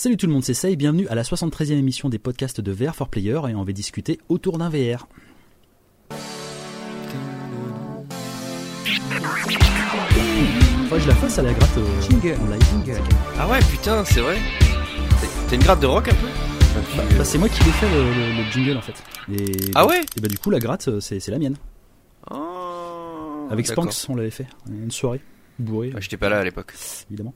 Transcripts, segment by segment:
Salut tout le monde, c'est et bienvenue à la 73e émission des podcasts de VR for Player et on va discuter autour d'un VR. Que je la fasse à la gratte euh, en live. Ah ouais, putain, c'est vrai. T'as- une gratte de rock un peu? Bah, bah, c'est moi qui l'ai fait le, le- le jingle en fait. Et, Ah ouais? Et bah du coup la gratte euh, c'est c'est la mienne. Oh, Avec d'accord. Spanx on l'avait fait. Une soirée bourrée Ah, J'étais pas là à l'époque. évidemment.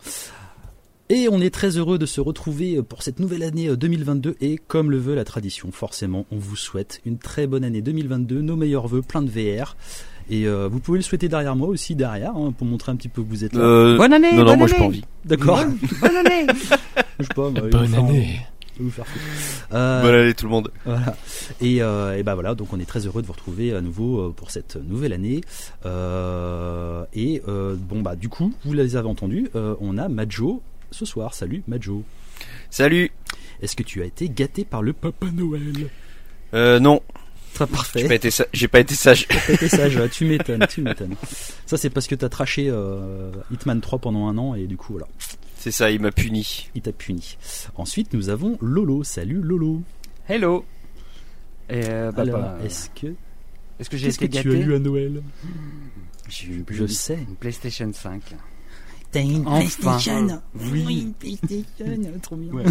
Et on est très heureux de se retrouver pour cette nouvelle année euh, 2022 et comme le veut la tradition, forcément, on vous souhaite une très bonne année 2022, nos meilleurs vœux, plein de VR. Et euh, vous pouvez le souhaiter derrière moi aussi derrière hein, pour montrer un petit peu que vous êtes là. Euh, Bonne année non, non, bonne moi j'ai pas année. envie. D'accord. Bonne année Je sais pas, bah, Bonne année. vous faire foutre. Euh, Bonne année tout le monde. Voilà. Et, euh, et bah voilà, donc on est très heureux de vous retrouver à nouveau euh, pour cette nouvelle année. Euh, et euh, bon bah du coup, vous les avez entendus, euh, on a Majo ce soir. Salut Majo. Salut. Est-ce que tu as été gâté par le Papa Noël Euh, non, Très j'ai parfait. pas été, sa- j'ai pas été sage. T'as été sage, ouais, tu m'étonnes, tu m'étonnes. Ça c'est parce que t'as traché euh, Hitman 3 pendant un an et du coup voilà, C'est ça, il m'a puni. il t'a puni. Ensuite nous avons Lolo. Salut Lolo. Hello Et euh, bah, Alors, bah, est-ce que est-ce que j'ai qu'est-ce que été tu as gâté eu à Noël? J'ai eu Je une- sais. une PlayStation 5. T'as une Enfin. Oui, une PlayStation, trop bien. Ouais.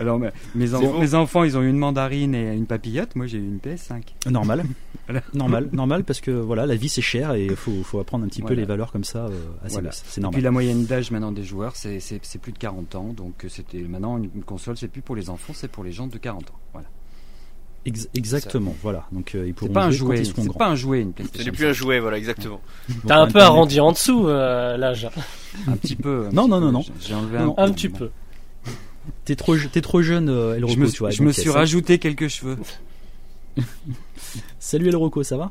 Alors mes, mes, en- beau. mes enfants ils ont eu une mandarine et une papillote, moi j'ai eu une PS5. Normal. Voilà. Normal, normal parce que voilà, la vie c'est cher et il faut, faut apprendre un petit peu les valeurs comme ça euh, assez Voilà. C'est Et normal. puis la moyenne d'âge maintenant des joueurs c'est plus de 40 ans, donc euh, c'était maintenant une, une console c'est plus pour les enfants, c'est pour les gens de 40 ans. Voilà. Ex- exactement, voilà. Donc euh, ils C'est pourront pas un jouer jouet, c'est pas un jouet une PlayStation. n'est plus un jouet, voilà, exactement. Bon, T'as un peu arrondi en dessous euh, l'âge. Un petit peu. un Non, petit non, peu. non, non. J'ai- enlevé Non, un, Un petit peu. T'es trop, jeune, euh, El Je me, tu vois. je me donc, suis euh, ça- rajouté quelques cheveux. Salut El Rocco, ça va?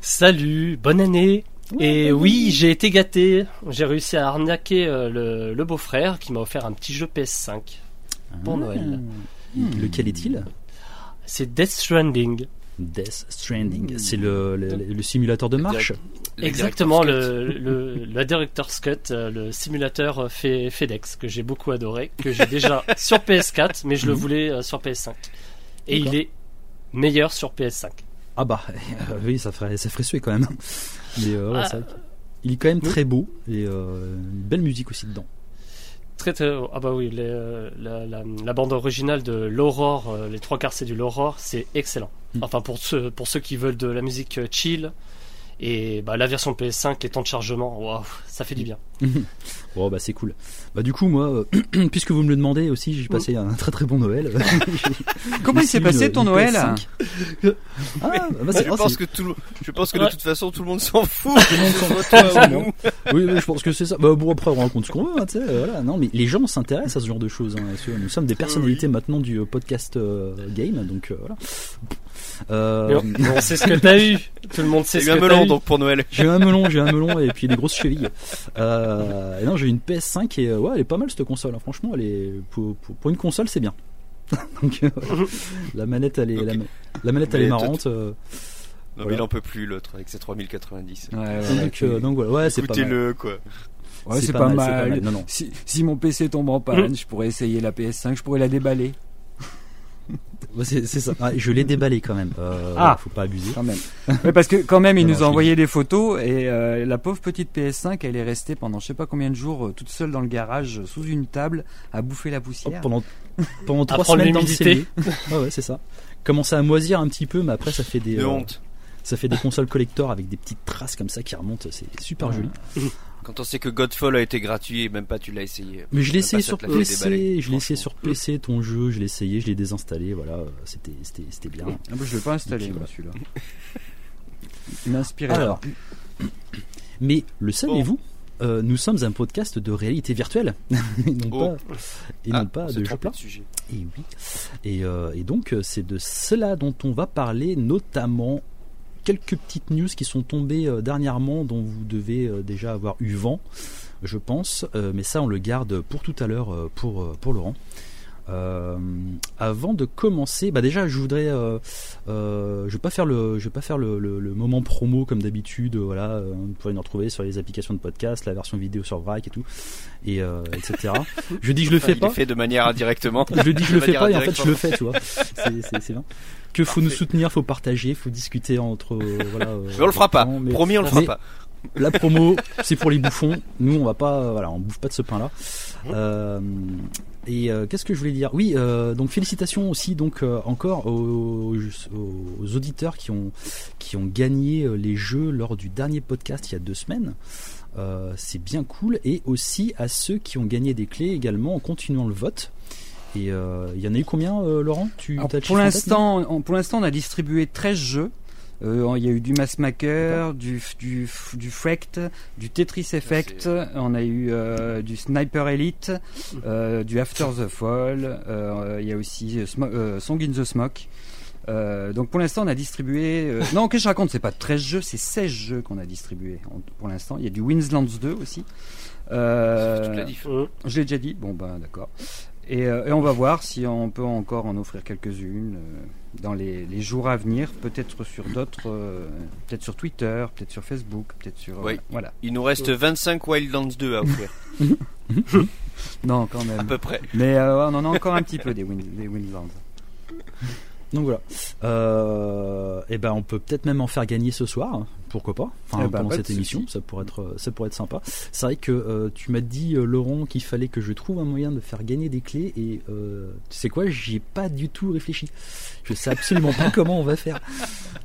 Salut, bonne année. Et bonne oui, j'ai été gâté. J'ai réussi à arnaquer euh, le, le beau-frère qui m'a offert un petit jeu PS5. Pour Noël. Ah. Lequel est-il? C'est Death Stranding. Death Stranding. C'est le, le, le simulateur de marche. Exactement, le, le, le Director's Cut, euh, le simulateur euh, fait- FedEx que j'ai beaucoup adoré, que j'ai déjà sur PS4, mais je le Mhm. voulais euh, sur PS5. Et il est meilleur sur PS5. Ah bah euh, oui, ça ferait, ça ferait suer quand même. Mais euh, ouais, Ah. il est quand même Oui. très beau et euh, une belle musique aussi dedans. Très, très ah bah oui les, euh, la, la, la bande originale de l'Aurore euh, les trois quarts c'est du l'Aurore c'est excellent Mm. enfin pour ceux pour ceux qui veulent de la musique euh, chill et bah, la version PS5 les temps de chargement waouh ça fait du bien Bon bah c'est cool. Bah du coup moi, euh, puisque vous me le demandez aussi, j'ai passé un très très bon Noël. Comment il s'est passé ton Noël Ah, bah, c'est- Je oh, pense que tout, le- je pense que Ouais. de toute façon tout le monde s'en fout. tout le monde s'en fout, Toi. Oui, oui, je pense que c'est ça. Bah bon après on raconte ce qu'on veut, hein, tu sais. euh, Voilà. Non mais les gens s'intéressent à ce genre de choses. hein, nous sommes des personnalités maintenant du euh, podcast euh, game, donc euh, voilà. Euh, on, sait ce que t'as eu tout le monde sait ce eu un que melon eu donc pour Noël. J'ai eu un melon, j'ai eu un melon et puis des grosses chevilles. Euh, et non, j'ai eu une PS5 et euh, ouais, elle est pas mal cette console. hein. Franchement, elle est pour, pour, pour une console, c'est bien. Donc euh, voilà. la manette, elle est la, ma- la manette, elle est marrante. euh, Non Voilà. mais il en peut plus l'autre avec ses 3090. Ouais, ouais, donc, euh, donc voilà, ouais, c'est pas mal. Écoutez-le quoi. Ouais, c'est pas, mal. Non, non. Si, si mon PC tombe en panne, je pourrais essayer la PS5, je pourrais la déballer c'est c'est ça. Ouais, je l'ai déballé quand même. Euh, Ah. faut pas abuser. quand même. Ouais, parce que quand même, il Non, nous non, a envoyé des photos et euh, la pauvre petite PS5, elle est restée pendant je sais pas combien de jours euh, toute seule dans le garage euh, sous une table à bouffer la poussière. pendant pendant trois semaines dans le cellier. Ouais, ouais, c'est ça. Commencer à moisir un petit peu, mais après ça fait des De euh, honte. ça fait des consoles collector avec des petites traces comme ça qui remontent. C'est super Ouais. joli. Quand on sait que Godfall a été gratuit et même pas tu l'as essayé. Mais je l'ai essayé sur déballer, PC, je l'ai essayé sur PC ton jeu, je l'ai essayé, je l'ai désinstallé, voilà, c'était c'était c'était bien. Ah bah, je vais pas moi, celui-là. Il m'a inspiré. Alors, mais le saviez-vous euh, Nous sommes un podcast de réalité virtuelle et non Oh. pas, et Ah, non pas de de sujet. Et oui. Et, euh, et donc euh, c'est de cela dont on va parler, notamment quelques petites news qui sont tombées euh, dernièrement, dont vous devez euh, déjà avoir eu vent, je pense. Euh, mais ça, on le garde pour tout à l'heure pour, pour Laurent. Euh, avant de commencer, bah déjà, je voudrais, euh, euh, je vais pas faire le, je vais pas faire le, le- le moment promo comme d'habitude. Voilà, euh, vous pourrez nous retrouver sur les applications de podcast, la version vidéo sur Vrac et tout, et euh, etc. je dis que je le fais il pas. est fait de manière indirectement. Je dis que je le fais pas et en fait je le fais, tu vois. C'est- C'est c'est bien. Que faut nous soutenir, faut partager, faut discuter entre. euh, voilà. euh, Mais on le fera pas. mais- Promis, on le fera mais- pas. la promo, c'est pour les bouffons. Nous, on va pas, euh, voilà, on bouffe pas de ce pain-là. Euh, et euh, qu'est-ce que je voulais dire? Oui, euh, donc félicitations aussi, donc euh, encore aux, aux auditeurs qui ont qui ont gagné les jeux lors du dernier podcast il y a deux semaines. C'est bien cool. Et aussi à ceux qui ont gagné des clés également en continuant le vote. Et il y en a eu combien, Laurent? Tu Alors, pour l'instant, pour l'instant, on a distribué 13 jeux. Euh, il y a eu du Massmaker, du, du, du Frect, du Tetris Effect, on a eu euh, du Sniper Elite, euh, du After the Fall, euh, il y a aussi Song in the Smoke. Euh, donc pour l'instant on a distribué... euh, non, qu'est-ce que je raconte? C'est pas 13 jeux, c'est 16 jeux qu'on a distribués pour l'instant. Il y a du Windslands 2 aussi. Euh. Hum. je l'ai déjà dit, bon ben d'accord. Et, euh, et on va voir si on peut encore en offrir quelques-unes euh, dans les, les jours à venir, peut-être sur d'autres, euh, peut-être sur Twitter, peut-être sur Facebook, peut-être sur... Oui. euh, voilà. Il nous reste 25 Wildlands 2 à offrir, Non, quand à même. peu près. Mais euh, on en a encore un petit peu des, Windlands. Donc voilà. Euh, et ben on peut peut-être même en faire gagner ce soir, pourquoi pas Enfin Eh ben, pendant cette émission, ça pourrait être ça pourrait être sympa. C'est vrai que euh, tu m'as dit euh, Laurent qu'il fallait que je trouve un moyen de faire gagner des clés et euh, tu sais quoi, j'y ai pas du tout réfléchi. Je sais absolument pas comment on va faire.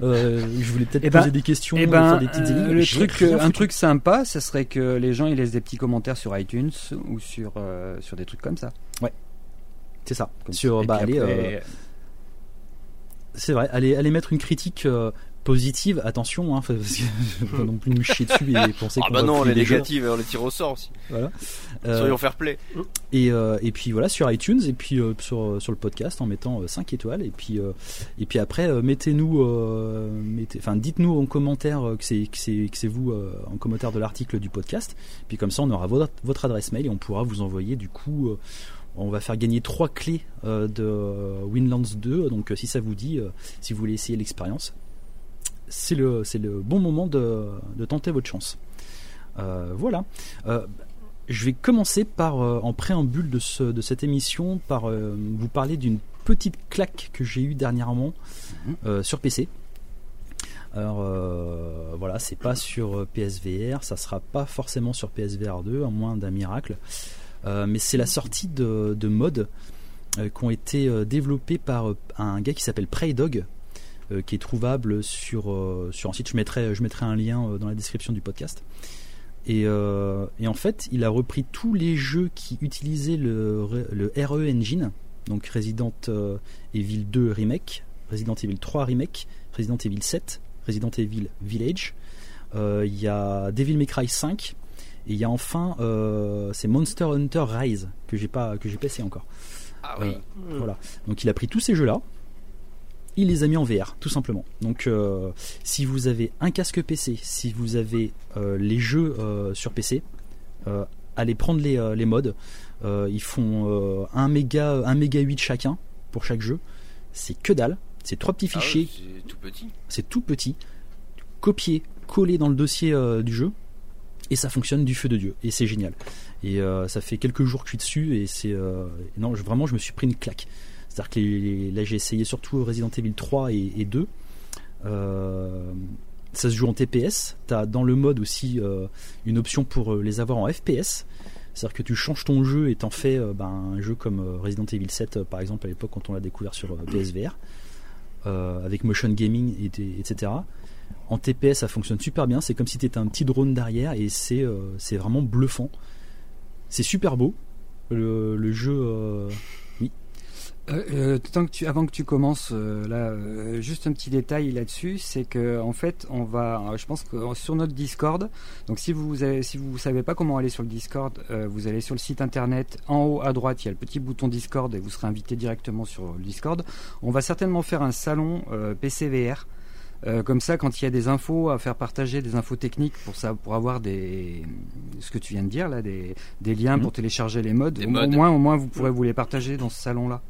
Euh, je voulais peut-être Eh ben- poser des questions, Eh faire ben, des petites euh, le truc, rien un foutu. truc sympa, ce serait que les gens ils laissent des petits commentaires sur iTunes ou sur euh, sur des trucs comme ça. c'est ça. Comme Sur bah puis allez, après, euh, c'est vrai, allez allez mettre une critique euh, positive, attention, hein, parce que je pas non plus nous chier dessus et penser Ah qu'on bah non, les négatives, on les tire au sort aussi. Voilà. Euh, Soyons fair play. Et, euh, et puis voilà sur iTunes et puis euh, sur, sur le podcast en mettant 5 étoiles et puis euh, et puis après euh, mettez-nous euh, mettez enfin dites-nous en commentaire euh, que c'est que c'est que c'est vous euh, en commentaire de l'article du podcast puis comme ça on aura votre, votre adresse mail et on pourra vous envoyer du coup euh, on va faire gagner trois clés euh, de euh, Winlands 2 donc euh, si ça vous dit euh, si vous voulez essayer l'expérience c'est le bon moment de, de tenter votre chance Euh, voilà Euh, je vais commencer par, euh, en préambule de, ce, de cette émission, par vous parler d'une petite claque que j'ai eue dernièrement Mhm. sur PC. Alors voilà, c'est pas sur PSVR, ça sera pas forcément sur PSVR 2, à moins d'un miracle. Mais c'est la sortie de, de mods qui ont été développés par un gars qui s'appelle Preydog, qui est trouvable sur, euh, sur un site. Je mettrai, je mettrai un lien euh, dans la description du podcast. Et, euh, et en fait, il a repris tous les jeux qui utilisaient le, le RE Engine, donc Resident euh, Evil 2 Remake, Resident Evil 3 Remake, Resident Evil 7, Resident Evil Village. Euh, Il y a Devil May Cry 5 et il y a enfin euh, c'est Monster Hunter Rise que j'ai pas que j'ai passé encore. Ah oui. Euh, Voilà. Donc il a pris tous ces jeux-là, il les a mis en VR, tout simplement. Donc euh, si vous avez un casque PC, si vous avez euh, les jeux euh, sur PC, allez prendre les, les mods. Euh, ils font euh, 1 méga, 1 méga 8 chacun pour chaque jeu. C'est que dalle. C'est trois petits Ah fichiers, c'est tout petit. c'est tout petit, copié, collé dans le dossier du jeu, et ça fonctionne du feu de Dieu, et c'est génial. Et ça fait quelques jours que je suis dessus, et c'est non, je- vraiment, je me suis pris une claque. C'est-à-dire que là, j'ai essayé surtout Resident Evil 3 et, et 2. Euh, ça se joue en TPS. T'as dans le mode aussi euh, une option pour euh, les avoir en FPS. C'est-à-dire que tu changes ton jeu et t'en fais ben, un jeu comme Resident Evil 7 euh, par exemple à l'époque quand on l'a découvert sur PSVR avec motion gaming et, et- etc. En TPS ça fonctionne super bien, c'est comme si tu étais un petit drone derrière et c'est vraiment bluffant. C'est super beau. Le jeu euh, Euh, tant que tu, avant que tu commences, euh, là, euh, juste un petit détail là-dessus, c'est que en fait, on va, je pense que sur notre Discord. Donc, si vous avez, si vous savez pas comment aller sur le Discord, vous allez sur le site internet. En haut à droite, il y a le petit bouton Discord et vous serez invité directement sur le Discord. On va certainement faire un salon PCVR. Euh, comme ça, quand il y a des infos à faire partager, des infos techniques pour ça, pour avoir des, ce que tu viens de dire là, des, des liens Mhm. pour télécharger les modes. Des Au, moins, au moins, vous pourrez vous les partager dans ce salon-là.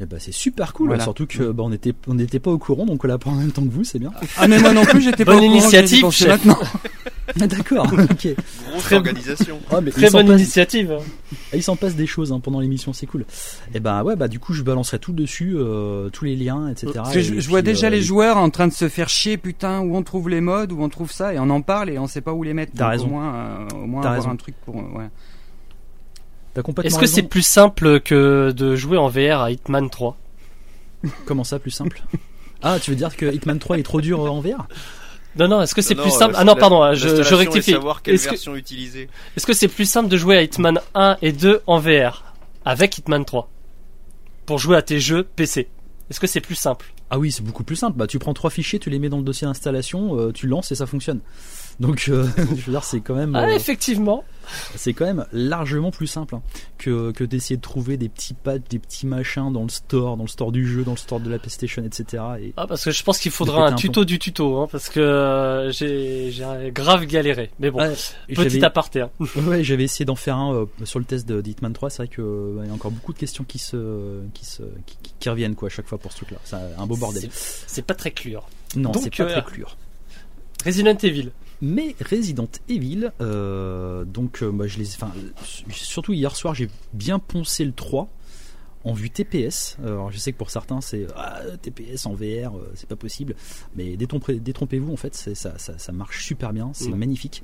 Eh ben, c'est super cool, Voilà. surtout que bah, on n'était on n'était pas au courant, donc on l'apprend en même temps que vous, c'est bien. Ah mais moi non plus, j'étais pas Bonne au courant, initiative, chef. maintenant. Ah, D'accord, ok. Grosse Très- organisation. Ah, mais Très bonne passe- initiative. il s'en passe des choses hein, pendant l'émission, c'est cool. Et ben ouais, bah du coup je balancerai tout dessus, euh, tous les liens, etc. Parce que je, Et je vois déjà euh, les joueurs en train de se faire chier, putain, où on trouve les modes, où on trouve ça, et on en parle et on sait pas où les mettre. T'as raison. Au moins, euh, au moins avoir raison. un truc pour. euh, ouais. T'as complètement Est-ce que c'est plus simple que de jouer en VR à Hitman 3 Comment ça, plus simple? Ah, tu veux dire que Hitman 3 est trop dur euh, en VR Non, non, est-ce que c'est plus non, simple? Euh, Ah non, la- pardon, je, je rectifie. savoir quelle Est-ce que version utiliser. est-ce que c'est plus simple de jouer à Hitman 1 et 2 en VR avec Hitman 3 pour jouer à tes jeux PC Est-ce que c'est plus simple? Ah oui, c'est beaucoup plus simple. Bah tu prends trois fichiers, tu les mets dans le dossier d'installation, euh, tu lances et ça fonctionne. Donc euh, je veux dire, c'est quand même, Ah, euh, effectivement. c'est quand même largement plus simple hein, que que d'essayer de trouver des petits patchs, des petits machins dans le store, dans le store du jeu, dans le store de la PlayStation, etc. Et Ah, parce que je pense qu'il faudra un un tuto du tuto, hein, parce que euh, j'ai grave galéré. Mais bon, petit aparté. Hein. Ouais, j'avais essayé d'en faire un euh, sur le test de d'Hitman 3. C'est vrai que euh, y a encore beaucoup de questions qui se, qui se, qui, qui- qui reviennent quoi à chaque fois pour ce truc-là. C'est un beau bordel. C'est- pas très clair. Non, c'est pas euh, très clair. Resident Evil. Mais Resident Evil, euh, donc euh, moi, je les, enfin, surtout hier soir, j'ai bien poncé le 3 en vue TPS. Alors je sais que pour certains c'est ah, TPS en VR, euh, c'est pas possible, mais détrompez- détrompez-vous en fait, ça, ça, ça marche super bien, c'est magnifique.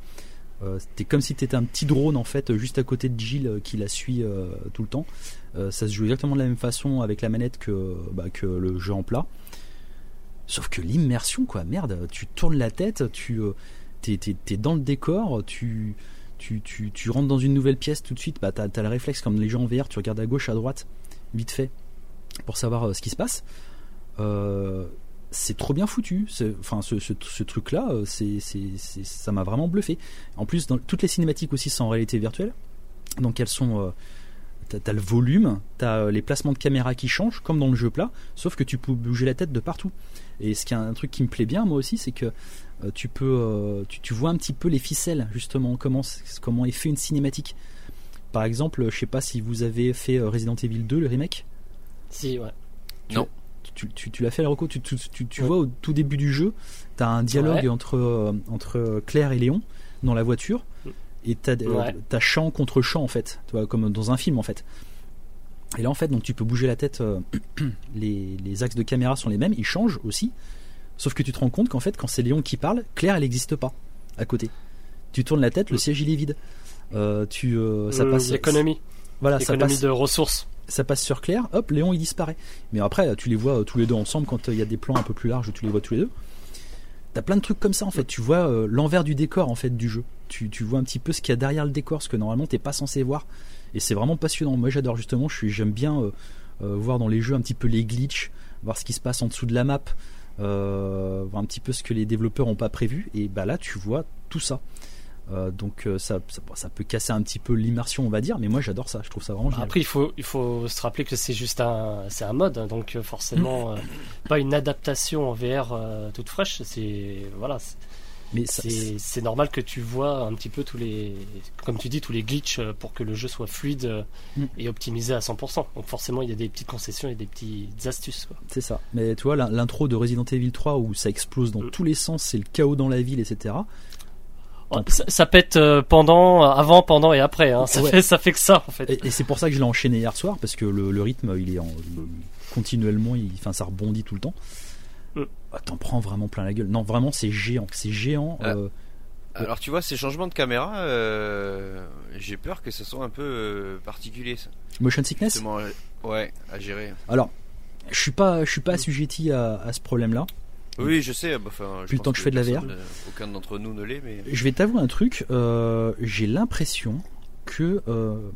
Euh, C'était comme si t'étais un petit drone en fait, juste à côté de Jill euh, qui la suit euh, tout le temps. Euh, ça se joue exactement de la même façon avec la manette que, bah, que le jeu en plat. Sauf que l'immersion, quoi, merde, tu tournes la tête, tu euh, t'es, dans le décor, tu, tu, tu, rentres dans une nouvelle pièce tout de suite, bah, t'as, t'as le réflexe comme les gens en VR, tu regardes à gauche, à droite, vite fait, pour savoir euh, ce qui se passe. Euh, c'est trop bien foutu. Enfin, ce, ce, truc-là, euh, c'est, ça m'a vraiment bluffé. En plus, dans, toutes les cinématiques aussi sont en réalité virtuelle. Donc elles sont. t'as, le volume, t'as les placements de caméra qui changent, comme dans le jeu plat, sauf que tu peux bouger la tête de partout. Et ce qui est un truc qui me plaît bien, moi aussi, c'est que tu peux, euh, tu, tu vois un petit peu les ficelles, justement, comment, c'est- comment est fait une cinématique. Par exemple, je sais pas si vous avez fait euh, Resident Evil 2, le remake. Si, ouais. Tu, tu, tu l'as fait, Rocco Tu, tu, tu, tu Ouais. vois au tout début du jeu, t'as un dialogue Ouais. entre, euh, entre Claire et Léon dans la voiture. Mm. Et t'as, euh, Ouais. t'as champ contre champ, en fait. Tu vois, comme dans un film, en fait. Et là, en fait, donc tu peux bouger la tête. euh, les, les axes de caméra sont les mêmes, ils changent aussi. Sauf que tu te rends compte qu'en fait, quand c'est Léon qui parle, Claire, elle n'existe pas à côté. Tu tournes la tête, le siège il est vide. Euh, tu, euh, ça passe. L'économie. Voilà, ça passe, de ressources. ça passe sur Claire, hop, Léon il disparaît. Mais après, tu les vois euh, tous les deux ensemble quand euh, il y a des plans un peu plus larges où tu les vois tous les deux. T'as plein de trucs comme ça en fait. Tu vois euh, l'envers du décor en fait du jeu. Tu, tu vois un petit peu ce qu'il y a derrière le décor, ce que normalement t'es pas censé voir. Et c'est vraiment passionnant. Moi j'adore justement. Je suis, j'aime bien euh, euh, voir dans les jeux un petit peu les glitches, voir ce qui se passe en dessous de la map, euh, un petit peu ce que les développeurs ont pas prévu. Et bah là tu vois tout ça. Euh, donc euh, ça, ça, ça peut casser un petit peu l'immersion on va dire. Mais moi j'adore ça. Je trouve ça vraiment génial. Après, il faut, il faut se rappeler que c'est juste un, c'est un mode, hein, donc euh, forcément, euh, pas une adaptation en VR euh, toute fraîche. C'est voilà, c'est- mais c'est normal que tu vois un petit peu tous les, comme tu dis, tous les glitches euh, pour que le jeu soit fluide euh, Mm. et optimisé à 100%. Donc forcément, il y a des petites concessions et des petites astuces. C'est ça. Mais tu vois, l'in- l'intro de Resident Evil 3 où ça explose dans Mm. tous les sens, c'est le chaos dans la ville, etc. Ouais, ça, ça pète euh, pendant, avant, pendant et après. Hein. Ça Ouais. fait, ça fait que ça en fait. Et, et c'est pour ça que je l'ai enchaîné hier soir parce que le, le rythme, il est en, continuellement, il, enfin, ça rebondit tout le temps. Mm. Ah, T'en prends vraiment plein la gueule. Non, vraiment, c'est géant. C'est géant. Ah. euh, Alors tu vois, ces changements de caméra, euh, j'ai peur que ce soit un peu euh, particulier. Ça. motion sickness. Justement, ouais, à gérer. Alors, je suis pas, je suis pas assujetti à, à ce problème-là. Oui, je sais. bah, Enfin, le temps que je fais de la euh, aucun d'entre nous ne l'est, mais Je vais t'avouer un truc. euh, J'ai l'impression que euh,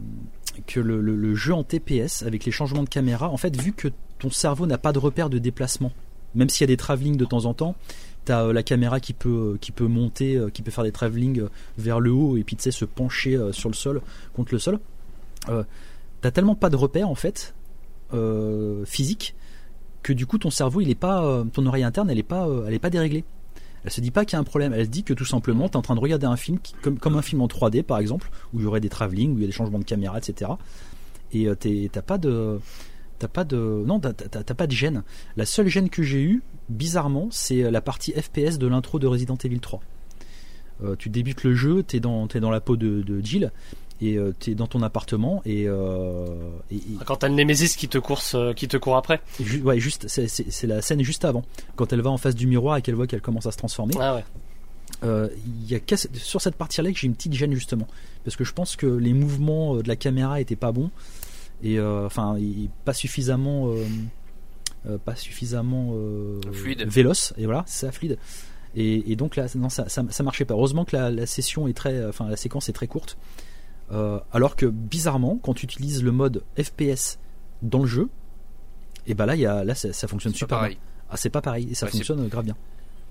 que le, le- le jeu en TPS avec les changements de caméra, en fait, vu que ton cerveau n'a pas de repère de déplacement, même s'il y a des travelling de temps en temps, t'as euh, la caméra qui peut qui peut monter, euh, qui peut faire des travelling euh, vers le haut et puis tu sais se pencher euh, sur le sol contre le sol. Euh, t'as tellement pas de repère en fait euh, physique que du coup ton cerveau, il est pas, euh, ton oreille interne, elle est pas, euh, elle est pas déréglée. Elle se dit pas qu'il y a un problème. Elle se dit que tout simplement, tu es en train de regarder un film comme, comme un film en 3D par exemple, où il y aurait des travelling, où il y a des changements de caméra, etc. Et euh, t'es- t'as pas de, t'as pas de, non, t'as- t'as t'as pas de gêne. La seule gêne que j'ai eue, bizarrement, c'est euh, la partie FPS de l'intro de Resident Evil 3. Euh, tu débutes le jeu, t'es dans, t'es dans la peau de, de Jill et euh, t'es dans ton appartement et, euh, et- et- Quand t'as le Nemesis qui te course, qui te court après. ju- ouais, juste, c'est- c'est c'est la scène juste avant, quand elle va en face du miroir et qu'elle voit qu'elle commence à se transformer. Ah ouais. Euh, il y a sur cette partie-là que j'ai une petite gêne justement, parce que je pense que les mouvements de la caméra étaient pas bons et euh, enfin il- pas suffisamment, euh, euh, pas suffisamment Fluide. véloce et voilà, c'est ça fluide. Et, et donc là, non, ça, ça, ça marchait pas. Heureusement que la, la session est très, enfin la séquence est très courte. Alors que bizarrement, quand tu utilises le mode FPS dans le jeu, et ben là, il y a, là ça, ça fonctionne super pas bien. Ah, c'est pas pareil et ça Ouais, fonctionne grave bien.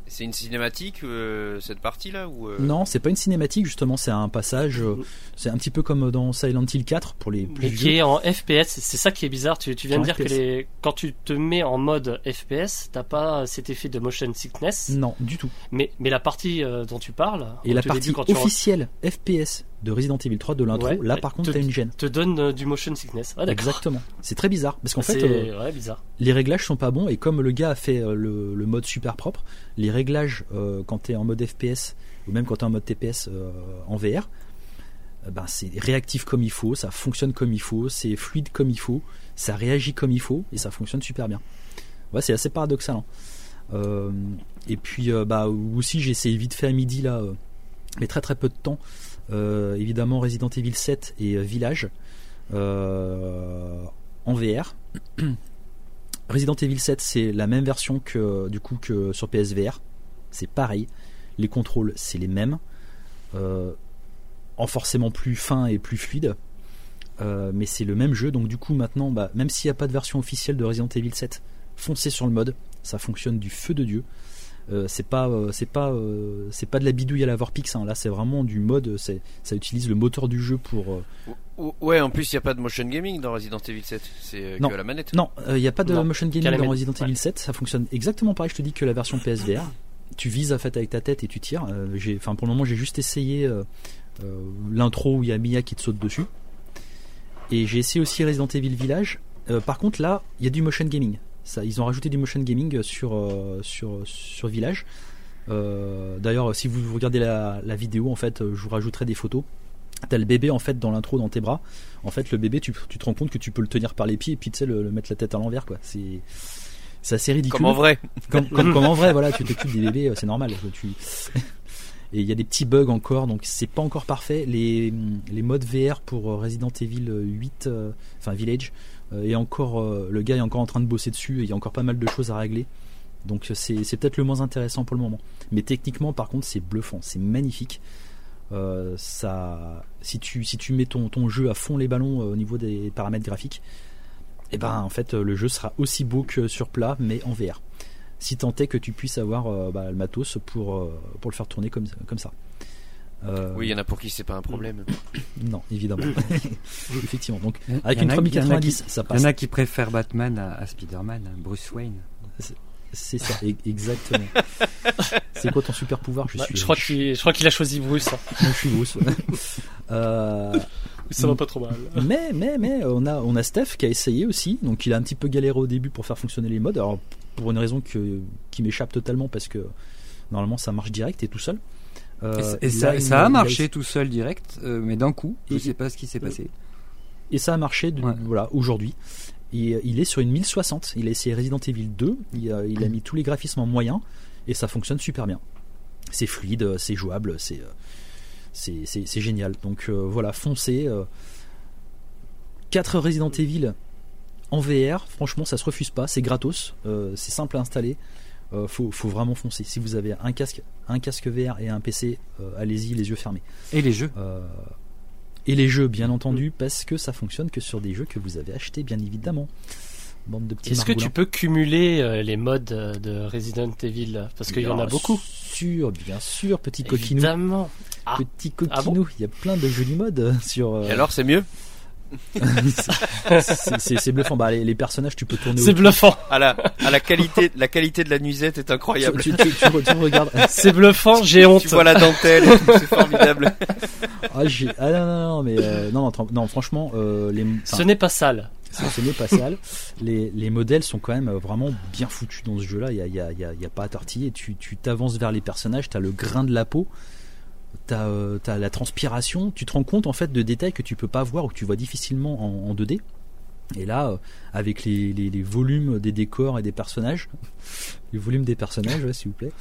C'est une cinématique euh, cette partie là ou euh, Non, c'est pas une cinématique justement, c'est un passage. euh, C'est un petit peu comme dans Silent Hill 4 pour les plus Mais vieux. qui est en FPS, c'est ça qui est bizarre. Tu, tu viens En de dire que les, quand tu te mets en mode FPS, t'as pas cet effet de motion sickness. Non, du tout. Mais, mais la partie euh, dont tu parles, Et la début, partie tu officielle FPS de Resident Evil 3 de l'intro, Ouais, là par contre t'as une gêne. te donne euh, du motion sickness. Ah. Exactement. C'est très bizarre parce qu'en fait euh, ouais, bizarre. les réglages sont pas bons et comme le gars a fait euh, le, le mode super propre, les réglages quand tu es en mode FPS ou même quand tu es en mode TPS en VR, ben c'est réactif comme il faut, ça fonctionne comme il faut, c'est fluide comme il faut, ça réagit comme il faut et ça fonctionne super bien. Ouais, c'est assez paradoxal. hein. Euh, et puis euh, bah aussi j'ai essayé vite fait à midi là, euh, mais très très peu de temps. Euh, évidemment Resident Evil 7 et euh, Village euh, en VR. Resident Evil 7, c'est la même version que du coup que sur PSVR. C'est pareil. Les contrôles, c'est les mêmes. En forcément plus fin et plus fluide. Mais c'est le même jeu. Donc du coup maintenant, bah, même s'il n'y a pas de version officielle de Resident Evil 7, foncez sur le mode. Ça fonctionne du feu de dieu. Euh, c'est pas, euh, c'est pas, euh, c'est pas de la bidouille à la Vorpix. hein. Là, c'est vraiment du mode. C'est, ça utilise le moteur du jeu pour. euh, ou- ou- Ouais, en plus il y a pas de motion gaming dans Resident Evil 7, c'est euh, Non. que la manette. Non, il n'y a pas de Non, motion gaming dans Resident ouais. Evil 7. Ça fonctionne exactement pareil, je te dis, que la version PSVR. Tu vises en fait avec ta tête et tu tires. Euh, j'ai, enfin, pour le moment, j'ai juste essayé euh, euh, l'intro où il y a Mia qui te saute dessus. Et j'ai essayé aussi Resident Evil Village. Euh, par contre, là, il y a du motion gaming. Ça, ils ont rajouté du motion gaming sur, euh, sur, sur Village. Euh, D'ailleurs, si vous regardez la, la vidéo, en fait, je vous rajouterai des photos. T'as le bébé en fait dans l'intro dans tes bras. En fait, le bébé, tu, tu te rends compte que tu peux le tenir par les pieds et puis tu sais le, le mettre la tête à l'envers quoi. C'est c'est assez ridicule. Comme en vrai. Comme, comme- comme en vrai, voilà, tu t'occupes des bébés, euh, c'est normal. Tu... Et il y a des petits bugs encore, donc c'est pas encore parfait. Les, les modes VR pour Resident Evil 8, euh, enfin Village, et encore, euh, le gars est encore en train de bosser dessus, et il y a encore pas mal de choses à régler. Donc c'est c'est peut-être le moins intéressant pour le moment. Mais techniquement, par contre, c'est bluffant, c'est magnifique. Euh, ça, si tu si tu mets ton, jeu à fond les ballons euh, au niveau des paramètres graphiques, et ben en fait euh, le jeu sera aussi beau que sur plat, mais en VR. Si tant est que tu puisses avoir euh, bah, le matos pour euh, le faire tourner comme ça. Euh, Oui, il y en a pour qui c'est pas un problème. Non, évidemment. Effectivement. Donc avec une a- il y en a 3090, qui- ça Il y passe. en a qui préfèrent Batman à, à Spider-Man, hein, Bruce Wayne. C'est ça, e- exactement. C'est quoi ton super pouvoir? Je Bah, suis. je crois qu'il je crois qu'il a choisi Bruce. hein. je suis Bruce. euh, Ça va pas trop mal. mais mais mais on a on a Steph qui a essayé aussi, donc il a un petit peu galéré au début pour faire fonctionner les modes. Alors pour une raison que qui m'échappe totalement parce que normalement ça marche direct et tout seul. Euh, Et ça- là, il- a il marché tout seul direct, euh, mais d'un coup, je Et- sais pas ce qui s'est passé. Et ça a marché de- Ouais. voilà, aujourd'hui. Euh, il est sur une 1060. Il a essayé Resident Evil 2. Il a, il a mis tous les graphismes en moyen. Et ça fonctionne super bien. C'est fluide, euh, c'est jouable, c'est, euh, c'est, c'est, c'est génial. Donc euh, voilà, foncez. euh, 4 Resident Evil en VR, franchement, ça se refuse pas. C'est gratos. euh, c'est simple à installer. Euh, faut, faut vraiment foncer. Si vous avez un casque, un casque VR et un PC, euh, allez-y les yeux fermés. Et les jeux Euh, et les jeux, bien entendu, parce que ça fonctionne que sur des jeux que vous avez achetés, bien évidemment. Bande de petits Est-ce que tu peux cumuler euh, les modes de Resident Evil Parce qu'il y en a Bien beaucoup. sûr, bien sûr, petit coquinou. Évidemment. Ah. Petit Ah coquinou. Il y a plein de jolis modes sur. euh, Et alors, c'est mieux? C'est- bluffant. Bah, les, les personnages, tu peux tourner. C'est bluffant. À la, à la qualité, la qualité de la nuisette est incroyable. Tu, tu, tu, tu re- tu regardes. C'est bluffant, j'ai honte. Tu vois la dentelle, c'est formidable. Ah, ah non, non, non, mais euh, non, non, franchement, euh, les, enfin, Ce n'est pas sale. ce n'est pas sale. Les, les modèles sont quand même vraiment bien foutus dans ce jeu-là. Il y a, il y a- il y a- il y a pas à tortiller. Tu tu t'avances vers les personnages, t'as le grain de la peau, t'as euh, t'as la transpiration. Tu te rends compte en fait de détails que tu peux pas voir ou que tu vois difficilement en, en 2D. Et là, euh, avec les, volumes des décors et des personnages, les volumes des personnages, s'il vous plaît,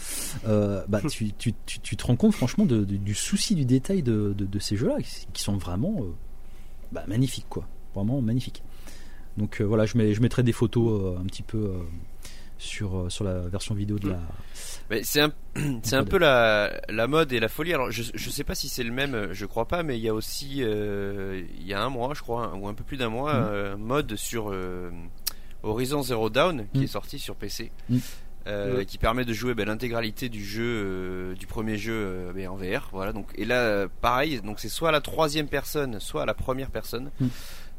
euh, bah, tu, te rends compte franchement du souci du détail de, ces jeux-là, qui- sont vraiment bah, magnifiques, quoi. Vraiment magnifiques. Donc voilà, je, je mettrai des photos un petit peu sur, euh, sur la version vidéo de la. Mais c'est un, c'est un peu la, la mode et la folie. Alors, je, je sais pas si c'est le même, euh, je crois pas, mais il y a aussi, euh, il y a un mois, je crois, ou un peu plus d'un mois, euh, mode sur euh, Horizon Zero Dawn qui Mhm. est sorti sur PC. Mhm. euh, Ouais. qui permet de jouer ben, l'intégralité du jeu euh, du premier jeu euh, ben, en VR voilà donc et là pareil donc c'est soit à la troisième personne soit à la première personne Mm.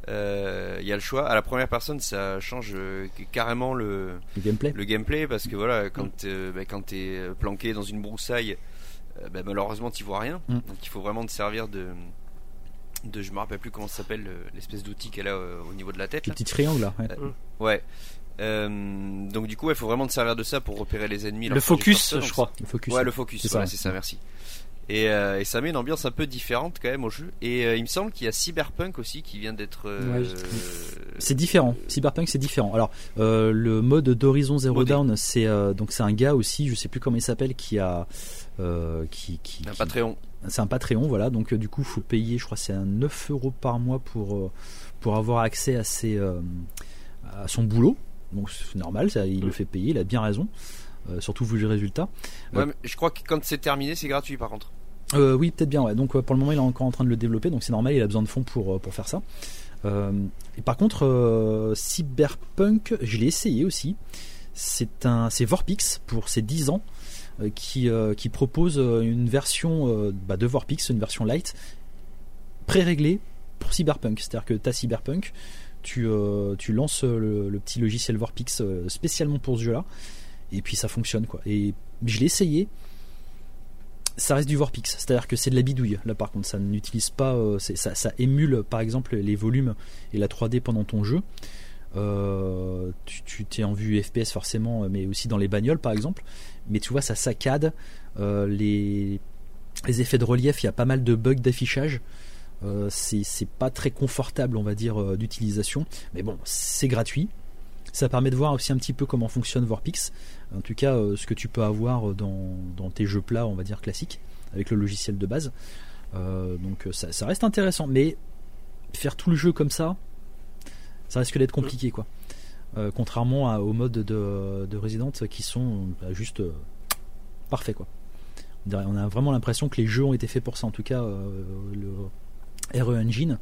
Il y a le choix à la première personne ça change euh, carrément le le gameplay. le gameplay parce que voilà quand euh, bah, quand t'es euh, planqué dans une broussaille euh, bah, malheureusement tu vois rien Mm. donc il faut vraiment te servir de de je me rappelle plus comment ça s'appelle euh, l'espèce d'outil qu'elle a euh, au niveau de la tête Le là. petit triangle là. ouais. ouais Euh, donc du coup il faut vraiment te servir de ça pour repérer les ennemis Le focus, je crois. Le focus. Ouais, ouais. le focus, C'est voilà, ça. c'est ça, merci. Et, euh, et ça met une ambiance un peu différente quand même au jeu. Et euh, il me semble qu'il y a Cyberpunk aussi qui vient d'être. euh, Ouais, C'est différent. Cyberpunk c'est différent. Alors le mode d'Horizon Zero Modé. Dawn, c'est donc c'est un gars aussi, je sais plus comment il s'appelle, qui a qui qui, un qui- Patreon. c'est un Patreon, voilà. Donc du coup, faut payer, je crois, c'est un 9 euros par mois pour pour avoir accès à ses à son boulot. Donc c'est normal, ça, il le fait payer, il a bien raison. Euh, surtout vu les résultats. Ouais, Euh, mais je crois que quand c'est terminé, c'est gratuit par contre. Euh, oui, peut-être bien. Donc euh, pour le moment, il est encore en train de le développer, donc c'est normal, il a besoin de fonds pour euh, pour faire ça. Et par contre, Cyberpunk, je l'ai essayé aussi. C'est un, c'est Vorpix pour ses 10 ans qui qui propose une version bah, de Vorpix, une version light pré-réglée pour Cyberpunk. C'est-à-dire que tu as Cyberpunk, tu, tu lances le, petit logiciel Vorpix spécialement pour ce jeu-là, et puis ça fonctionne quoi. Et je l'ai essayé ça reste du Vorpix, c'est-à-dire que c'est de la bidouille. Là, par contre, ça n'utilise pas, euh, ça, émule, par exemple, les volumes et la 3D pendant ton jeu. Euh, tu, t'es en vue FPS forcément, mais aussi dans les bagnoles, par exemple. Mais tu vois, ça saccade euh, les, effets de relief. Il y a pas mal de bugs d'affichage. Euh, c'est, pas très confortable, on va dire, euh, d'utilisation. Mais bon, c'est gratuit. Ça permet de voir aussi un petit peu comment fonctionne Vorpix. En tout cas, euh, ce que tu peux avoir dans, dans tes jeux plats, on va dire classiques, avec le logiciel de base. Euh, donc euh, ça, reste intéressant, mais faire tout le jeu comme ça, ça risque d'être compliqué, quoi. Euh, contrairement aux modes de, de Resident qui sont bah, juste euh, parfaits, quoi. On a vraiment l'impression que les jeux ont été faits pour ça. En tout cas, euh, le RE Engine,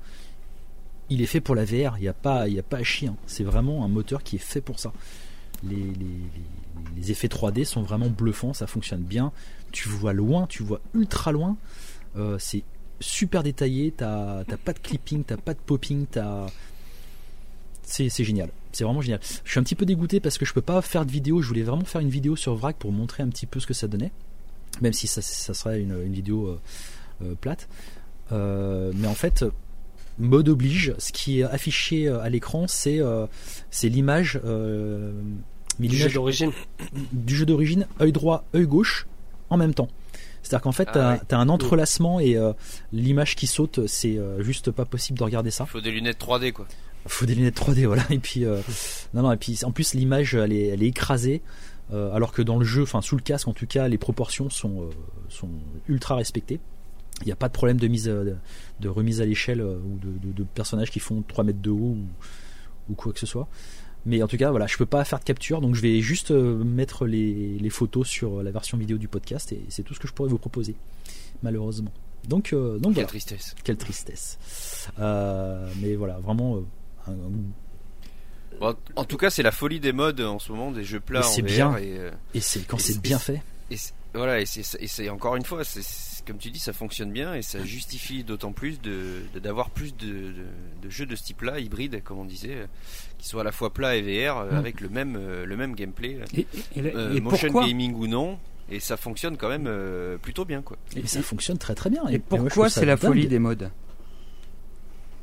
il est fait pour la VR. Il n'y a pas, y a pas à chier. hein. C'est vraiment un moteur qui est fait pour ça. Les, effets 3D sont vraiment bluffants, ça fonctionne bien. Tu vois loin, tu vois ultra loin. Euh, c'est super détaillé. T'as pas de clipping, t'as pas de popping, t'as. C'est génial. C'est vraiment génial. Je suis un petit peu dégoûté parce que je peux pas faire de vidéo. Je voulais vraiment faire une vidéo sur Vrac pour montrer un petit peu ce que ça donnait. Même si ça, serait une, vidéo euh, euh, plate. Mais en fait, mode oblige, ce qui est affiché euh, à l'écran, c'est euh, c'est l'image. euh, Du jeu l'image d'origine. du jeu d'origine, œil droit, œil gauche, en même temps. C'est-à-dire qu'en fait, Ah t'as ouais. as un entrelacement et euh, l'image qui saute, c'est euh, juste pas possible de regarder ça. Il faut des lunettes 3D quoi. Faut des lunettes 3D, voilà. Et puis, euh, non, non, et puis en plus, l'image, elle est, elle est écrasée. euh, alors que dans le jeu, enfin sous le casque en tout cas, les proportions sont, euh, sont ultra respectées. Il n'y a pas de problème de mise euh, de, de remise à l'échelle euh, ou de, de- de personnages qui font 3 mètres de haut ou, ou quoi que ce soit. Mais en tout cas, voilà, je peux pas faire de capture, donc je vais juste euh, mettre les, les photos sur la version vidéo du podcast et c'est tout ce que je pourrais vous proposer, malheureusement. Donc, euh, donc Quelle voilà, tristesse. quelle tristesse. Euh, mais voilà, vraiment, euh, un- Bon, en tout cas, c'est la folie des modes en ce moment, des jeux plats en c'est VR bien. Et, euh, et c'est quand c'est bien fait. et c'est- voilà, et c'est, et c'est encore une fois, c'est, comme tu dis, ça fonctionne bien et ça justifie d'autant plus de, d'avoir plus de, de, de, jeux de ce type-là, hybrides, comme on disait, euh, qui soient à la fois plat et VR, mm. avec le même, euh, le même gameplay, et, et, motion gaming ou non. Et ça fonctionne quand même plutôt bien, quoi. Et ça fonctionne très très bien. Et, pourquoi c'est la folie des modes?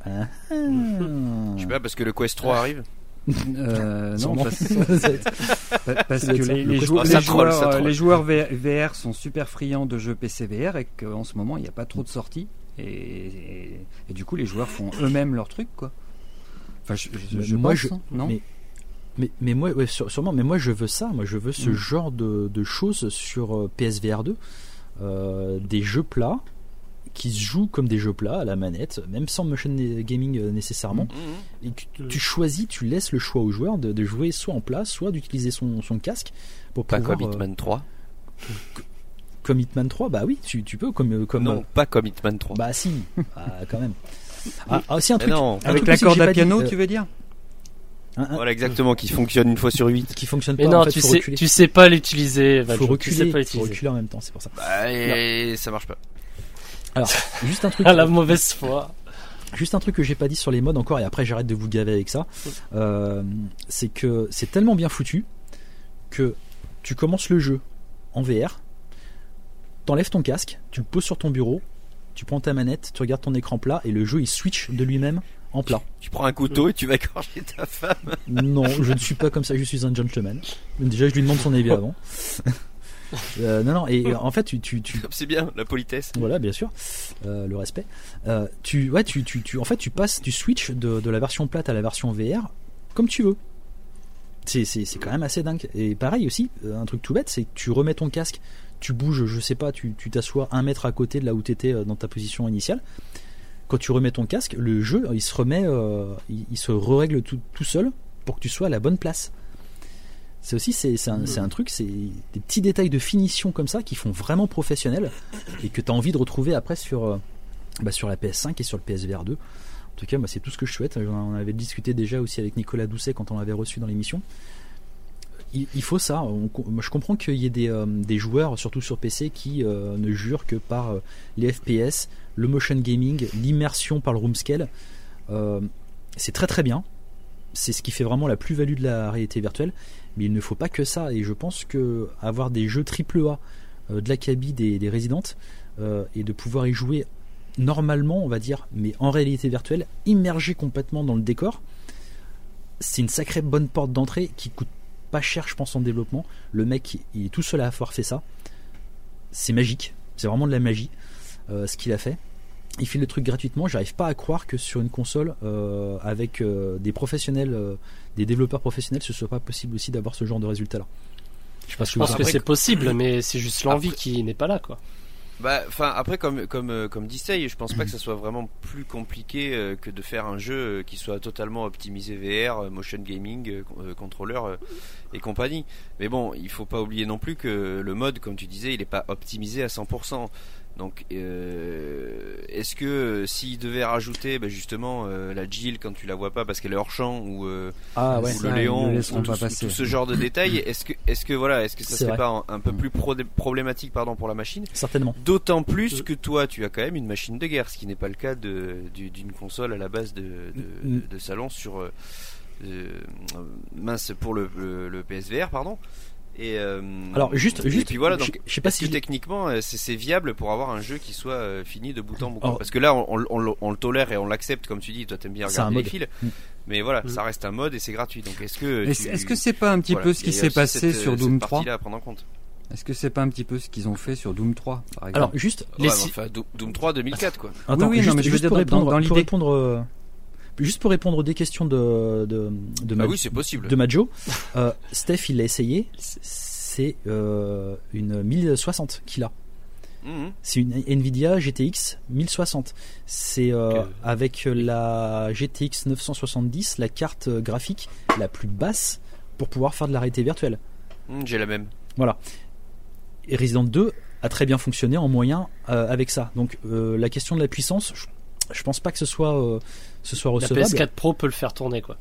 Ah. Je sais pas, parce que le Quest 3 arrive euh, non, parce, que les, joueurs, les, joueurs, VR sont super friands de jeux PC VR et qu'en ce moment il n'y a pas trop de sorties. Et, et, du coup les joueurs font eux-mêmes leur truc quoi. Enfin, je, moi, je, hein, non? mais, mais, moi, sûrement, mais moi je veux ça, moi je veux ce mm. genre de, de, choses sur euh, PSVR 2, euh, des jeux plats qui se jouent comme des jeux plats à la manette, même sans motion gaming euh, nécessairement. Mmh, mmh. Et tu, tu, choisis, tu laisses le choix au joueur de, de jouer soit en plat, soit d'utiliser son, son, casque pour pas pouvoir, comme Hitman 3. comme Hitman 3, bah oui, tu, tu peux comme euh, comme non, pas comme Hitman 3. Bah si, ah, quand même. Ah, ah, aussi un truc non. avec la corde à piano, tu veux dire voilà exactement qui fonctionne une fois sur 8 qui fonctionne pas mais non tu sais tu sais pas l'utiliser faut reculer faut reculer en même temps c'est pour ça bah, et ça marche pas alors, juste un truc. à la mauvaise foi. Juste un truc que j'ai pas dit sur les modes encore et après j'arrête de vous gaver avec ça. Euh, c'est que c'est tellement bien foutu que tu commences le jeu en VR, t'enlèves ton casque, tu le poses sur ton bureau, tu prends ta manette, tu regardes ton écran plat et le jeu il switch de lui-même en plat. Tu prends un couteau et tu vas égorger ta femme. Non, je ne suis pas comme ça, je suis un gentleman. Déjà je lui demande son avis avant. Euh, non, non, et en fait, tu. tu, tu... C'est bien, la politesse. Voilà, bien sûr, euh, le respect. Euh, tu, ouais, tu, tu, tu, en fait, tu passes, tu switch de, de la version plate à la version VR comme tu veux. C'est, c'est, c'est quand même assez dingue. Et pareil aussi, un truc tout bête, c'est que tu remets ton casque, tu bouges, je sais pas, tu, tu t'assois un mètre à côté de là où tu étais dans ta position initiale. Quand tu remets ton casque, le jeu, il se remet, il, il, se règle tout, tout seul pour que tu sois à la bonne place. C'est aussi c'est un, un, truc, c'est des petits détails de finition comme ça qui font vraiment professionnel et que tu as envie de retrouver après sur, euh, bah sur la PS5 et sur le PSVR 2. En tout cas, moi c'est tout ce que je souhaite. On avait discuté déjà aussi avec Nicolas Doucet quand on l'avait reçu dans l'émission. Il, faut ça. je comprends qu'il y ait des, euh, des, joueurs, surtout sur PC, qui euh, ne jurent que par les FPS, le motion gaming, l'immersion par le room scale. c'est très très bien. C'est ce qui fait vraiment la plus-value de la réalité virtuelle mais il ne faut pas que ça. Et je pense que avoir des jeux AAA euh, de l'acabit des, des résidentes euh, et de pouvoir y jouer normalement, on va dire, mais en réalité virtuelle, immergé complètement dans le décor, c'est une sacrée bonne porte d'entrée qui coûte pas cher, je pense, en développement. Le mec, il est tout seul à avoir fait ça. C'est magique, c'est vraiment de la magie euh, ce qu'il a fait il file le truc gratuitement. J'arrive pas à croire que sur une console avec des professionnels, des développeurs professionnels, ce soit pas possible aussi d'avoir ce genre de résultat-là. Je, pense que c'est possible, mais c'est juste l'envie qui n'est pas là, quoi. Bah, enfin après comme comme comme Disney, je pense pas que ce soit vraiment plus compliqué que de faire un jeu qui soit totalement optimisé VR, motion gaming, contrôleur et compagnie. Mais bon, il faut pas oublier non plus que le mode, comme tu disais, il est pas optimisé à 100%. Donc, euh, est-ce que euh, s'il devait rajouter bah, justement euh, la Jill quand tu la vois pas parce qu'elle est hors champ ou, ah, ou le Léon ou tout, ce genre de détails, est-ce que est-ce que voilà, est-ce que ça serait pas un, peu plus problématique pardon pour la machine? Certainement. D'autant plus que toi, tu as quand même une machine de guerre, ce qui n'est pas le cas d'une console à la base de, de, mm. salon sur mince pour le, le PSVR pardon. Et euh, alors juste, juste, puis voilà. Donc, je, sais pas si techniquement euh, c'est viable pour avoir un jeu qui soit euh, fini de bout en bout. Parce que là, on, on, on le tolère et on l'accepte, comme tu dis. Toi, t'aimes bien regarder les fils, mm. mais voilà, mm. ça reste un mode et c'est gratuit. Donc, est-ce que est-ce que c'est pas un petit peu ce qui s'est passé sur Doom 3 à prendre en compte. Est-ce que c'est pas un petit peu ce qu'ils ont fait sur Doom 3 par exemple Alors juste les enfin, Doom 3 2004 quoi. Attends, oui, non, mais je veux dire pour répondre, dans, pour répondre juste pour répondre aux questions de de de, ah oui, possible. de Majo, euh, Steph il l'a essayé c'est euh, une 1060 qu'il a. Mhm. C'est une Nvidia GTX 1060. C'est euh, avec la GTX 970 la carte graphique la plus basse pour pouvoir faire de la réalité virtuelle. Mhm, j'ai la même. Voilà. Et Resident 2 a très bien fonctionné en moyen euh, avec ça. Donc la question de la puissance, je, je pense pas que ce soit ce soit recevable. La PS4 Pro peut le faire tourner quoi.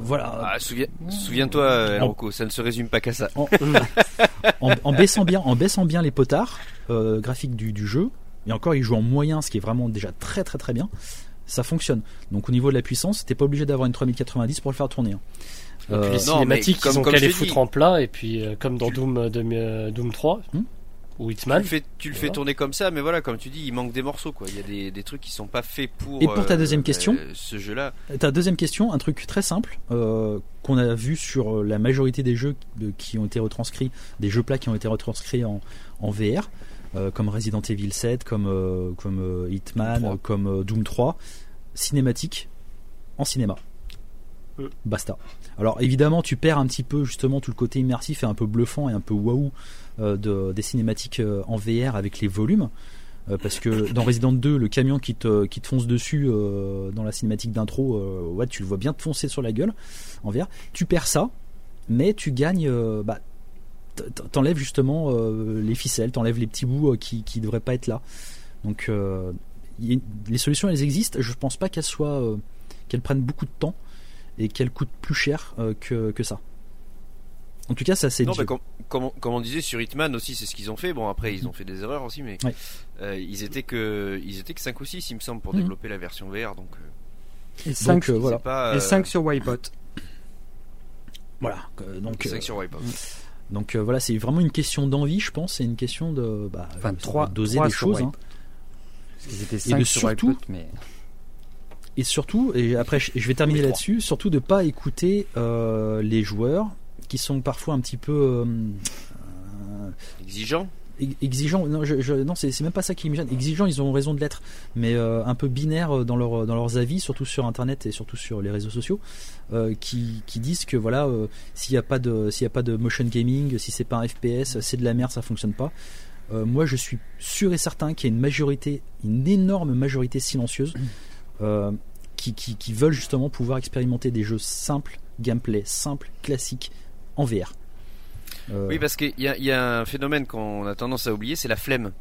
voilà. Ah, souviens- Souviens-toi, euh, Rocco, ça ne se résume pas qu'à ça. en, en- en baissant bien, en baissant bien les potards euh, graphiques du, du jeu, et encore il joue en moyen, ce qui est vraiment déjà très très très bien. Ça fonctionne. Donc au niveau de la puissance, t'es pas obligé d'avoir une 3090 pour le faire tourner. hein. Et puis Euh, les non, cinématiques, mais comme- ils ont comme qu'à je les foutre dis. en plat, et puis euh, comme dans Doom, euh, de- euh, Doom 3 Hmm. Ou Tu Hitman. le fais, tu le fais tourner comme ça, mais voilà, comme tu dis, il manque des morceaux, quoi. Il y a des, des trucs qui sont pas faits pour. Et pour ta euh, deuxième euh, question Ce jeu-là. Ta deuxième question, un truc très simple euh, qu'on a vu sur euh, la majorité des jeux euh, qui ont été retranscrits, des jeux plats qui ont été retranscrits en, en VR, euh, comme Resident Evil 7, comme, euh, comme euh, Hitman, Doom 3. euh, comme euh, Doom 3, cinématique en cinéma. Euh. Basta. Alors évidemment, tu perds un petit peu justement tout le côté immersif et un peu bluffant et un peu waouh euh, de, des cinématiques euh, en VR avec les volumes. Euh, parce que dans Resident 2, le camion qui te, qui te fonce dessus euh, dans la cinématique d'intro, euh, tu le vois bien te foncer sur la gueule en VR. Tu perds ça, mais tu gagnes. euh, bah, t'enlèves justement euh, les ficelles, t'enlèves les petits bouts euh, qui qui devraient pas être là. Donc euh, les solutions elles existent. Je pense pas qu'elles soient euh, qu'elles prennent beaucoup de temps et qu'elles coûtent plus cher euh, que que ça. En tout cas, ça c'est Non, Dieu. mais comme, comme, on- comme on disait sur Hitman aussi, c'est ce qu'ils ont fait. Bon, après, ils ont fait des erreurs aussi, mais Ouais. euh, ils étaient que ils étaient que 5 ou 6, il me semble, pour Mhm. développer la version VR. Donc, euh, Et 5, Donc, euh, voilà. et 5 sur Wipeout. Voilà. Euh, donc euh, 5 sur Wipeout. Donc euh, voilà, c'est vraiment une question d'envie, je pense, c'est une question de bah, Enfin, de trois- doser trois des sur choses. Hein. Parce étaient de 5 sur surtout- Wipeout, mais. Et surtout, et après je vais terminer là-dessus, surtout de pas écouter euh, les joueurs qui sont parfois un petit peu euh, euh, Exigeant. ex- exigeants. Non, je, je- non, c'est même pas ça qui me gêne. Exigeants, ils ont raison de l'être, mais euh, un peu binaires dans leur dans leurs avis, surtout sur Internet et surtout sur les réseaux sociaux, euh, qui, qui disent que voilà, euh, s'il y a pas de s'il a pas de motion gaming, si c'est pas un FPS, c'est de la merde, ça fonctionne pas. Euh, moi, je suis sûr et certain qu'il y a une majorité, une énorme majorité silencieuse, euh, qui, qui, qui veulent justement pouvoir expérimenter des jeux simples, gameplay simple, classique, en VR. Euh, Oui, parce qu'il y y a un phénomène qu'on a tendance à oublier, c'est la flemme.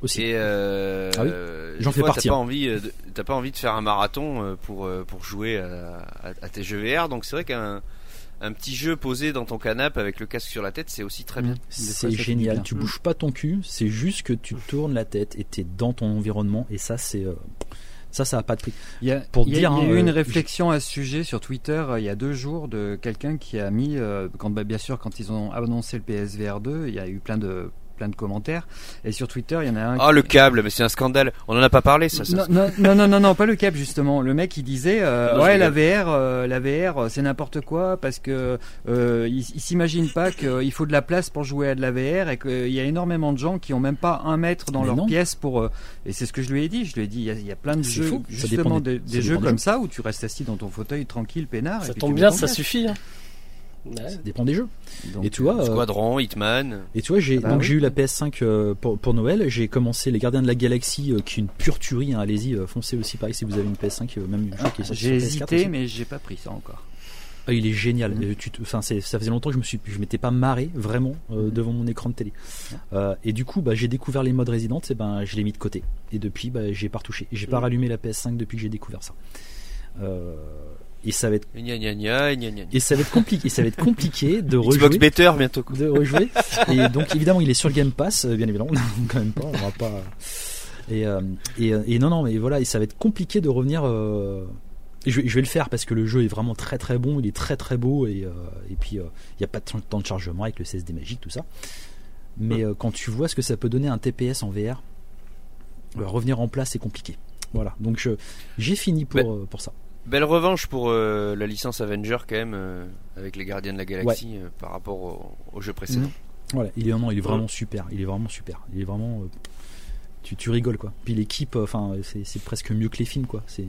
aussi. Et euh, Ah oui, euh, j'en fais partie, T'as pas hein. envie, euh, de- pas envie de faire un marathon euh, pour euh, pour jouer à, à- à tes jeux VR. Donc c'est vrai qu'un un petit jeu posé dans ton canapé avec le casque sur la tête, c'est aussi très bien. Fois, C'est génial. Tu bouges pas ton cul, c'est juste que tu tournes la tête et t'es dans ton environnement et ça c'est euh, ça ça a pas de prix. Il y a, Pour il y a- dire, il y a hein, eu une euh, réflexion à ce sujet sur Twitter euh, il y a deux jours de quelqu'un qui a mis, euh, quand, bah, bien sûr, quand ils ont annoncé le PSVR 2, il y a eu plein de plein de commentaires. Et sur Twitter, il y en a un. Ah qui- le câble, mais c'est un scandale. On en a pas parlé, ça. ça. Non, non, non, non, non, non, pas le cap justement. Le mec il disait euh, Non, ouais la. VR, euh, la VR euh, c'est n'importe quoi parce que euh, il, il s'imagine pas qu'il faut de la place pour jouer à de la VR et qu'il y a énormément de gens qui ont même pas un mètre dans Mais leur non. pièce pour. euh, et c'est ce que je lui ai dit. Je lui ai dit il y a, il y a plein de jeux justement des- des, ça des jeux comme ça où tu restes assis dans ton fauteuil tranquille peinard. et Ça puis tombe bien, ça suffit. hein. Ouais. Ça dépend des jeux. Donc, et tu vois, euh, Squadron, Hitman. et tu vois, j'ai Ah bah donc oui. j'ai eu la PS5 euh, pour, pour Noël. J'ai commencé les Gardiens de la Galaxie, euh, qui est une pure tuerie. hein. Allez-y, euh, foncez aussi pareil si vous avez une PS5, euh, même une jeu qui est J'ai sur PS4 hésité aussi. mais j'ai pas pris ça encore. Ah, il est génial. Euh, tu te- Enfin, c'est- ça faisait longtemps que je me suis, je m'étais pas marré vraiment euh, Mhm. devant mon écran de télé. Euh, et du coup, bah, j'ai découvert les modes Resident. Et ben, je l'ai mis de côté. Et depuis, bah, j'ai pas retouché. J'ai pas Mhm. rallumé la PS5 depuis que j'ai découvert ça. Euh, et ça va être Gna et ça va être compliqué. et ça va être compliqué de Xbox rejouer. Better bientôt. quoi. de rejouer. Et donc évidemment, il est sur le Game Pass, euh, bien évidemment. quand même pas, on va pas. Et, euh, et, euh, et non, non, mais voilà, et ça va être compliqué de revenir. euh, je, vais- je vais le faire parce que le jeu est vraiment très très bon, il est très très beau et, euh, et puis euh, il n'y a pas de temps de chargement avec le CSD magique, tout ça. Mais quand tu vois ce que ça peut donner un TPS en VR, revenir en place c'est compliqué. Voilà, donc j'ai fini pour, Mais- pour ça. Belle revanche pour euh, la licence Avenger quand même euh, avec les Gardiens de la Galaxie euh, par rapport au, au jeu précédent. Mhm. Voilà, il est non, il est vraiment super. Il est vraiment super. Il est vraiment. euh, tu, tu rigoles quoi. Puis l'équipe, enfin, c'est c'est presque mieux que les films quoi. C'est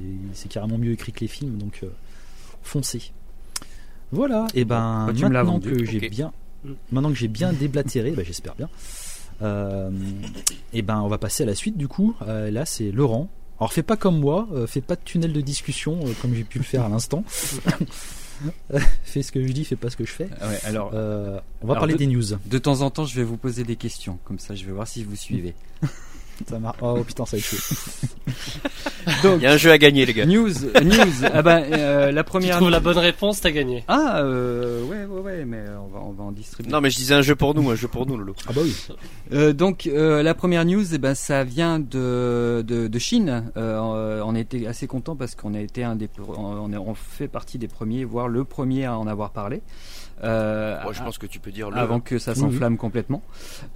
carrément mieux écrit que les films, donc euh, foncez. Voilà. Et ben bah, maintenant que j'ai bien, maintenant que j'ai bien déblatéré, bah, j'espère bien. Euh, et ben on va passer à la suite du coup. Euh, là c'est Laurent. Alors fais pas comme moi, euh, fais pas de tunnel de discussion euh, comme j'ai pu le faire à l'instant. fais ce que je dis, fais pas ce que je fais. Ouais, alors Euh, on va Alors, parler de- des news. de temps en temps je vais vous poser des questions comme ça je vais voir si vous suivez. Ça marche. Oh putain, ça va être chaud. Il y a un jeu à gagner, les gars. News, news. ah ben, euh, la Tu première. trouves la bonne réponse, t'as gagné. Ah, euh, ouais, ouais, ouais, mais on va, on va en distribuer. Non, mais je disais un jeu pour nous, un jeu pour nous, Lolo. Ah bah oui. Euh, donc euh, la première news, eh ben ça vient de de, de Chine. Euh, on a été assez content parce qu'on a été un des, on, est- on fait partie des premiers, voire le premier à en avoir parlé. Euh, je pense que tu peux dire le. avant que ça s'enflamme complètement.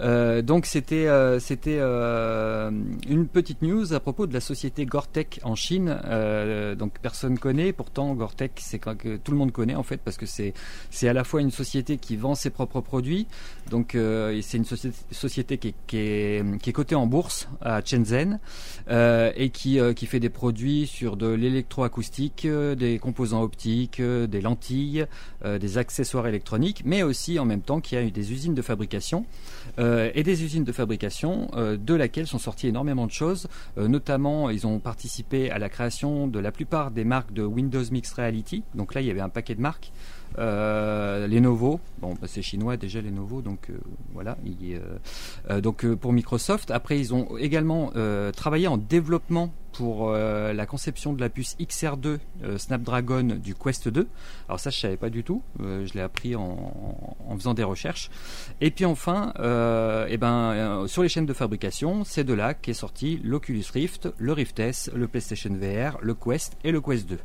Euh, donc c'était euh, c'était euh, une petite news à propos de la société Gore-Tex en Chine. Euh, donc personne connaît, pourtant Gore-Tex c'est que tout le monde connaît en fait parce que c'est c'est à la fois une société qui vend ses propres produits. Donc euh, c'est une société, société qui est, qui est qui est cotée en bourse à Shenzhen euh, et qui euh, qui fait des produits sur de l'électroacoustique, des composants optiques, des lentilles, euh, des accessoires électroniques, mais aussi en même temps qu'il y a eu des usines de fabrication euh, et des usines de fabrication euh, de laquelle sont sorties énormément de choses. Euh, notamment, ils ont participé à la création de la plupart des marques de Windows Mixed Reality. Donc là, il y avait un paquet de marques. Euh, Lenovo, bon, bah, c'est chinois déjà Lenovo, donc euh, voilà. il, euh, euh, donc pour Microsoft, après ils ont également travaillé en développement pour la conception de la puce XR2 euh, Snapdragon du Quest 2. Alors ça je savais pas du tout, je l'ai appris en, faisant des recherches. Et puis enfin, euh, eh ben sur les chaînes de fabrication, c'est de là qu'est sorti l'Oculus Rift, le Rift S, le PlayStation VR, le Quest et le Quest 2.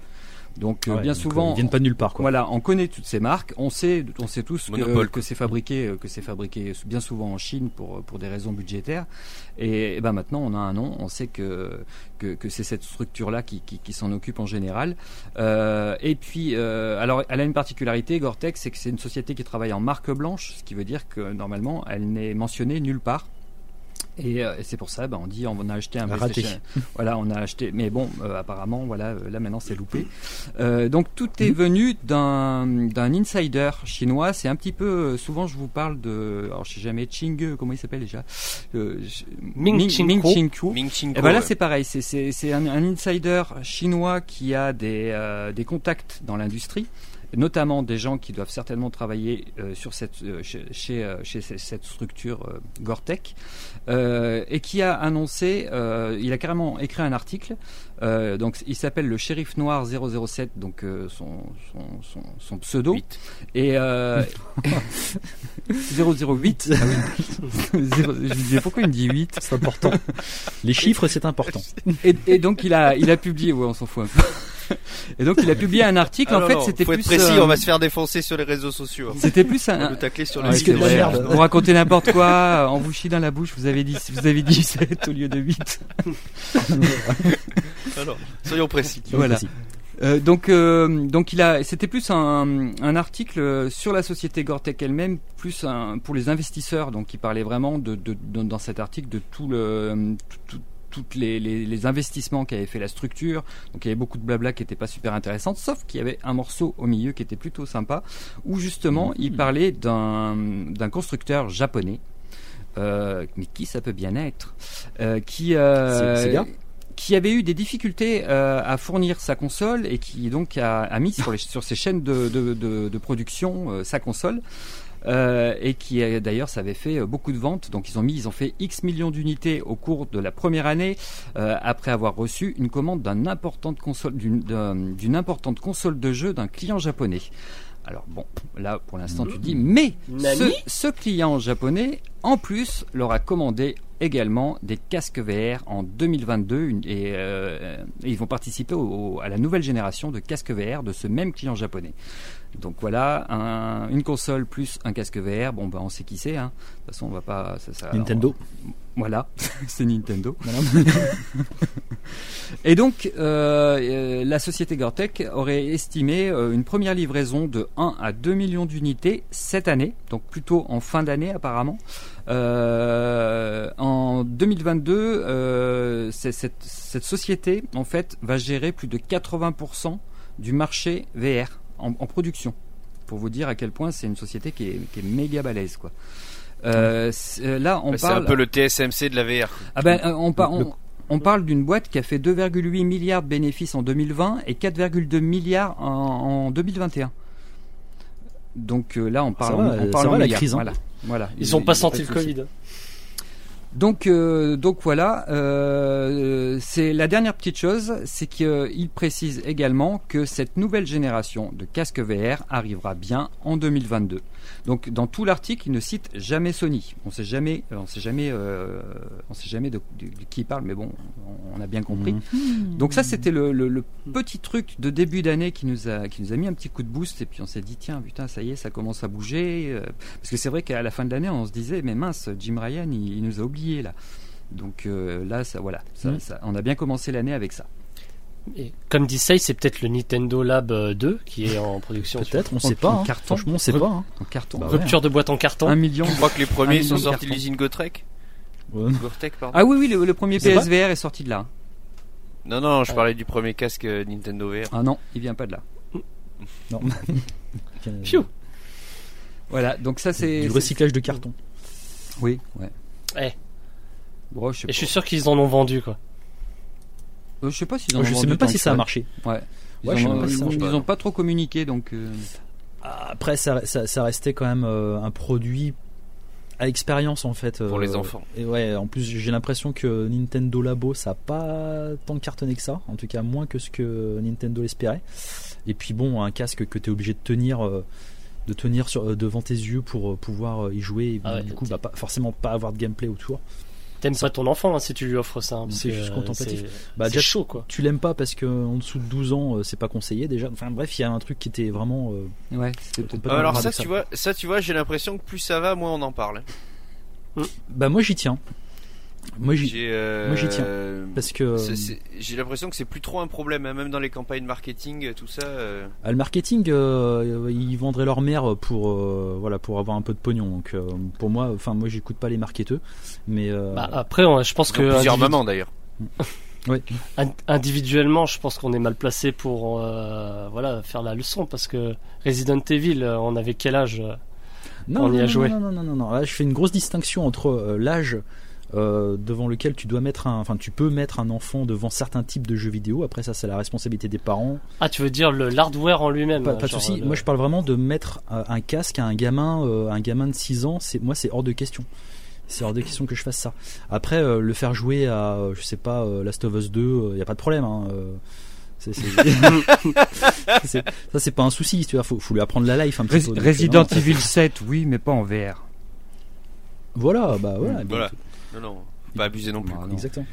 Donc euh, Ouais, bien donc, euh, souvent, Ils viennent pas de nulle part, quoi. voilà, on connaît toutes ces marques, on sait, on sait tous que, Monopole, que c'est fabriqué, euh, que c'est fabriqué bien souvent en Chine pour pour des raisons budgétaires. Et, eh ben maintenant, on a un nom, on sait que que, que c'est cette structure-là qui, qui, qui s'en occupe en général. Euh, et puis, euh, alors, elle a une particularité, Gore-Tex, c'est que c'est une société qui travaille en marque blanche, ce qui veut dire que normalement, elle n'est mentionnée nulle part. Et, euh, et c'est pour ça, ben, on dit on a acheté un Raté. PlayStation. Voilà, on a acheté. Mais bon, euh, apparemment, voilà, euh, là maintenant c'est loupé. Euh, donc tout est venu d'un d'un insider chinois. C'est un petit peu. euh, Souvent, je vous parle de. Alors, je sais jamais. Ching, comment il s'appelle déjà? Euh, je- Ming Ching Kuo. Ming Ching Et ben là, c'est pareil. C'est- C'est c'est un, un insider chinois qui a des, euh, des contacts dans l'industrie, notamment des gens qui doivent certainement travailler euh, sur cette, euh, chez, euh, cette structure euh, et qui a annoncé, il a carrément écrit un article. Euh, donc, il s'appelle le shérif noir 007, donc euh, son, son, son, son pseudo. Et euh, 008. Ah oui. Zéro- je me disais pourquoi il me dit 8 C'est important. Les chiffres, c'est important. et, et donc il a il a publié ouais on s'en fout un peu. Et donc il a publié un article Ah en non, fait c'était plus être précis, euh, on va se faire défoncer sur les réseaux sociaux. hein. c'était plus On va un nous tacler sur les de la merde. Vous racontez n'importe quoi, on vous chie dans la bouche, vous avez dit vous avez dit 7 au lieu de 8. Alors, soyons précis. Voilà. Euh, donc, euh, donc il a, c'était plus un, un article sur la société Gore-Tex elle-même, plus un, pour les investisseurs. Donc, il parlait vraiment de, de- de- dans cet article de tout le, tout- tout- toutes les, les, les investissements qu'avait fait la structure. Donc, il y avait beaucoup de blabla qui n'était pas super intéressante, sauf qu'il y avait un morceau au milieu qui était plutôt sympa, où justement il parlait d'un, d'un constructeur japonais. Euh, mais qui ça peut bien être euh, Qui euh, C'est- Sega qui avait eu des difficultés euh, à fournir sa console et qui donc a, a mis sur, les, sur ses chaînes de, de, de, de production euh, sa console. Euh, et qui d'ailleurs ça avait fait beaucoup de ventes donc ils ont mis ils ont fait x millions d'unités au cours de la première année euh, après avoir reçu une commande d'un importante console d'une d'un- d'une importante console de jeu d'un client japonais alors bon là pour l'instant tu dis mais ce client japonais en plus leur a commandé également des casques VR en 2022 une- et, euh, ils vont participer à la nouvelle génération de casques VR de ce même client japonais. Donc voilà, un- une console plus un casque VR, bon ben on sait qui c'est, hein. de toute façon on va pas... ça- ça- Nintendo. Voilà, c'est Nintendo. Voilà. Et donc, euh, euh, la société Gore-Tex aurait estimé euh, une première livraison de 1 à 2 millions d'unités cette année, donc plutôt en fin d'année apparemment. Euh, en 2022, euh, c'est- cette, cette société en fait va gérer plus de 80% du marché VR en, en production. Pour vous dire à quel point c'est une société qui est, qui est méga balèze quoi. Euh, c'est- euh, là, on Bah, C'est parle. un peu le TSMC de la VR. Ah ben, euh, on, par- on, on parle d'une boîte qui a fait 2,8 milliards de bénéfices en 2020 et 4,2 milliards en, en 2021. Donc euh, là, on parle, va, on, parle ça en va, la crise, hein. Voilà, voilà. Ils ont pas Il- senti le. Covid. Donc, euh, donc voilà, euh, c'est la dernière petite chose, c'est qu'il précise également que cette nouvelle génération de casques VR arrivera bien en 2022. Donc, dans tout l'article, il ne cite jamais Sony. On sait jamais, on sait jamais, euh, on sait jamais de, de- de qui il parle, mais bon, on, on a bien compris. Mhm. Donc ça, c'était le, le- le petit truc de début d'année qui nous a qui nous a mis un petit coup de boost et puis on s'est dit tiens putain ça y est ça commence à bouger euh, parce que c'est vrai qu'à la fin de l'année on se disait mais mince Jim Ryan il, il nous a oubliés là. Donc euh, là ça voilà ça, Mhm. ça- on a bien commencé l'année avec ça. Et comme dit Say, c'est peut-être le Nintendo Lab euh, 2 qui est en production. Peut-être, on sait pas. en hein. carton. Franchement, on sait pas. hein. En carton. Bah Rupture de boîte en carton. Un million. Je crois que les premiers sont sortis de l'usine Gotrek. Ouais. Gotrek, pardon. Ah oui oui le, le premier PSVR est sorti de là. Non, non, je Ouais. parlais du premier casque euh, Nintendo VR. Ah non il vient pas de là. Non. Phew. Voilà donc ça c'est Du recyclage de carton. Oui ouais. Eh. Bon, je sais Et je suis sûr qu'ils en ont vendu quoi. Euh, je sais pas s'ils Je sais même pas si ça a marché. Ouais. Ils, Ouais, je sais ont, pas ils, ils ont pas trop communiqué donc. euh, Après, ça, ça, ça restait quand même euh, un produit à expérience en fait. Pour les enfants. Et ouais, en plus j'ai l'impression que Nintendo Labo ça a pas tant cartonné que ça, en tout cas moins que ce que Nintendo espérait. Et puis bon, un casque que tu es obligé de tenir, euh, de tenir sur, devant tes yeux pour pouvoir y jouer. Et Ah ouais, du coup, bah, pas, forcément pas avoir de gameplay autour. T'aimes pas ton enfant hein, si tu lui offres ça. hein, C'est juste euh, contemplatif. c'est- Bah, c'est déjà, chaud quoi. Tu l'aimes pas parce que en dessous de 12 ans, euh, c'est pas conseillé déjà. Enfin bref, il y a un truc qui était vraiment. euh, Ouais, c'était peut-être Pas Ah, alors ça. tu vois, ça, tu vois, j'ai l'impression que plus ça va, moins on en parle. Bah moi j'y tiens. Moi j'y J'ai, euh, moi, j'y tiens. parce que c'est- c'est- J'ai l'impression que c'est plus trop un problème, hein, même dans les campagnes marketing, tout ça. euh, Ah, le marketing, euh, ils vendraient leur mère pour euh, voilà pour avoir un peu de pognon. Donc euh, pour moi, enfin moi j'écoute pas les marketeurs, mais euh, Bah, après, on- je pense que plusieurs individu- mamans d'ailleurs. in- individuellement, je pense qu'on est mal placé pour euh, voilà faire la leçon parce que Resident Evil, euh, on avait quel âge euh, non, on y non, a non, joué. Non, non, non, non, non. Là, je fais une grosse distinction entre euh, l'âge euh, devant lequel tu dois mettre un, enfin tu peux mettre un enfant devant certains types de jeux vidéo. Après ça, c'est la responsabilité des parents. Ah, tu veux dire le l'hardware en lui-même Pas, pas de souci. le- Moi, je parle vraiment de mettre euh, un casque à un gamin, euh, un gamin de 6 ans. C'est moi, c'est hors de question. C'est hors de question que je fasse ça. Après, euh, le faire jouer à, euh, je sais pas, euh, Last of Us 2, il y a pas de problème. Hein, euh, c'est, c'est- c'est- ça, c'est pas un souci. Tu vois, faut, faut lui apprendre la life un petit Res- peu. Resident euh. Evil 7, oui, mais pas en VR. Voilà, bah voilà. bien Voilà. Non, non, faut pas abuser non plus. Ah, non. Exactement.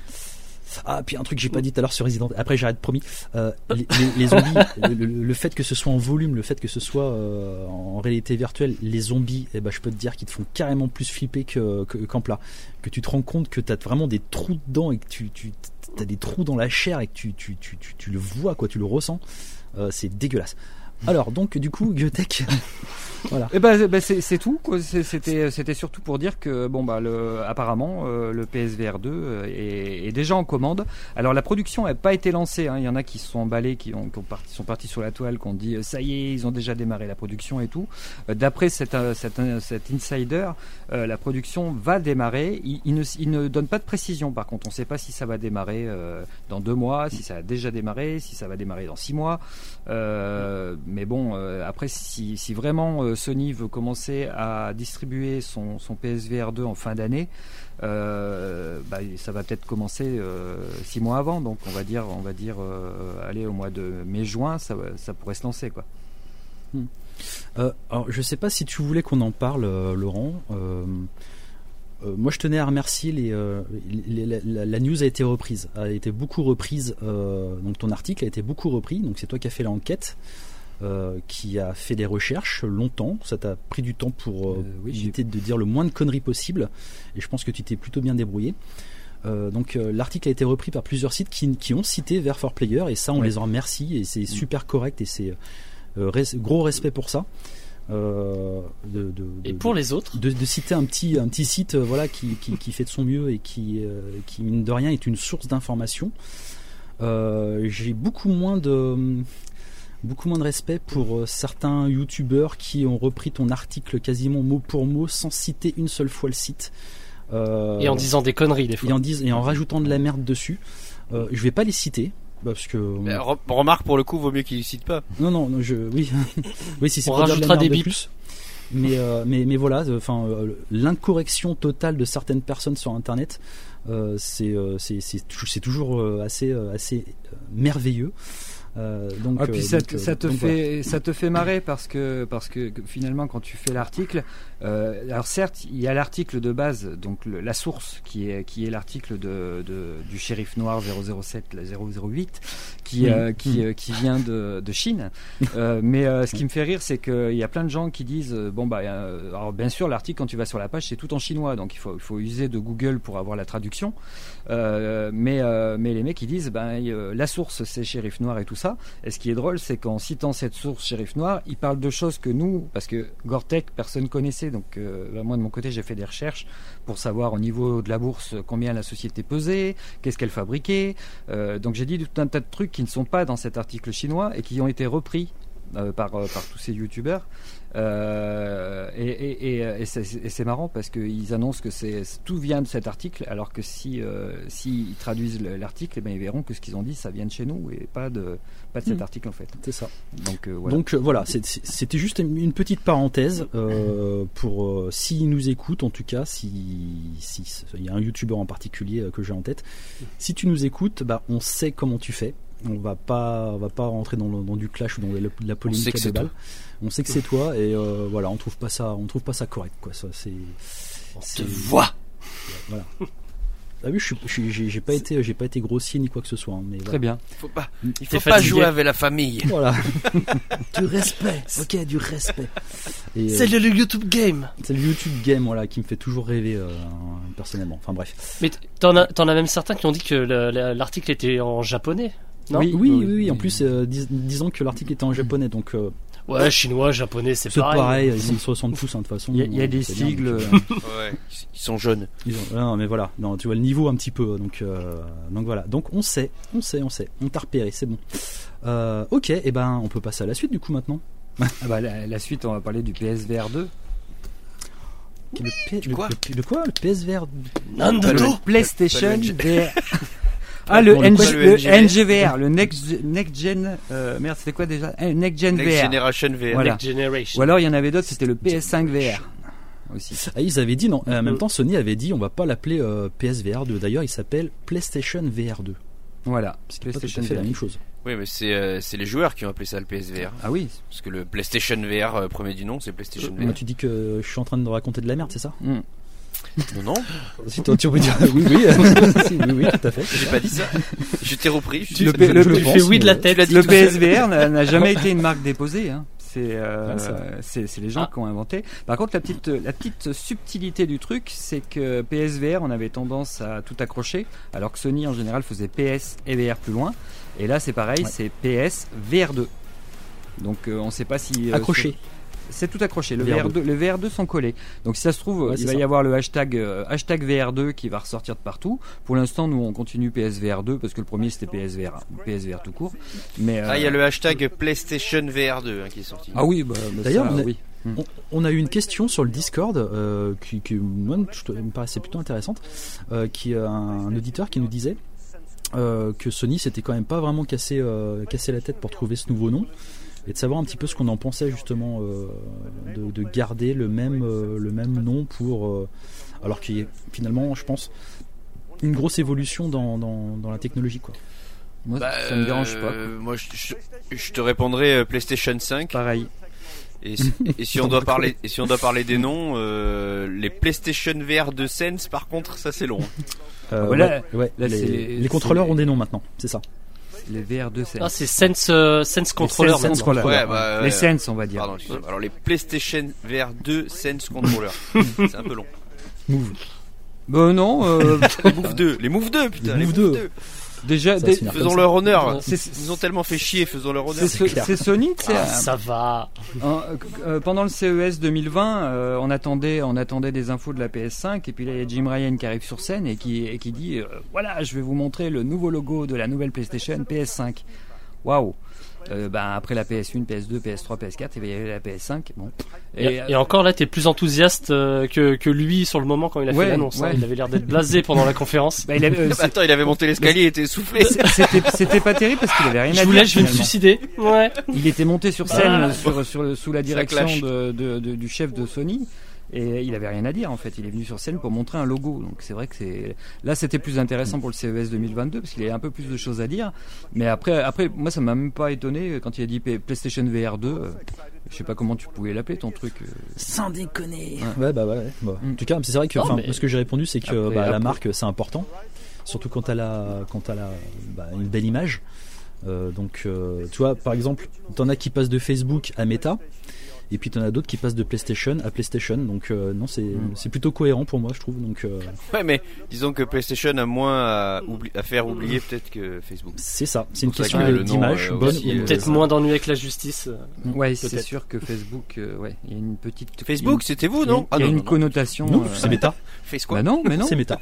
Ah, puis un truc que j'ai pas dit tout à l'heure sur Resident. Après, j'arrête promis. Euh, les, les- les zombies, le, le- le fait que ce soit en volume, le fait que ce soit euh, en réalité virtuelle, les zombies, eh ben, je peux te dire qu'ils te font carrément plus flipper que, que- qu'en plat. Que tu te rends compte que t'as vraiment des trous dedans et que tu, tu as des trous dans la chair et que tu, tu, tu, tu, tu le vois, quoi, tu le ressens. Euh, c'est dégueulasse. Alors, donc, du coup, Biotech. voilà. Eh ben, ben, c'est tout. C'était c'était surtout pour dire que bon bah le apparemment euh, le PSVR 2 euh, est, est déjà en commande. Alors la production n'a pas été lancée. hein. Il y en a qui se sont emballés, qui, ont, qui ont parti- sont partis sur la toile, qui ont dit euh, ça y est, ils ont déjà démarré la production et tout. D'après cet, cet, cet insider, euh, la production va démarrer. Il, ne, donne pas de précision. Par contre, on ne sait pas si ça va démarrer euh, dans deux mois, si ça a déjà démarré, si ça va démarrer dans six mois. Euh, mais bon, après, si, vraiment Sony veut commencer à distribuer son, PSVR 2 en fin d'année, bah, ça va peut-être commencer six mois avant. Donc, on va dire, on va dire, allez, au mois de mai-juin, ça, pourrait se lancer, quoi. Euh, alors, je sais pas si tu voulais qu'on en parle, euh, Laurent. Euh, moi, je tenais à remercier les, les- la, news a été reprise, a été beaucoup reprise. donc ton article a été beaucoup repris. Donc c'est toi qui as fait l'enquête, qui a fait des recherches longtemps. Ça t'a pris du temps pour oui, éviter de dire le moins de conneries possible. Et je pense que tu t'es plutôt bien débrouillé. Euh, donc euh, l'article a été repris par plusieurs sites qui, qui ont cité Ver for Player et ça on Ouais. les en remercie et c'est super correct et c'est res- gros respect pour ça. Euh, de, de- Et de- pour les autres, de, citer un petit, un petit site euh, voilà, qui, qui, qui fait de son mieux et qui, euh, qui, mine de rien, est une source d'information. Euh, J'ai beaucoup moins de beaucoup moins de respect pour euh, certains youtubeurs qui ont repris ton article quasiment mot pour mot sans citer une seule fois le site. Euh, et en disant des conneries des fois. et en, dis- et en rajoutant de la merde dessus. Euh, je vais pas les citer. Parce que Mais re- remarque pour le coup, vaut mieux qu'il cite pas. non non, non, je oui oui si c'est On de rajoutera des de bips. plus. mais, euh, mais, mais voilà, enfin, euh, l'incorrection totale de certaines personnes sur Internet, euh, c'est euh, c'est c'est tou- c'est toujours euh, assez, euh, assez euh, merveilleux. Euh, donc, Ah, puis euh, ça, donc, te- euh, ça te donc voilà. fait ça te fait marrer parce que parce que finalement quand tu fais l'article euh, alors certes il y a l'article de base donc le- la source qui est qui est l'article de, de- du shérif noir 007 la 008 qui euh, qui euh, qui vient de, de Chine mais ce qui me fait rire c'est qu'il y a plein de gens qui disent bon bah alors bien sûr l'article quand tu vas sur la page c'est tout en chinois donc il faut il faut user de Google pour avoir la traduction mais, mais les mecs ils disent ben, la source c'est Shérif Noir et tout ça. Et ce qui est drôle, c'est qu'en citant cette source Shérif Noir, ils parlent de choses que nous, parce que Gore-Tex, personne connaissait. Donc euh, ben, moi de mon côté, j'ai fait des recherches pour savoir au niveau de la bourse combien la société pesait, qu'est-ce qu'elle fabriquait. Euh, donc j'ai dit tout un tas de trucs qui ne sont pas dans cet article chinois et qui ont été repris euh, par, euh, par tous ces youtubeurs. Euh, et et, et, et c'est- marrant parce qu'ils annoncent que tout vient de cet article, alors que si euh, s'ils traduisent le- l'article, eh ben, ils verront que ce qu'ils ont dit, ça vient de chez nous et pas de pas de cet Mhm. article en fait. C'est ça. Donc euh, voilà. Donc euh, voilà, c'était juste une petite parenthèse pour s'ils nous écoutent, en tout cas, si si il y a un youtubeur en particulier que j'ai en tête, si tu nous écoutes, bah on sait comment tu fais. On va pas, on va pas rentrer dans, le- dans du clash ou dans la, la polémique à balles. On sait que c'est toi et euh, voilà, on trouve pas ça, on trouve pas ça correct quoi. Ça c'est. On te c'est- voit Ah oui, j'ai j'ai pas été, j'ai pas été grossier ni quoi que ce soit. hein, mais Très voilà. bien. faut pas, il T'es faut pas jouer avec la famille. Voilà. du respect. Ok, du respect. Et, euh, C'est le, le YouTube Game. C'est le YouTube Game voilà, qui me fait toujours rêver euh, personnellement. Enfin bref. Mais t'en as, t'en as même certains qui ont dit que le- le- l'article était en japonais. Non? Oui, Oui, oui, oui, oui. oui. En plus, euh, dis- disons que l'article était en japonais, donc euh, Ouais, chinois, japonais, c'est c'est pareil. pareil. Ils se ressemblent tous hein, de toute façon. Il y a, il y a des sigles. Ouais, ils sont jeunes. ils ont- non, mais voilà. Non, tu vois le niveau un petit peu. Donc, euh, donc voilà. Donc on sait, on sait, on sait. On t'a repéré, c'est bon. Euh, ok, et ben on peut passer à la suite du coup maintenant. ah bah, la, la suite, on va parler du PSVR 2. Le, P- Du le- quoi le- le quoi Le PSVR Nando Le PlayStation. VR. Ah, le, Non, le NG quoi, le le NGVR. Le Next, next Gen. euh, merde, c'était quoi déjà? Eh, Next Gen Next VR. Generation VR. Voilà. Next Generation. Ou alors il y en avait d'autres, c'était le PS5 VR aussi. Ah, ils avaient dit non. En même Mm. temps, Sony avait dit on va pas l'appeler euh, PSVR 2. D'ailleurs, il s'appelle PlayStation VR 2. Voilà, C'est pas tout à PlayStation fait la même chose. Oui, mais c'est euh, c'est les joueurs qui ont appelé ça le PSVR. Ah oui. Parce que le PlayStation VR, euh, premier du nom, c'est PlayStation Moi, VR. tu dis que je suis en train de raconter de la merde, c'est ça? Mm. Non, non, Si toi tu veux dire oui, oui, si, oui, oui, tout à fait. j'ai pas dit ça. Je t'ai repris. je- Le, pense, fais oui de la tête. le PSVR n'a jamais été une marque déposée. Hein. C'est euh, Ouais, c'est les gens Ah. qui ont inventé. Par contre, la petite la petite subtilité du truc, c'est que PSVR, on avait tendance à tout accrocher, alors que Sony en général faisait PS et VR plus loin. Et là, c'est pareil, Ouais. c'est PS VR2. Donc, euh, on ne sait pas si euh, Accroché. C'est tout accroché. Le VR2. VR2, le VR2 sont collés. Donc si ça se trouve, Ouais, il va ça. y avoir le hashtag euh, hashtag VR2 qui va ressortir de partout. Pour l'instant, nous on continue PSVR2 parce que le premier c'était PSVR, PSVR tout court. Mais Ah, il y a euh, le hashtag PlayStation VR2 hein, qui est sorti. ah oui, bah, bah, D'ailleurs, ça, on a- oui. On, on a eu une question sur le Discord euh, qui, qui moi, je- me paraissait plutôt intéressante, euh, qui euh, un, un auditeur qui nous disait euh, que Sony s'était quand même pas vraiment cassé, euh, cassé la tête pour trouver ce nouveau nom et de savoir un petit peu ce qu'on en pensait justement euh, de, de garder le même, euh, le même nom pour euh, alors qu'il y a finalement je pense une grosse évolution dans, dans, dans la technologie quoi. Moi, Bah, ça me dérange pas. euh, moi, je, je- je te répondrai euh, PlayStation 5. Pareil. Et, si- et si on doit parler, et si on doit parler des noms, euh, les PlayStation VR de Sense, par contre, ça c'est long. Euh, voilà. ouais, ouais, Là, les, contrôleurs ont des noms maintenant, c'est ça. Les VR2 c'est Ah, c'est Sense, euh, Sense Controller. Sense maintenant. Controller. Ouais, bah, ouais. Les Sense, on va dire. Pardon, excusez-moi. Alors les PlayStation VR 2 Sense Controller, c'est un peu long. Move. Bah non, euh, Les Move 2, les Move 2, putain, Les les Move Move 2. 2. Déjà, des- Faisons leur honneur. Ils ont tellement fait chier, faisons leur honneur. c'est Sony, tu sais, Ah, ça va. Euh, pendant le CES 2020, euh, on attendait, on attendait des infos de la PS5 et puis là il y a Jim Ryan qui arrive sur scène et qui, et qui dit euh, voilà, je vais vous montrer le nouveau logo de la nouvelle PlayStation PS5. Waouh. Euh, bah, après la PS1, PS2, PS3, PS4, et ben, il y avait la PS5. Bon. Et, et, encore là, t'es plus enthousiaste euh, que, que lui sur le moment quand il a Ouais, fait l'annonce. hein. Il avait l'air d'être blasé pendant la conférence. Bah, il avait- euh, Bah, Attends, il avait monté l'escalier, il était essoufflé. c'est- c'était c'était pas terrible parce qu'il avait rien Je à voulais, dire. je vais me suicider. Ouais. Il était monté sur scène Ah. euh, sur, sur le- sous la direction de- de- du chef de Sony. Et il avait rien à dire en fait. Il est venu sur scène pour montrer un logo. Donc c'est vrai que c'est là c'était plus intéressant pour le CES 2022 parce qu'il y avait un peu plus de choses à dire. Mais après, après moi ça m'a même pas étonné quand il a dit PlayStation VR 2. euh, je sais pas comment tu pouvais l'appeler ton truc. euh. Sans déconner. Ouais. Ouais, bah ouais. ouais. Bah, Mm. En tout cas, c'est vrai que mais- ce que j'ai répondu, c'est que Après- bah, la marque, c'est important. Surtout quand elle a, quand elle a bah, une belle image. Euh, donc, euh, tu vois, par exemple, t'en as qui passent de Facebook à Meta. Et puis t'en as d'autres qui passent de PlayStation à PlayStation. Donc euh, non, c'est Mm. c'est plutôt cohérent pour moi, je trouve. Donc euh, Ouais, mais disons que PlayStation a moins à, oubli- à faire oublier peut-être que Facebook. c'est ça. C'est une question que d'image, euh, euh. Peut-être moins d'ennuis avec la justice. Ouais, c'est sûr que Facebook, euh, ouais, il y a une petite. Facebook, c'était vous, il y a- non Il y a non, une connotation. Non, euh, c'est méta. Face quoi Bah non, mais non. C'est méta.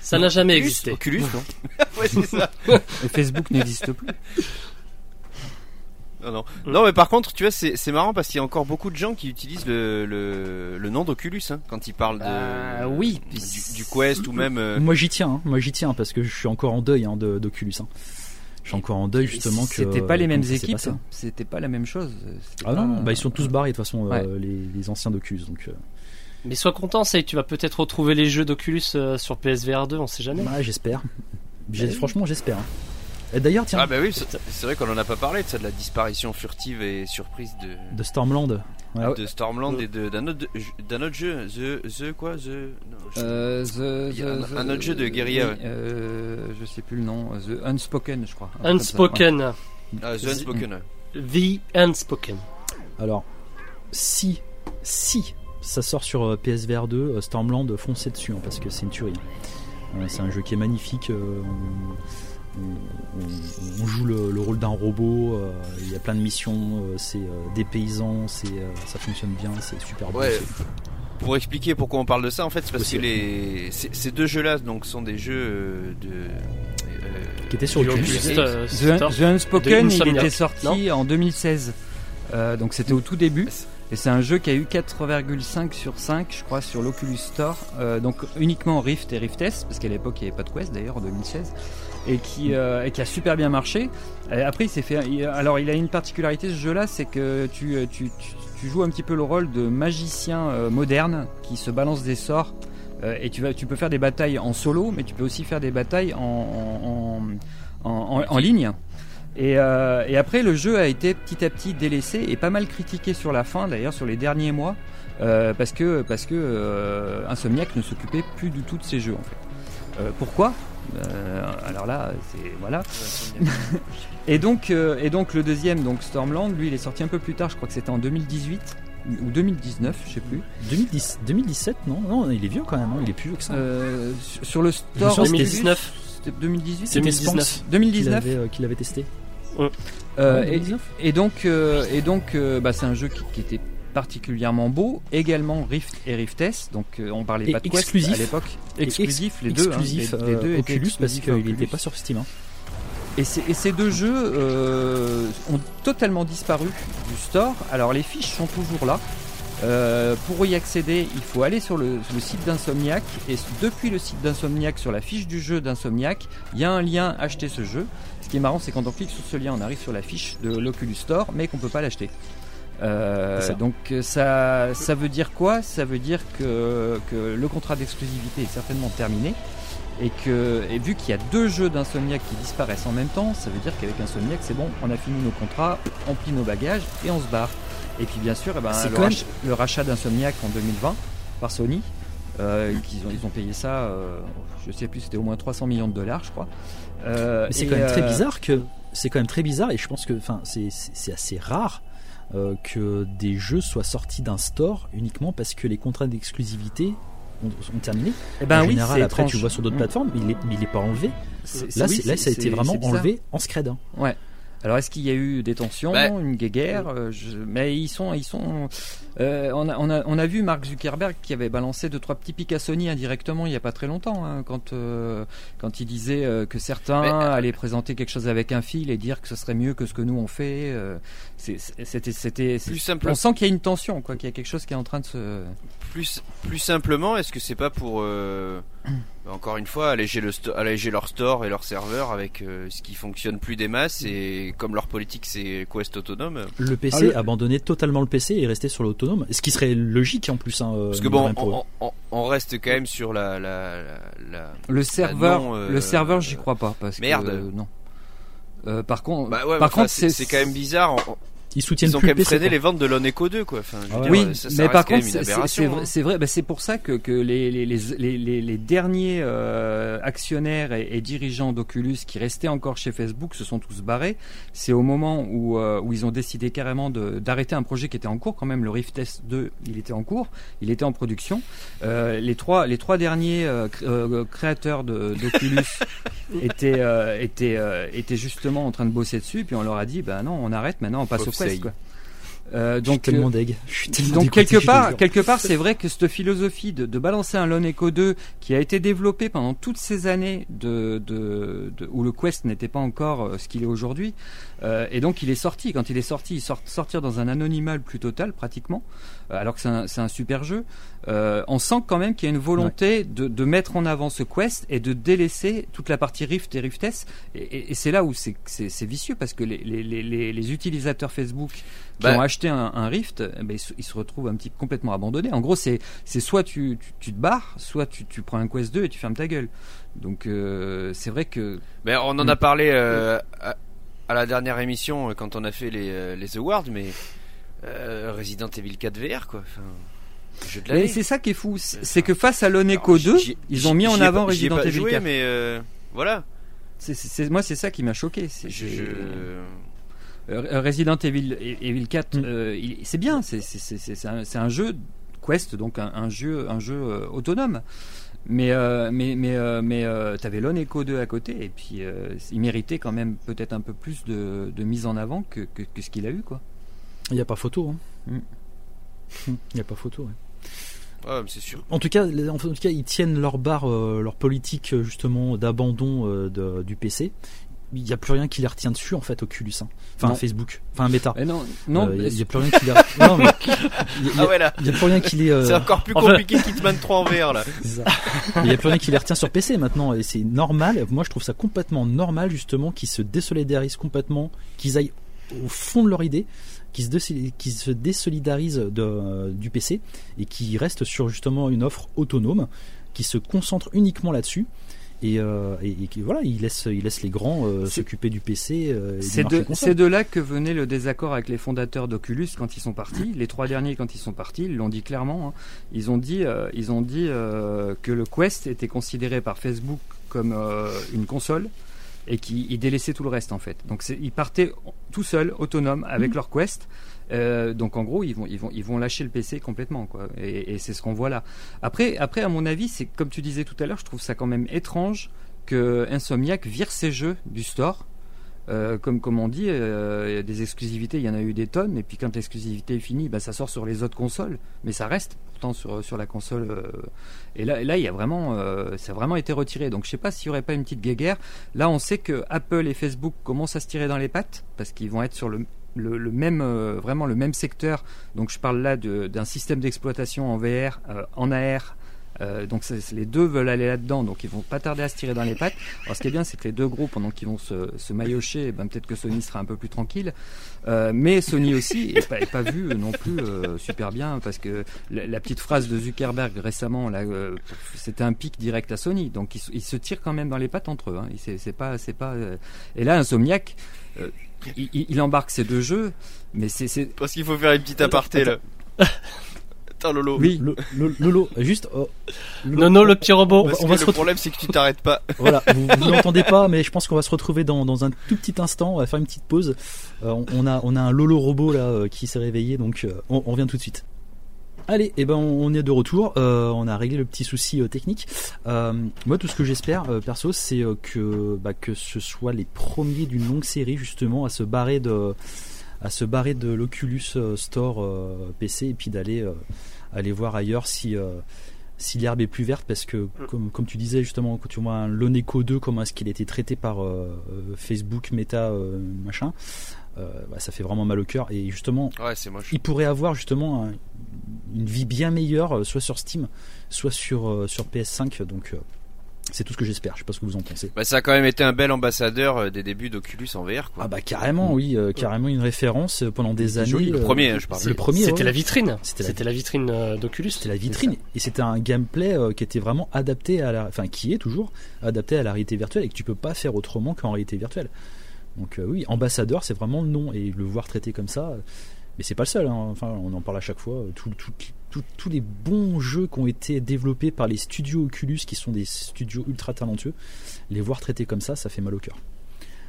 Ça n'a jamais existé. Oculus, non Ouais, c'est ça. Facebook n'existe plus. Non, non. Mm. non, mais par contre, tu vois, c'est c'est marrant parce qu'il y a encore beaucoup de gens qui utilisent le, le, le nom d'Oculus hein, quand ils parlent de, Bah, oui. du, du Quest ou même. euh, Moi j'y tiens. hein. Moi j'y tiens parce que je suis encore en deuil hein, de- d'Oculus. hein. Je suis encore en deuil justement que. C'était pas les mêmes équipes. C'était pas la même chose. C'était Ah non, bah ils sont tous barrés de toute façon, euh, les, les anciens d'Oculus. Donc, euh, Mais sois content, Say, tu vas peut-être retrouver les jeux d'Oculus euh, sur PSVR 2, on sait jamais. ouais, j'espère. J'ai- Franchement, j'espère. Et d'ailleurs, tiens, Ah bah oui, c'est vrai qu'on en a pas parlé de ça, de la disparition furtive et surprise de, de Stormland. Ouais. Ah ouais. de Stormland et d'un autre, d'un autre jeu, The, The quoi, The, non, je- Euh, the- un- autre jeu de guérilla, oui, euh, je sais plus le nom. The Unspoken, je crois. Ça, Unspoken. ah, The Unspoken. The Unspoken. Alors, si, si ça sort sur euh, PSVR 2, euh, Stormland, foncez dessus hein, parce que c'est une tuerie. C'est un jeu qui est magnifique. euh, on, on- joue le, le rôle d'un robot. euh, Il y a plein de missions. euh, c'est euh, des paysans. C'est, euh, ça fonctionne bien. C'est super beau. Ouais. c'est- Pour expliquer pourquoi on parle de ça, en fait, c'est parce Possible. que les, ces, ces deux jeux-là, donc, sont des jeux de. euh, Qui était sur euh, The. The Unspoken, il était sorti en 2016. Euh, donc c'était au tout début. Et c'est un jeu qui a eu 4,5 sur 5, je crois, sur l'Oculus Store. Euh, donc uniquement Rift et Rift S, parce qu'à l'époque il n'y avait pas de Quest d'ailleurs en 2016. Et qui, euh, et qui a super bien marché. Et après, il s'est fait. il- alors, il a une particularité ce jeu-là, c'est que tu, euh, tu, tu, tu joues un petit peu le rôle de magicien euh, moderne qui se balance des sorts. Euh, et tu, vas, tu peux faire des batailles en solo, mais tu peux aussi faire des batailles en, en- en- en ligne. Et, euh, et après, le jeu a été petit à petit délaissé et pas mal critiqué sur la fin, d'ailleurs sur les derniers mois, euh, parce que, parce que euh, Insomniac ne s'occupait plus du tout de ces jeux en fait. Euh, pourquoi? Alors là, c'est voilà. Et donc, et donc le deuxième, donc Stormland, lui, il est sorti un peu plus tard. Je crois que c'était en 2018 ou 2019, je sais plus. 2010, 2017, non? Non, il est vieux quand même. hein, Il est plus vieux que ça. Sur, le store souviens, Oculus, 2019. C'était 2018. C'était 2019. Spence qu'il 2019. avait, qu'il avait testé. Euh, Ouais, et, 2019. et donc, euh, et donc, euh, bah, c'est un jeu qui, qui était particulièrement beau. Également Rift et Rift S. Donc, on parlait Et pas de Quest exclusif. à l'époque. Exclusif, ex- les deux. hein. exclusif, Les- les deux Oculus parce qu'il n'était pas sur Steam. hein. Et, ces- et ces deux jeux ont totalement disparu du store. Alors les fiches sont toujours là. Euh, pour y accéder, il faut aller sur le, sur le site d'Insomniac et depuis le site d'Insomniac, sur la fiche du jeu d'Insomniac, il y a un lien acheter ce jeu. Ce qui est marrant, c'est quand on clique sur ce lien, on arrive sur la fiche de l'Oculus Store, mais qu'on peut pas l'acheter. Euh, ça. donc euh, ça, ça veut dire quoi? Ça veut dire que, que le contrat d'exclusivité est certainement terminé et que et vu qu'il y a deux jeux d'Insomniac qui disparaissent en même temps, ça veut dire qu'avec Insomniac c'est bon, on a fini nos contrats, on plie nos bagages et on se barre. Et puis bien sûr, eh ben, le, rach- rachat d'Insomniac en 2020 par Sony, euh, ont, ils ont payé ça, euh, je sais plus, c'était au moins 300 millions de dollars, je crois. Euh, Mais c'est quand même très euh, bizarre que c'est quand même très bizarre et je pense que enfin c'est assez rare euh, que des jeux soient sortis d'un store uniquement parce que les contrats d'exclusivité ont, ont terminé. eh ben en oui, général, c'est après étrange. tu vois sur d'autres Mm. plateformes, mais il est, mais il est pas enlevé. Là, oui, là, ça a été vraiment enlevé en scred. hein. Ouais. Alors est-ce qu'il y a eu des tensions, Bah, une guéguerre euh, je- Mais ils sont, ils sont. euh, on, a, on, a, on a vu Mark Zuckerberg qui avait balancé deux trois petits pics à Sony indirectement il y a pas très longtemps, hein, quand euh, quand il disait euh, que certains Mais, euh, allaient présenter quelque chose avec un fil et dire que ce serait mieux que ce que nous on fait. euh, C'était, c'était. Plus, simple, On sent qu'il y a une tension, quoi, qu'il y a quelque chose qui est en train de se. Plus, plus simplement, est-ce que c'est pas pour, euh, encore une fois, alléger, le sto- alléger leur store et leur serveur avec euh, ce qui fonctionne plus des masses et comme leur politique c'est Quest autonome? Le PC, Ah, le- abandonner totalement le PC et rester sur l'autonome, ce qui serait logique en plus. Hein, euh, Parce que bon, on, on- on reste quand même sur la. la, la, la- Le serveur, non, euh, le serveur, j'y crois pas parce merde. que euh, non. Euh, par contre, Bah ouais, par enfin, contre, c'est c'est quand même bizarre. on- Ils soutiennent Ils ont plus quand le même PC. freiné quoi. les ventes de l'Oneco 2 quoi. Enfin, Ah ouais. dire, Oui, ça, ça mais par contre, c'est- c'est hein. c'est vrai, bah, c'est pour ça que, que les, les, les, les, derniers euh, actionnaires et, et dirigeants d'Oculus qui restaient encore chez Facebook se sont tous barrés. C'est au moment où, euh, où ils ont décidé carrément de- d'arrêter un projet qui était en cours quand même. Le Rift S2, il était en cours, il était en production. Euh, les trois, les trois derniers euh, euh, créateurs d'Oculus étaient, euh, étaient, euh, étaient justement en train de bosser dessus. Puis on leur a dit, bah non, on arrête. Maintenant, on passe Pauvre au Quoi. Euh, Je suis donc, tellement euh, deg. Je suis tellement donc dégoûté, quelque part, quelque part, c'est vrai que cette philosophie de, de balancer un Lone Echo 2 qui a été développé pendant toutes ces années de, de, de- où le Quest n'était pas encore euh, ce qu'il est aujourd'hui, euh, et donc il est sorti. Quand il est sorti, il sort sortir dans un anonymat le plus total pratiquement, euh, alors que c'est un, c'est un super jeu. Euh, on sent quand même qu'il y a une volonté de, de mettre en avant ce Quest et de délaisser toute la partie Rift et Rift S. Et, et- et c'est là où c'est- vicieux parce que les, les, les, les- utilisateurs Facebook qui Bah. ont acheté un, un Rift, ben, ils, se, ils se retrouvent un petit complètement abandonnés. En gros, c'est c'est soit tu, tu, tu te barres, soit tu, tu prends un Quest 2 et tu fermes ta gueule. Donc euh, c'est vrai que Mais on en a parlé euh, à, la dernière émission euh, quand on a fait les, euh, les awards, mais euh, Resident Evil 4 VR quoi. Enfin, jeu de Mais c'est ça qui est fou, c'est que face à l'Oneco Alors, 2, j'y- ils ont mis en avant pas- Resident Evil joué, 4. mais euh, voilà. C'est- moi, c'est ça qui m'a choqué. Je, je- Euh, Resident Evil, Evil 4, Mm. euh, c'est bien, c'est un, un jeu Quest, donc un, un jeu, un jeu autonome. Mais euh, mais mais euh, mais euh, t'avais Lone Echo 2 à côté et puis euh, il méritait quand même peut-être un peu plus de, de mise en avant que, que, que ce qu'il a eu quoi. Il n'y a pas photo. hein. Mm. Il n'y a pas photo. ouais. ouais, mais c'est sûr. En tout cas, les- en tout cas, ils tiennent leur barre, euh, leur politique justement d'abandon euh, du PC. Il n'y a plus rien qui les retient dessus en fait, Oculus. hein. Enfin, Non. Facebook. Enfin, Meta. Mais non non. Euh, Il mais- n'y a, plus rien qui les. non, mais y a- Ah ouais là, il y a plus rien qui les. euh, c'est encore plus enfin- compliqué qu'Hitman 3 en VR là. Il n'y a plus rien qui les retient sur PC maintenant et c'est normal. Moi je trouve ça complètement normal justement qu'ils se désolidarisent complètement, qu'ils aillent au fond de leur idée, qu'ils se, dé- qu'ils se désolidarisent de, euh, du PC et qu'ils restent sur justement une offre autonome, qui se concentrent uniquement là-dessus. Et, euh, et, et qui- voilà, ils laissent, ils laissent les grands euh, s'occuper du PC. euh, C'est de, console. c'est de là que venait le désaccord avec les fondateurs d'Oculus quand ils sont partis. Les trois derniers, quand ils sont partis, ils l'ont dit clairement. hein. Ils ont dit, ils ont dit que le Quest était considéré par Facebook comme une console et qu'ils délaissaient tout le reste en fait. Donc ils partaient tout seuls, autonomes, avec leur Quest. Euh, donc en gros, ils vont, ils vont, ils vont lâcher le PC complètement, quoi. Et, c'est ce qu'on voit là. Après, après, à mon avis, c'est comme tu disais tout à l'heure, je trouve ça quand même étrange que Insomniac vire ses jeux du store. Euh, comme, comme on dit, euh, des exclusivités, il y en a eu des tonnes, et puis quand l'exclusivité est finie, bah, ça sort sur les autres consoles, mais ça reste pourtant sur, sur la console. euh, et là, là, il y a vraiment, ça a vraiment été retiré. Donc je sais pas s'il y aurait pas une petite guéguerre. Là, on sait que Apple et Facebook commencent à se tirer dans les pattes parce qu'ils vont être sur le, le, même, euh, vraiment le même secteur. Donc je parle là d'un système d'exploitation en VR, euh, en AR. Euh, donc les deux veulent aller là-dedans, donc ils vont pas tarder à se tirer dans les pattes. Alors ce qui est bien, c'est que les deux groupes, pendant qu'ils vont se, se maillotcher, eh ben, peut-être que Sony sera un peu plus tranquille. Mais Sony aussi est pas, pas vu non plus super bien parce que la, petite phrase de Zuckerberg récemment, c'était un pic direct à Sony. Donc ils, se- tirent quand même dans les pattes entre eux. Hein. C'est pas, c'est pas. Et là, Insomniac, euh, il, embarque ces deux jeux, mais c'est Parce qu'il faut faire une petite aparté là. Attends Lolo. oui. Lo- Lo- Lolo, juste. oh, Lolo, Non, non, le petit robot. on va- Parce on que va le se problème c'est que tu t'arrêtes pas. Voilà, vous, vous l'entendez pas, mais je pense qu'on va se retrouver dans, dans un tout petit instant. On va faire une petite pause. Euh, on, on a, on a un Lolo robot là euh, qui s'est réveillé, donc euh, on, on revient tout de suite. Allez, et ben on est de retour. Euh, on a réglé le petit souci euh, technique. Euh, moi, tout ce que j'espère, perso, c'est que bah, que ce soit les premiers d'une longue série justement à se barrer de à se barrer de l'Oculus Store PC et puis d'aller aller voir ailleurs si si l'herbe est plus verte parce que comme, tu disais justement quand tu vois un Lone Echo 2 comment est-ce qu'il a été traité par Facebook Meta machin bah, ça fait vraiment mal au cœur et justement Ouais, c'est moche. il pourrait avoir justement un- une vie bien meilleure, euh, soit sur Steam, soit sur, euh, sur PS5. Donc, euh, c'est tout ce que j'espère. Je sais pas ce que vous en pensez. Bah, ça a quand même été un bel ambassadeur euh, des débuts d'Oculus en VR. Quoi. Ah bah carrément, oui, euh, carrément une référence euh, pendant des années. joli, le euh, premier, hein, je parle. Le premier, C'était ouais. la vitrine. C'était la- la, vitrine euh, d'Oculus. C'était la vitrine et c'était un gameplay euh, qui était vraiment adapté à la, enfin qui est toujours adapté à la réalité virtuelle et que tu peux pas faire autrement qu'en réalité virtuelle. Donc euh, oui, ambassadeur, c'est vraiment le nom et le voir traité comme ça. Mais c'est pas le seul. hein. Enfin, on en parle à chaque fois. tout- tout- tout- tous les bons jeux qui ont été développés par les studios Oculus, qui sont des studios ultra talentueux, les voir traités comme ça, ça fait mal au cœur.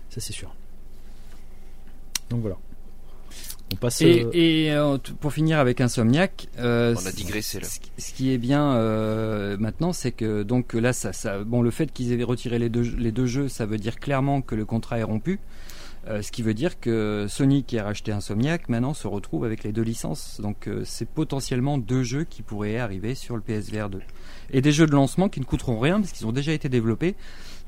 Ça c'est sûr. Donc voilà. On passe. Et, euh, et, euh, pour finir avec Insomniac, euh, On a digressé, là. Ce, qui est bien euh, maintenant, c'est que donc là, ça, ça, bon, le fait qu'ils aient retiré les deux, les deux jeux, ça veut dire clairement que le contrat est rompu. Euh, ce qui veut dire que Sony qui a racheté Insomniac maintenant se retrouve avec les deux licences. Donc euh, c'est potentiellement deux jeux qui pourraient arriver sur le PSVR 2. Et des jeux de lancement qui ne coûteront rien parce qu'ils ont déjà été développés.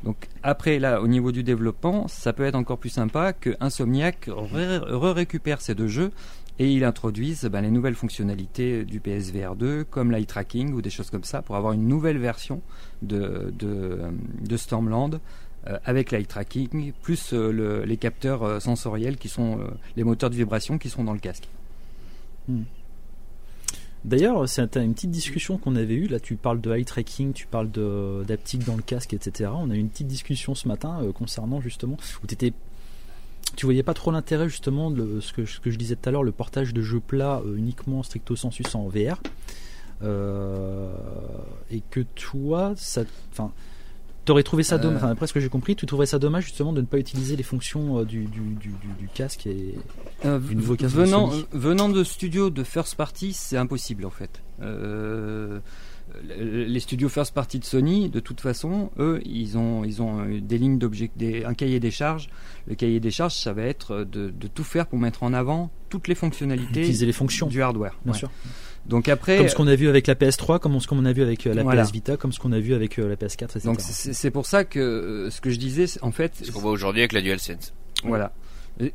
Donc après là, au niveau du développement, ça peut être encore plus sympa que Insomniac re- re-récupère ces deux jeux et ils introduisent ben, les nouvelles fonctionnalités du PSVR 2 comme l'eye tracking ou des choses comme ça pour avoir une nouvelle version de, Stormland avec l'eye tracking plus euh, le- les capteurs euh, sensoriels qui sont euh, les moteurs de vibration qui sont dans le casque. D'ailleurs, c'est une petite discussion qu'on avait eue. Là, tu parles de eye tracking, tu parles d'aptique dans le casque, etc. On a eu une petite discussion ce matin euh, concernant justement où t'étais, tu voyais pas trop l'intérêt justement de ce que, je disais tout à l'heure, le portage de jeux plats euh, uniquement stricto sensus en VR. Euh, et que toi, ça, t'aurais trouvé ça dommage. Euh. Enfin, après ce que j'ai compris, tu trouverais ça dommage justement de ne pas utiliser les fonctions euh, du, du, du, du- du casque et Euh, Une vocation venant, venant de studios de first party, c'est impossible en fait. Euh, les studios first party de Sony, de toute façon, eux, ils ont, ils ont des lignes d'objectifs, des- un cahier des charges. Le cahier des charges, ça va être de, de tout faire pour mettre en avant toutes les fonctionnalités les fonctions, du hardware. bien Ouais. sûr. Donc après, Comme ce qu'on a vu avec la PS3, comme ce qu'on a vu avec euh, la Voilà. PS Vita, comme ce qu'on a vu avec euh, la PS4, etc. donc c'est pour ça que euh, ce que je disais, en fait, Ce qu'on voit aujourd'hui avec la DualSense. Voilà.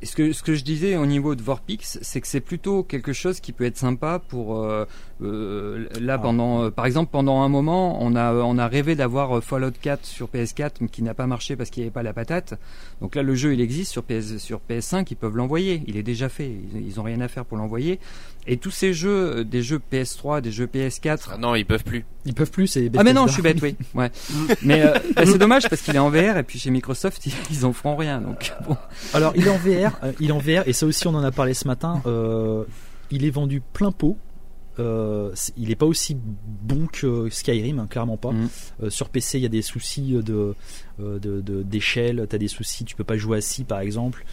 Ce que, ce que je disais au niveau de Vorpix, c'est que c'est plutôt quelque chose qui peut être sympa pour euh, euh, là Ah. pendant euh, par exemple pendant un moment on a on a rêvé d'avoir Fallout 4 sur PS4 mais qui n'a pas marché parce qu'il n'y avait pas la patate. Donc là le jeu il existe sur PS sur PS5 ils peuvent l'envoyer, il est déjà fait, ils, ils ont rien à faire pour l'envoyer. Et tous ces jeux, euh, des jeux PS3, des jeux PS4, Ah non, ils peuvent plus. Ils peuvent plus, c'est ah mais non, je suis bête, oui. Ouais. mais euh, bah, c'est dommage parce qu'il est en VR et puis chez Microsoft ils, en feront rien. Donc bon. Alors, il est en VR, euh, il est en VR, et ça aussi on en a parlé ce matin. euh, il est vendu plein pot. Euh, il est pas aussi bon que Skyrim, hein, clairement pas. Euh, sur PC, il y a des soucis de euh, de- de- d'échelle. T'as des soucis, tu peux pas jouer assis, par exemple.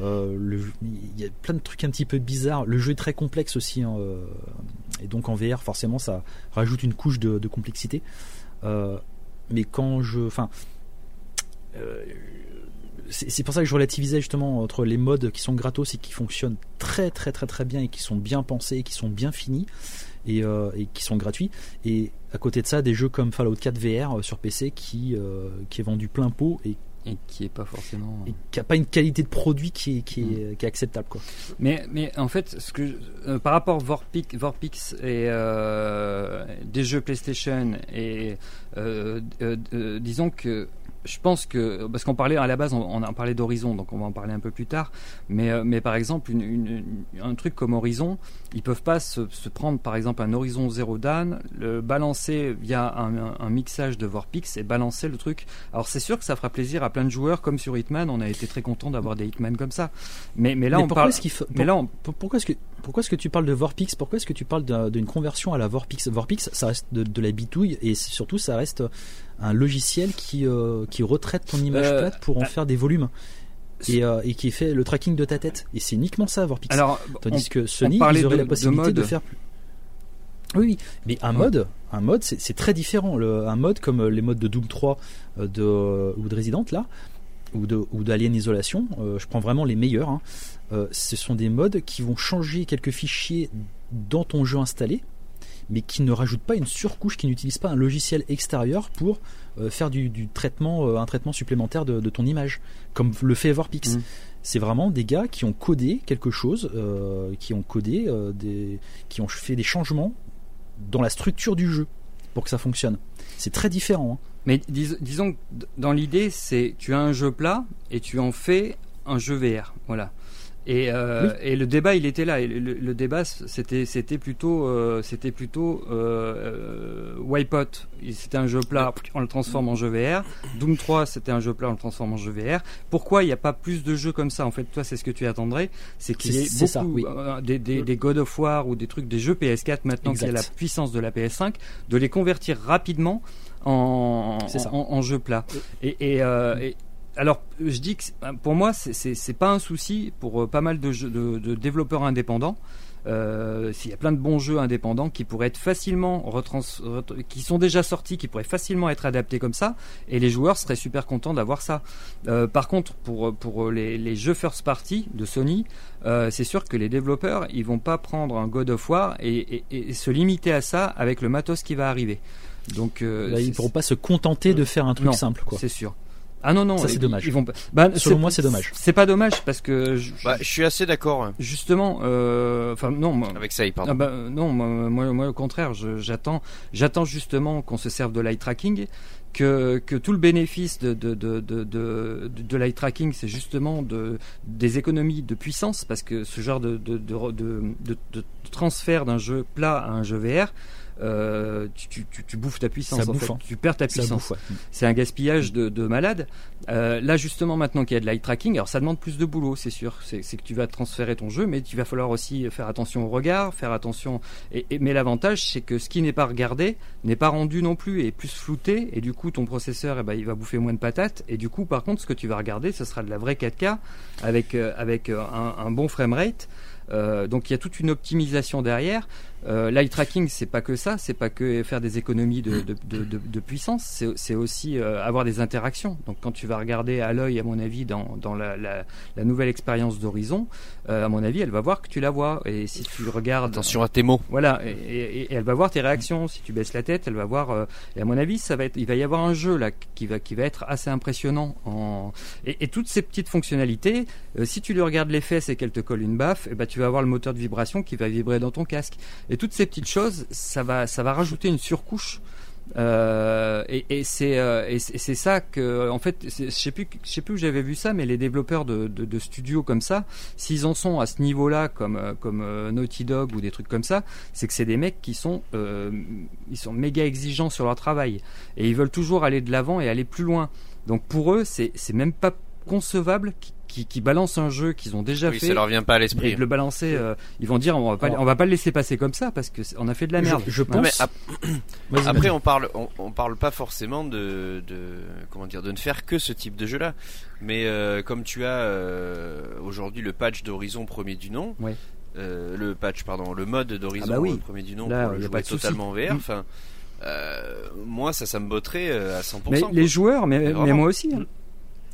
Euh, il y a plein de trucs un petit peu bizarres. Le jeu est très complexe aussi, hein, euh, et donc en VR, forcément, ça rajoute une couche de, complexité. Euh, mais quand je, enfin, c'est pour ça que je relativisais justement entre les modes qui sont gratos et qui fonctionnent très très très très bien et qui sont bien pensés, et qui sont bien finis et, qui sont gratuits. Et à côté de ça, des jeux comme Fallout 4 VR sur PC qui, qui est vendu plein pot et, et qui est pas forcément. et qui a pas une qualité de produit qui est, qui est, qui est acceptable. Quoi. Mais, mais en fait, ce que, euh, par rapport Vorpix, Vorpix et euh, des jeux PlayStation et euh, euh, euh, disons que je pense que parce qu'on parlait à la base, on, on a parlé d'Horizon, donc on va en parler un peu plus tard. Mais, euh, mais par exemple, une, une- un truc comme Horizon, ils peuvent pas se, se prendre par exemple un Horizon Zero Dawn, le balancer via un, un- un mixage de Vorpix et balancer le truc. Alors c'est sûr que ça fera plaisir à plein de joueurs, comme sur Hitman, on a été très content d'avoir des Hitman comme ça. Mais, mais là mais on pourquoi parle. est-ce qu'il faut- Mais là, on, Pourquoi est-ce que pourquoi est-ce que tu parles de Vorpix? Pourquoi est-ce que tu parles d'un- d'une conversion à la Vorpix? Vorpix, ça reste de, de la bitouille et surtout ça reste un logiciel qui euh, qui retraite ton image Euh, plate pour en bah, faire des volumes et, euh, et qui fait le tracking de ta tête. Et c'est uniquement ça Vorpix. alors, Tandis on- que Sony, ils auraient de- la possibilité de, faire plus. Oui, oui, mais un mode, un mode, c'est très différent. Le, un mode comme les modes de Doom 3 de, ou de Resident là, ou de ou d'Alien Isolation, je prends vraiment les meilleurs. Hein. ce sont des modes qui vont changer quelques fichiers dans ton jeu installé, mais qui ne rajoutent pas une surcouche, qui n'utilisent pas un logiciel extérieur pour euh, faire du, traitement, euh, un traitement supplémentaire de, ton image, comme le fait Everpix. Mm. C'est vraiment des gars qui ont codé quelque chose, euh, qui ont codé des, qui ont fait des changements dans la structure du jeu pour que ça fonctionne. C'est très différent. Hein. Mais disons que dans l'idée, c'est tu as un jeu plat et tu en fais un jeu VR. Voilà. Et, euh, et, le débat, il était là. le, débat, c'était c'était plutôt euh, c'était plutôt euh, Wipeout. C'était un jeu plat, on le transforme en jeu VR. Doom 3, c'était un jeu plat, on le transforme en jeu VR. Pourquoi il n'y a pas plus de jeux comme ça En fait, toi, c'est ce que tu attendrais, c'est qu'il y ait beaucoup euh, des, des, des, God of War ou des trucs, des jeux PS4 maintenant qu'il y a la puissance de la PS5, de les convertir rapidement en, en, en, jeu plat. Et, et, euh, et alors, je dis que pour moi, c'est pas un souci pour euh, pas mal de, de, développeurs indépendants. Euh, s'il y a plein de bons jeux indépendants qui pourraient être facilement qui sont déjà sortis, qui pourraient facilement être adaptés comme ça, et les joueurs seraient super contents d'avoir ça. Euh, par contre, pour pour les, jeux first party de Sony, c'est sûr que les développeurs, ils vont pas prendre un God of War et, se limiter à ça avec le matos qui va arriver. Donc, Là, ils pourront pas se contenter de faire un truc simple, quoi. C'est sûr. Ah non non, ça c'est dommage. Ils vont bah, Selon moi, c'est dommage. C'est pas dommage parce que je, bah, je suis assez d'accord. Justement, euh, enfin non. Avec ça, pardon. Ah bah, non, moi, moi, au contraire, j'attends, j'attends justement qu'on se serve de l'eye tracking. Que, que, tout le bénéfice de, de, de, de, de, de l'eye tracking, c'est justement de, des économies de puissance, parce que ce genre de, de, de, de, de transfert d'un jeu plat à un jeu VR, euh, tu, tu, tu, bouffes ta puissance. en fait. Hein. Tu perds ta puissance. C'est un gaspillage de, de malade. Euh, là, justement, maintenant qu'il y a de l'eye tracking, alors ça demande plus de boulot, c'est sûr. C'est que tu vas transférer ton jeu, mais il va falloir aussi faire attention au regard, faire attention. Et, mais l'avantage, c'est que ce qui n'est pas regardé n'est pas rendu non plus et plus flouté. Et du coup, ton processeur, eh ben, il va bouffer moins de patates. Et du coup, par contre, ce que tu vas regarder, ce sera de la vraie 4K avec, euh, avec un, un, bon framerate. Euh, donc il y a toute une optimisation derrière. Euh, L'eye tracking, c'est pas que ça, c'est pas que faire des économies de, de, de, de puissance, c'est aussi euh, avoir des interactions. Donc quand tu vas regarder à l'œil, à mon avis, dans, dans la, la, la nouvelle expérience d'Horizon, euh, à mon avis, elle va voir que tu la vois. Et si tu regardes, attention à tes mots. Voilà, et, et, et elle va voir tes réactions. Si tu baisses la tête, elle va voir. Euh, et à mon avis, ça va être, il va y avoir un jeu là qui va qui va être assez impressionnant. En... Et, toutes ces petites fonctionnalités, si tu lui regardes les fesses et qu'elle te colle une baffe, et eh ben tu vas avoir le moteur de vibration qui va vibrer dans ton casque. Et toutes ces petites choses, ça va, ça va rajouter une surcouche. Euh, et, et c'est euh, ça que en fait je sais plus je sais plus où j'avais vu ça mais les développeurs de, studios comme ça s'ils en sont à ce niveau là comme euh, comme euh, Naughty Dog ou des trucs comme ça c'est que c'est des mecs qui sont ils sont méga exigeants sur leur travail et ils veulent toujours aller de l'avant et aller plus loin donc pour eux c'est c'est même pas concevable qui, qui balancent un jeu qu'ils ont déjà oui, fait. Ça leur vient pas à l'esprit. Le balancer, euh, ils vont dire on va pas, on va pas le laisser passer comme ça parce que on a fait de la merde. Je, pense. après, on parle, on, on, parle pas forcément de, de, comment dire, de ne faire que ce type de jeu-là. Mais euh, comme tu as euh, aujourd'hui le patch d'Horizon premier du nom, euh, le patch, pardon, le mode d'Horizon ah bah oui. premier du nom, Là, pour le jouer totalement en VR. Mm. Enfin. Euh, moi, ça, ça me botterait à 100%. Mais les joueurs, mais, Mais mais moi aussi. hein.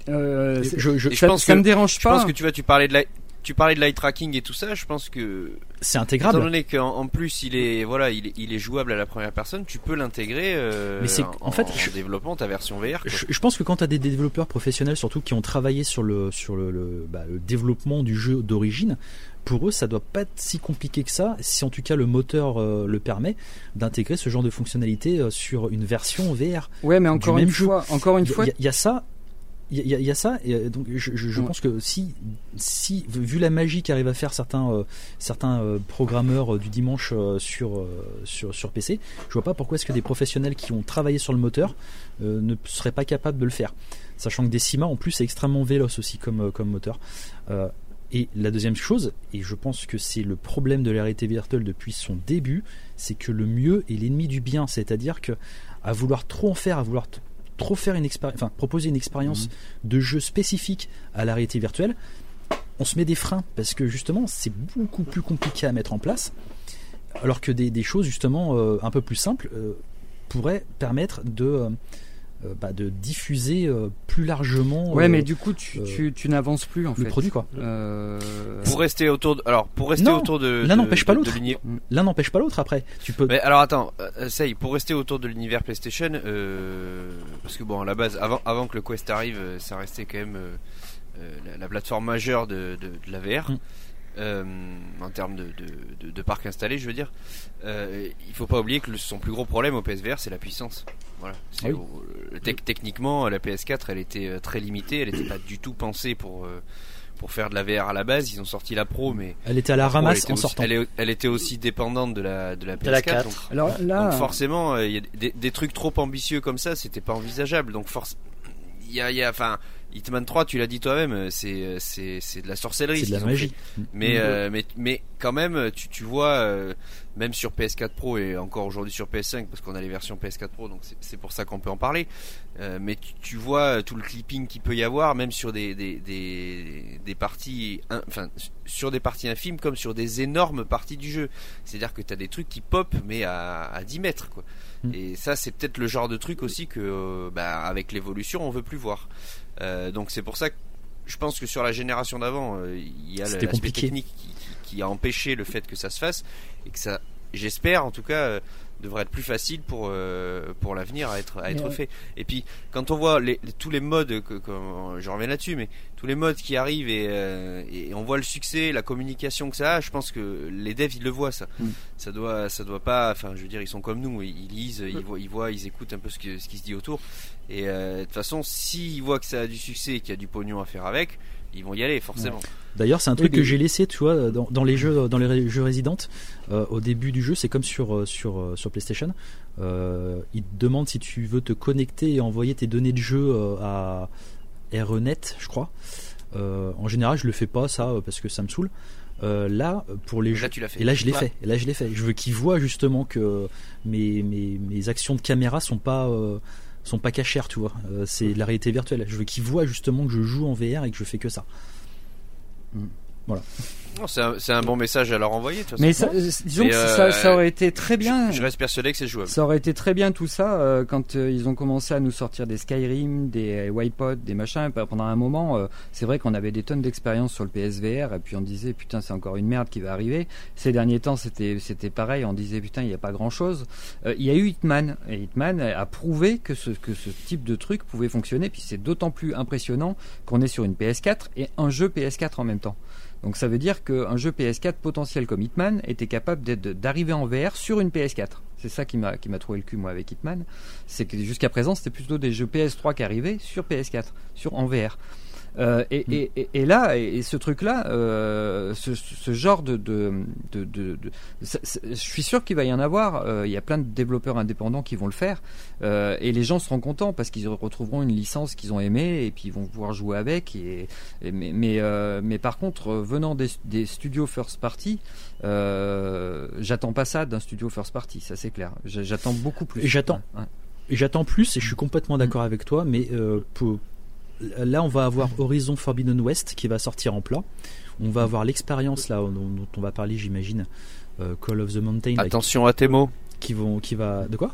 Euh, Je, je- je ça, pense ça que- me dérange Je pas. pense que tu vois, tu parlais de la, tu parlais de l'eye tracking et tout ça. Je pense que c'est Étant intégrable. donné qu'en en plus il est voilà il est, il est jouable à la première personne, tu peux l'intégrer euh, Mais c'est- en, en fait, en je- développant ta version VR. Je, je pense que quand tu as des développeurs professionnels, surtout qui ont travaillé sur le, sur le, le, bah, le développement du jeu d'origine, pour eux, ça doit pas être si compliqué que ça, si en tout cas le moteur euh, le permet, d'intégrer ce genre de fonctionnalité euh, sur une version VR. Ouais, mais encore une même jeu. fois, encore une Il y, fois, il y a ça. Il y, a- il y a ça, et euh, donc je, je- je Ouais. pense que si, si, vu la magie qu'arrivent à faire certains, euh, certains euh, programmeurs euh, du dimanche sur, sur, sur PC, je vois pas pourquoi est-ce que des professionnels qui ont travaillé sur le moteur ne seraient pas capables de le faire. Sachant que Decima en plus est extrêmement véloce aussi comme, comme moteur. Et la deuxième chose, et je pense que c'est le problème de la réalité virtuelle depuis son début, c'est que le mieux est l'ennemi du bien. C'est-à-dire que à vouloir trop en faire, à vouloir trop faire une expérience, enfin proposer une expérience de jeu spécifique à la réalité virtuelle, on se met des freins parce que justement c'est beaucoup plus compliqué à mettre en place. alors que des, des choses justement euh, un peu plus simples euh, pourraient permettre de euh, bah, de diffuser euh, plus largement Ouais, euh, mais du coup, tu, euh, tu, tu n'avances plus en le fait. produit quoi. Euh, Pour rester autour de, alors pour rester Non, autour de l'un n'empêche pas l'autre. L'un n'empêche pas l'autre après. Tu peux. Mais alors attends, euh, ça y est, pour rester autour de l'univers PlayStation, euh, parce que bon à la base, avant, avant que le Quest arrive, euh, ça restait quand même euh, euh, la, la plateforme majeure de, de, de la VR. Mm. Euh, en termes de, de, de, de parc installé, je veux dire, euh, il faut pas oublier que le- son plus gros problème au PSVR, c'est la puissance. Voilà. Ah oui. au- le- tec- techniquement, la PS4, elle était euh, très limitée, elle n'était pas du tout pensée pour euh, pour faire de la VR à la base. Ils ont sorti la Pro, mais Elle était à la ramasse en aussi- sortant. Elle, est- elle était aussi dépendante de la de la PS4. De la donc- 4. Alors là, donc forcément, euh, il y a des, des trucs trop ambitieux comme ça, c'était pas envisageable. Donc force, il y a, il y a, enfin, Hitman 3, tu l'as dit toi-même, euh, c'est, euh, c'est, c'est de la sorcellerie. C'est de la magie. fait. Mais, euh, mais, mais quand même, tu, tu vois, euh, même sur PS4 Pro et encore aujourd'hui sur PS5, parce qu'on a les versions PS4 Pro, donc c'est, c'est pour ça qu'on peut en parler. Euh, mais tu, tu vois euh, tout le clipping qu'il peut y avoir, même sur des, des, des, des parties, in- enfin, sur des parties infimes comme sur des énormes parties du jeu. C'est-à-dire que tu as des trucs qui pop, mais à, à 10 mètres, quoi. Mm. Et ça, c'est peut-être le genre de truc aussi que, euh, bah, avec l'évolution, on veut plus voir. Euh, donc c'est pour ça que je pense que sur la génération d'avant, euh, il y a l'aspect technique qui, qui- qui a empêché le fait que ça se fasse. Et que ça, j'espère en tout cas, euh, devrait être plus facile pour euh, pour l'avenir à être à être fait. Et puis quand on voit les, tous les modes, que, que- je reviens là-dessus, mais tous les modes qui arrivent et, euh, et on voit le succès, la communication que ça a, je pense que les devs ils le voient ça. Mm. Ça doit ça doit pas, enfin je veux dire ils sont comme nous, ils, ils lisent, Mm. ils voient, ils voient, ils écoutent un peu ce, que, ce qui se dit autour. Et euh, de toute façon, s'ils voient que ça a du succès et qu'il y a du pognon à faire avec, ils vont y aller forcément. D'ailleurs, c'est un truc Oui, que j'ai laissé, tu vois, dans, dans les jeux, dans les jeux Resident. euh, au début du jeu, c'est comme sur euh, sur euh, sur PlayStation. Euh, il te demande si tu veux te connecter et envoyer tes données de jeu à RENet, je crois. Euh, en général, je le fais pas ça parce que ça me saoule. Euh, là, pour les Et jeux, là tu l'as fait. et là, je l'ai Ouais. fait. Et là, je l'ai fait. Je veux qu'ils voient justement que mes, mes, mes actions de caméra sont pas euh, sont pas cachères, tu vois. Euh, c'est de la réalité virtuelle. Je veux qu'ils voient justement que je joue en VR et que je fais que ça. Non, c'est un, un bon message à leur envoyer. De toute façon. mais ça, euh, disons que euh, ça, ça aurait été très bien. je, je reste persuadé que c'est jouable. Ça aurait été très bien tout ça euh, quand euh, ils ont commencé à nous sortir des Skyrim, des Wipeout, des machins. Bah, Pendant un moment, euh, c'est vrai qu'on avait des tonnes d'expérience sur le PSVR et puis on disait putain c'est encore une merde qui va arriver. Ces derniers temps c'était c'était pareil, on disait putain il n'y a pas grand chose. il y a eu Hitman et Hitman a prouvé que ce que ce type de truc pouvait fonctionner. Puis c'est d'autant plus impressionnant qu'on est sur une PS4 et un jeu PS4 en même temps. Donc ça veut dire qu'un jeu PS4 potentiel comme Hitman était capable d'arriver en VR sur une PS4. C'est ça qui m'a qui m'a trouvé le cul moi avec Hitman, c'est que jusqu'à présent c'était plutôt des jeux PS3 qui arrivaient sur PS4, sur en VR. Euh, et, et, et, et là, et, ce truc-là, euh, ce, ce genre de, de, de, de- de- ça- ça- je suis sûr qu'il va y en avoir. euh, Il y a plein de développeurs indépendants qui vont le faire, et les gens seront contents parce qu'ils retrouveront une licence qu'ils ont aimée et puis ils vont pouvoir jouer avec. Et, mais, mais, mais par contre, venant des, des studios first party, j'attends pas ça d'un studio first party, ça c'est clair. J'attends beaucoup plus. Et j'attends. Ouais, j'attends plus, et je suis complètement d'accord avec toi, mais pour- là, on va avoir Horizon Forbidden West qui va sortir en plat. On va avoir l'expérience là dont, dont on va parler, j'imagine, euh, Call of the Mountain, là, Attention à tes mots. qui vont, qui va, de quoi?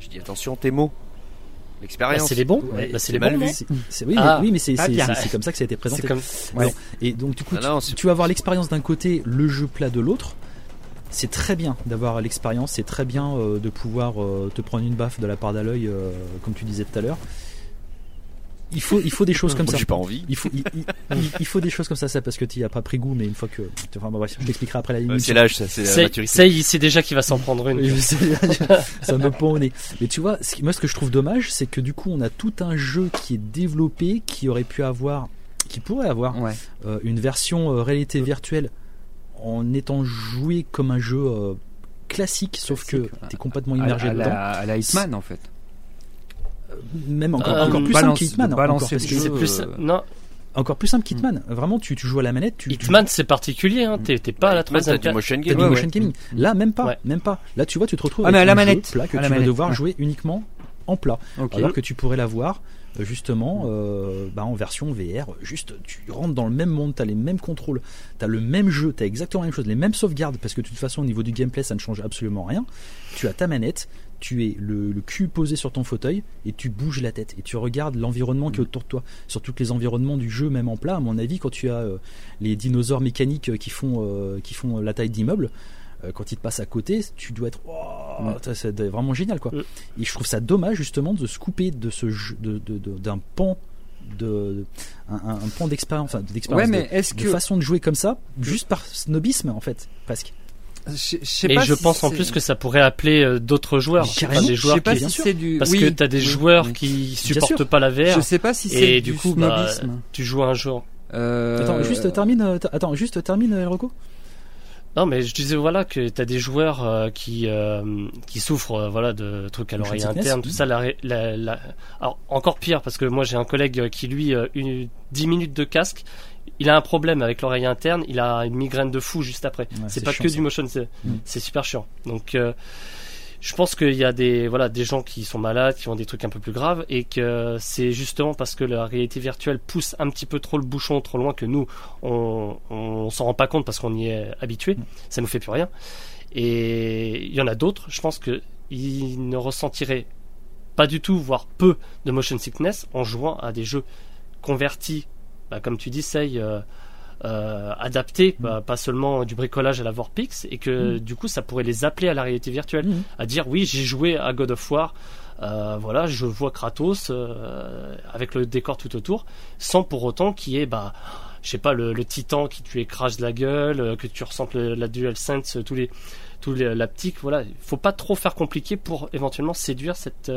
Je dis attention à tes mots. Bah, L'expérience. c'est les bons. Ouais, Bah, c'est les mal bons. C'est- c'est- oui, Ah. mais, oui, mais c'est Ah, c'est- comme ça que ça a été présenté. C'est comme. Ouais. Non. Et donc du coup, Ah tu, non, c'est- tu vas avoir l'expérience d'un côté, le jeu plat de l'autre. C'est très bien d'avoir l'expérience, c'est très bien euh, de pouvoir euh, te prendre une baffe de la part d'Aloy, euh, comme tu disais tout à l'heure. Il faut, il faut des choses comme Moi, ça. J'ai pas envie. Il faut, il, il- il- il faut des choses comme ça, ça parce que tu as pas pris goût, mais une fois que. Enfin, bon, bref, je t'expliquerai après la limite. C'est l'âge, ça, c'est la maturité. c'est- il sait déjà qu'il va s'en prendre une. Ça me pend au nez. Mais tu vois, moi ce que je trouve dommage, c'est que du coup on a tout un jeu qui est développé, qui aurait pu avoir, qui pourrait avoir Ouais. euh, une version euh, réalité virtuelle en étant joué comme un jeu euh, classique, sauf que ouais. t'es complètement À, immergé à dedans. la, à la Hitman en fait. Même encore, Euh, encore plus balance- simple qu'Hitman. C'est plus. euh, Non, encore plus simple qu'Hitman. Vraiment, tu, tu joues à la manette. Tu, tu- Hitman c'est particulier. Hein. T'es t'es pas à la troisième du motion T'as game. du Ouais, motion ouais. gaming. Là, même pas, Ouais. même pas. Là, tu vois, tu te retrouves Ah, avec à la un jeu manette. plat que À tu la vas manette, devoir ouais. jouer uniquement en plat. Alors que tu pourrais l'avoir euh, justement euh, bah, en version VR. Juste, tu rentres dans le même monde, t'as les mêmes contrôles, t'as le même jeu, t'as exactement la même chose, les mêmes sauvegardes, parce que de toute façon au niveau du gameplay ça ne change absolument rien. Tu as ta manette, tu es le, le cul posé sur ton fauteuil et tu bouges la tête et tu regardes l'environnement qui est autour de toi, sur tous les environnements du jeu même en plat. À mon avis, quand tu as euh, les dinosaures mécaniques euh, qui font euh, qui font la taille d'immeuble, euh, quand ils te passent à côté, tu dois être oh, Ouais. c'est vraiment génial quoi. Et je trouve ça dommage justement de se couper de ce jeu, de, d'un pan de un, un- un pan d'expérience, enfin, d'expérience Ouais, mais de- que façon de jouer comme ça, juste par snobisme en fait, presque. Je, je sais Et pas je si pense en plus que ça pourrait appeler euh, d'autres joueurs. Enfin, des je joueurs sais pas qui- si c'est du Parce oui, que t'as des oui, joueurs oui. qui supportent pas la VR. Je sais pas si c'est Et du du coup, bah, tu joues un jour. Euh, Attends, juste termine, euh, attends, juste termine, Rocco. Non, mais je disais voilà que t'as des joueurs euh, qui euh, qui souffrent euh, voilà de trucs à l'oreille interne, tout ça. La, ré- la, la- Alors encore pire parce que moi j'ai un collègue qui lui une 10 minutes de casque, il a un problème avec l'oreille interne, il a une migraine de fou juste après. Ouais, c'est pas chiant, que ça. du motion, c'est Mm. c'est super chiant. Donc euh, je pense qu'il y a des voilà des gens qui sont malades, qui ont des trucs un peu plus graves, et que c'est justement parce que la réalité virtuelle pousse un petit peu trop le bouchon trop loin que nous on on s'en rend pas compte parce qu'on y est habitué, ça nous fait plus rien. Et il y en a d'autres, je pense que ils ne ressentiraient pas du tout, voire peu de motion sickness en jouant à des jeux convertis, bah, comme tu dis, Sei, euh, euh, adaptés, bah, pas seulement du bricolage à la Vorpix, et que du coup ça pourrait les appeler à la réalité virtuelle, Mhm. à dire oui, j'ai joué à God of War, euh, voilà, je vois Kratos euh, avec le décor tout autour, sans pour autant qu'il y ait, bah, je sais pas, le, le titan qui tu écrases la gueule, euh, que tu ressentes le- la DualSense, tous les, tous les l'aptique, voilà, il faut pas trop faire compliqué pour éventuellement séduire cette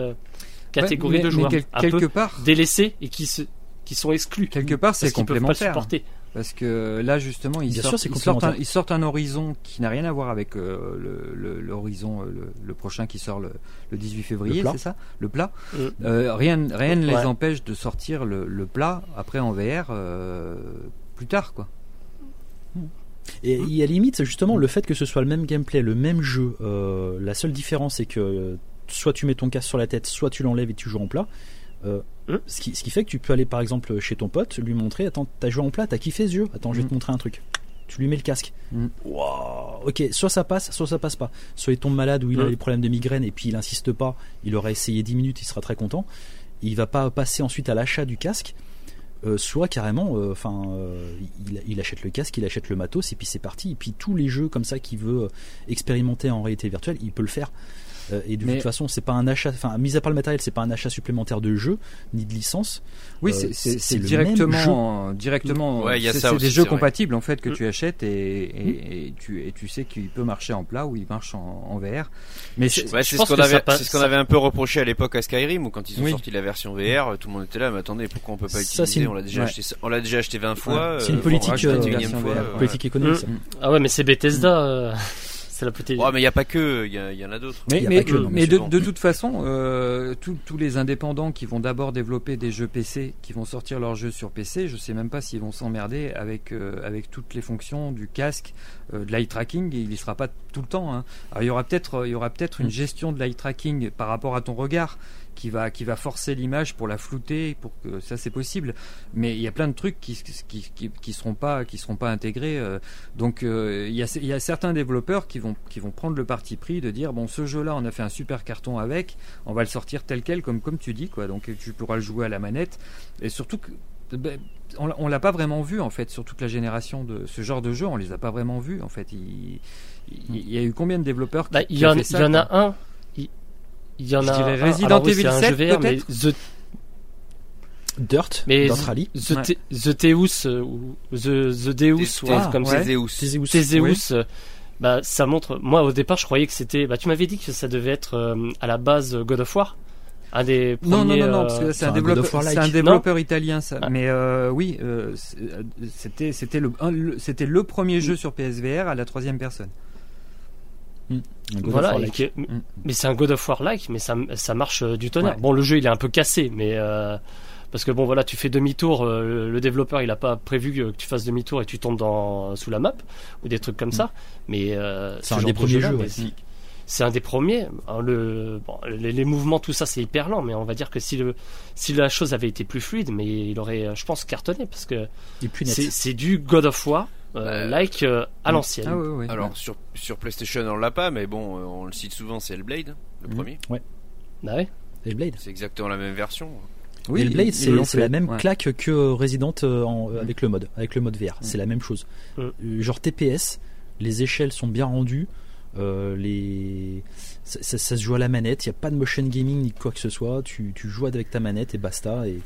catégorie Ouais, mais- de joueurs. mais quel- un quelque peu part, délaissés et qui se qui sont exclus quelque part, c'est complémentaire. supporter. Parce que là, justement, ils, Bien sortent, sûr, c'est ils, sortent un, complémentaire. ils sortent un horizon qui n'a rien à voir avec euh, le- le- l'horizon, euh, le, le prochain qui sort le, le 18 février, c'est ça? Le plat. Euh, rien rien ne les empêche de sortir le, le plat après en VR euh, plus tard, quoi. Et il y a limite justement le fait que ce soit le même gameplay, le même jeu. euh, la seule différence c'est que soit tu mets ton casque sur la tête, soit tu l'enlèves et tu joues en plat. Hum. ce, qui, ce qui fait que tu peux aller par exemple chez ton pote, lui montrer, attends, t'as joué en plat, t'as kiffé ce jeu Attends, je vais te montrer un truc. Tu lui mets le casque. Hum. Waouh, ok, soit ça passe, soit ça passe pas. Soit il tombe malade ou il a Hum. des problèmes de migraine et puis il insiste pas, il aura essayé 10 minutes, il sera très content. Il va pas passer ensuite à l'achat du casque. Euh, soit carrément, euh, enfin, euh, il, il achète le casque, il achète le matos et puis c'est parti. Et puis tous les jeux comme ça qu'il veut expérimenter en réalité virtuelle, il peut le faire. Euh, et de Mais- toute façon, c'est pas un achat, enfin, mis à part le matériel, c'est pas un achat supplémentaire de jeu ni de licence. Oui, Euh, c'est- directement, directement. Ouais, il y a c'est ça des jeux compatibles en fait que Mm. tu achètes et, et, et tu et tu sais qu'il peut marcher en plat ou il marche en, en VR. Mais c'est- Ouais, ce qu'on ça avait, c'est ce qu'on ça- avait un peu reproché à l'époque à Skyrim où quand ils ont Oui. sorti la version VR, tout le monde était là, mais attendez, pourquoi on peut pas Ça, l'utiliser c'est une- On l'a déjà ouais. acheté, on l'a déjà acheté 20 fois. c'est une euh, politique, euh, Politique économique. Mm. ça. Ah ouais, mais c'est Bethesda, euh, c'est la petite. Ouais, mais il y a pas que, il y, en a d'autres. Mais, Il y a mais, pas que, non, mais mais de, toute façon, euh, tous- tous les indépendants qui vont d'abord développer des jeux PC, qui vont sortir leurs jeux sur PC, je sais même pas s'ils vont s'emmerder avec euh, avec toutes les fonctions du casque, euh, de l'eye tracking. Il y sera pas tout le temps. hein. Alors il y aura peut-être il y aura peut-être une gestion de l'eye tracking par rapport à ton regard qui va qui va forcer l'image pour la flouter, pour que ça c'est possible. Mais il y a plein de trucs qui qui, qui, qui seront pas qui seront pas intégrés. euh, donc euh, il y, a, il y a certains développeurs qui vont, qui vont prendre le parti pris de dire bon ce jeu-là on a fait un super carton avec, on va le sortir tel quel comme, comme tu dis quoi. Donc tu pourras le jouer à la manette et surtout que ben, on, l'a- on l'a pas vraiment vu en fait sur toute la génération de ce genre de jeu, on les a pas vraiment vus en fait. Il, il- il y a eu combien de développeurs qui, Bah, il qui y, ont en, fait il y en a un. Il, y en Je a dirais un. Resident Alors oui, Evil c'est un 7, jeu VR, mais The, Dirt, Mais-. The, Ouais. The Teus euh, ou The, The Deus ou un Ah, truc comme ouais. ça. Zeus. Théséus, euh, bah, ça montre. Moi, au départ, je croyais que c'était. Bah, tu m'avais dit que ça devait être euh, à la base euh, God of War. Un des Non, non, premiers. non, non, euh, parce que c'est un, développeur, c'est un Non développeur italien, ça. Ah. Mais euh, oui, euh, c'était c'était le, un- le- c'était le premier jeu sur PSVR à la troisième personne. Voilà, et que- mais c'est un God of War like, mais ça, ça marche euh, du tonnerre. Ouais. Bon, le jeu il est un peu cassé, mais euh, parce que bon voilà, tu fais demi-tour, euh, le développeur il a pas prévu que tu fasses demi-tour et tu tombes dans sous la map ou des trucs comme ça. Mais euh, C'est ce un des de premiers jeux, mais ouais. c'est un des premiers. Hein, Le, bon, les, les mouvements, tout ça, c'est hyper lent, mais on va dire que si le, si la chose avait été plus fluide, mais il aurait, je pense, cartonné parce que c'est du God of War, euh, like euh, à l'ancienne. Ah ouais, ouais. Alors sur, sur PlayStation on l'a pas, mais bon, euh, on le cite souvent, c'est Hellblade, le Mhm. premier. Ah ouais. Hellblade. C'est exactement la même version. Oui, Hellblade, c'est la même ouais. claque que Resident euh, en- euh, avec le mode, avec le mode VR. C'est la même chose. Genre TPS, les échelles sont bien rendues. euh, les... ça, ça- ça se joue à la manette, il n'y a pas de motion gaming ni quoi que ce soit. Tu, tu joues avec ta manette et basta. Et,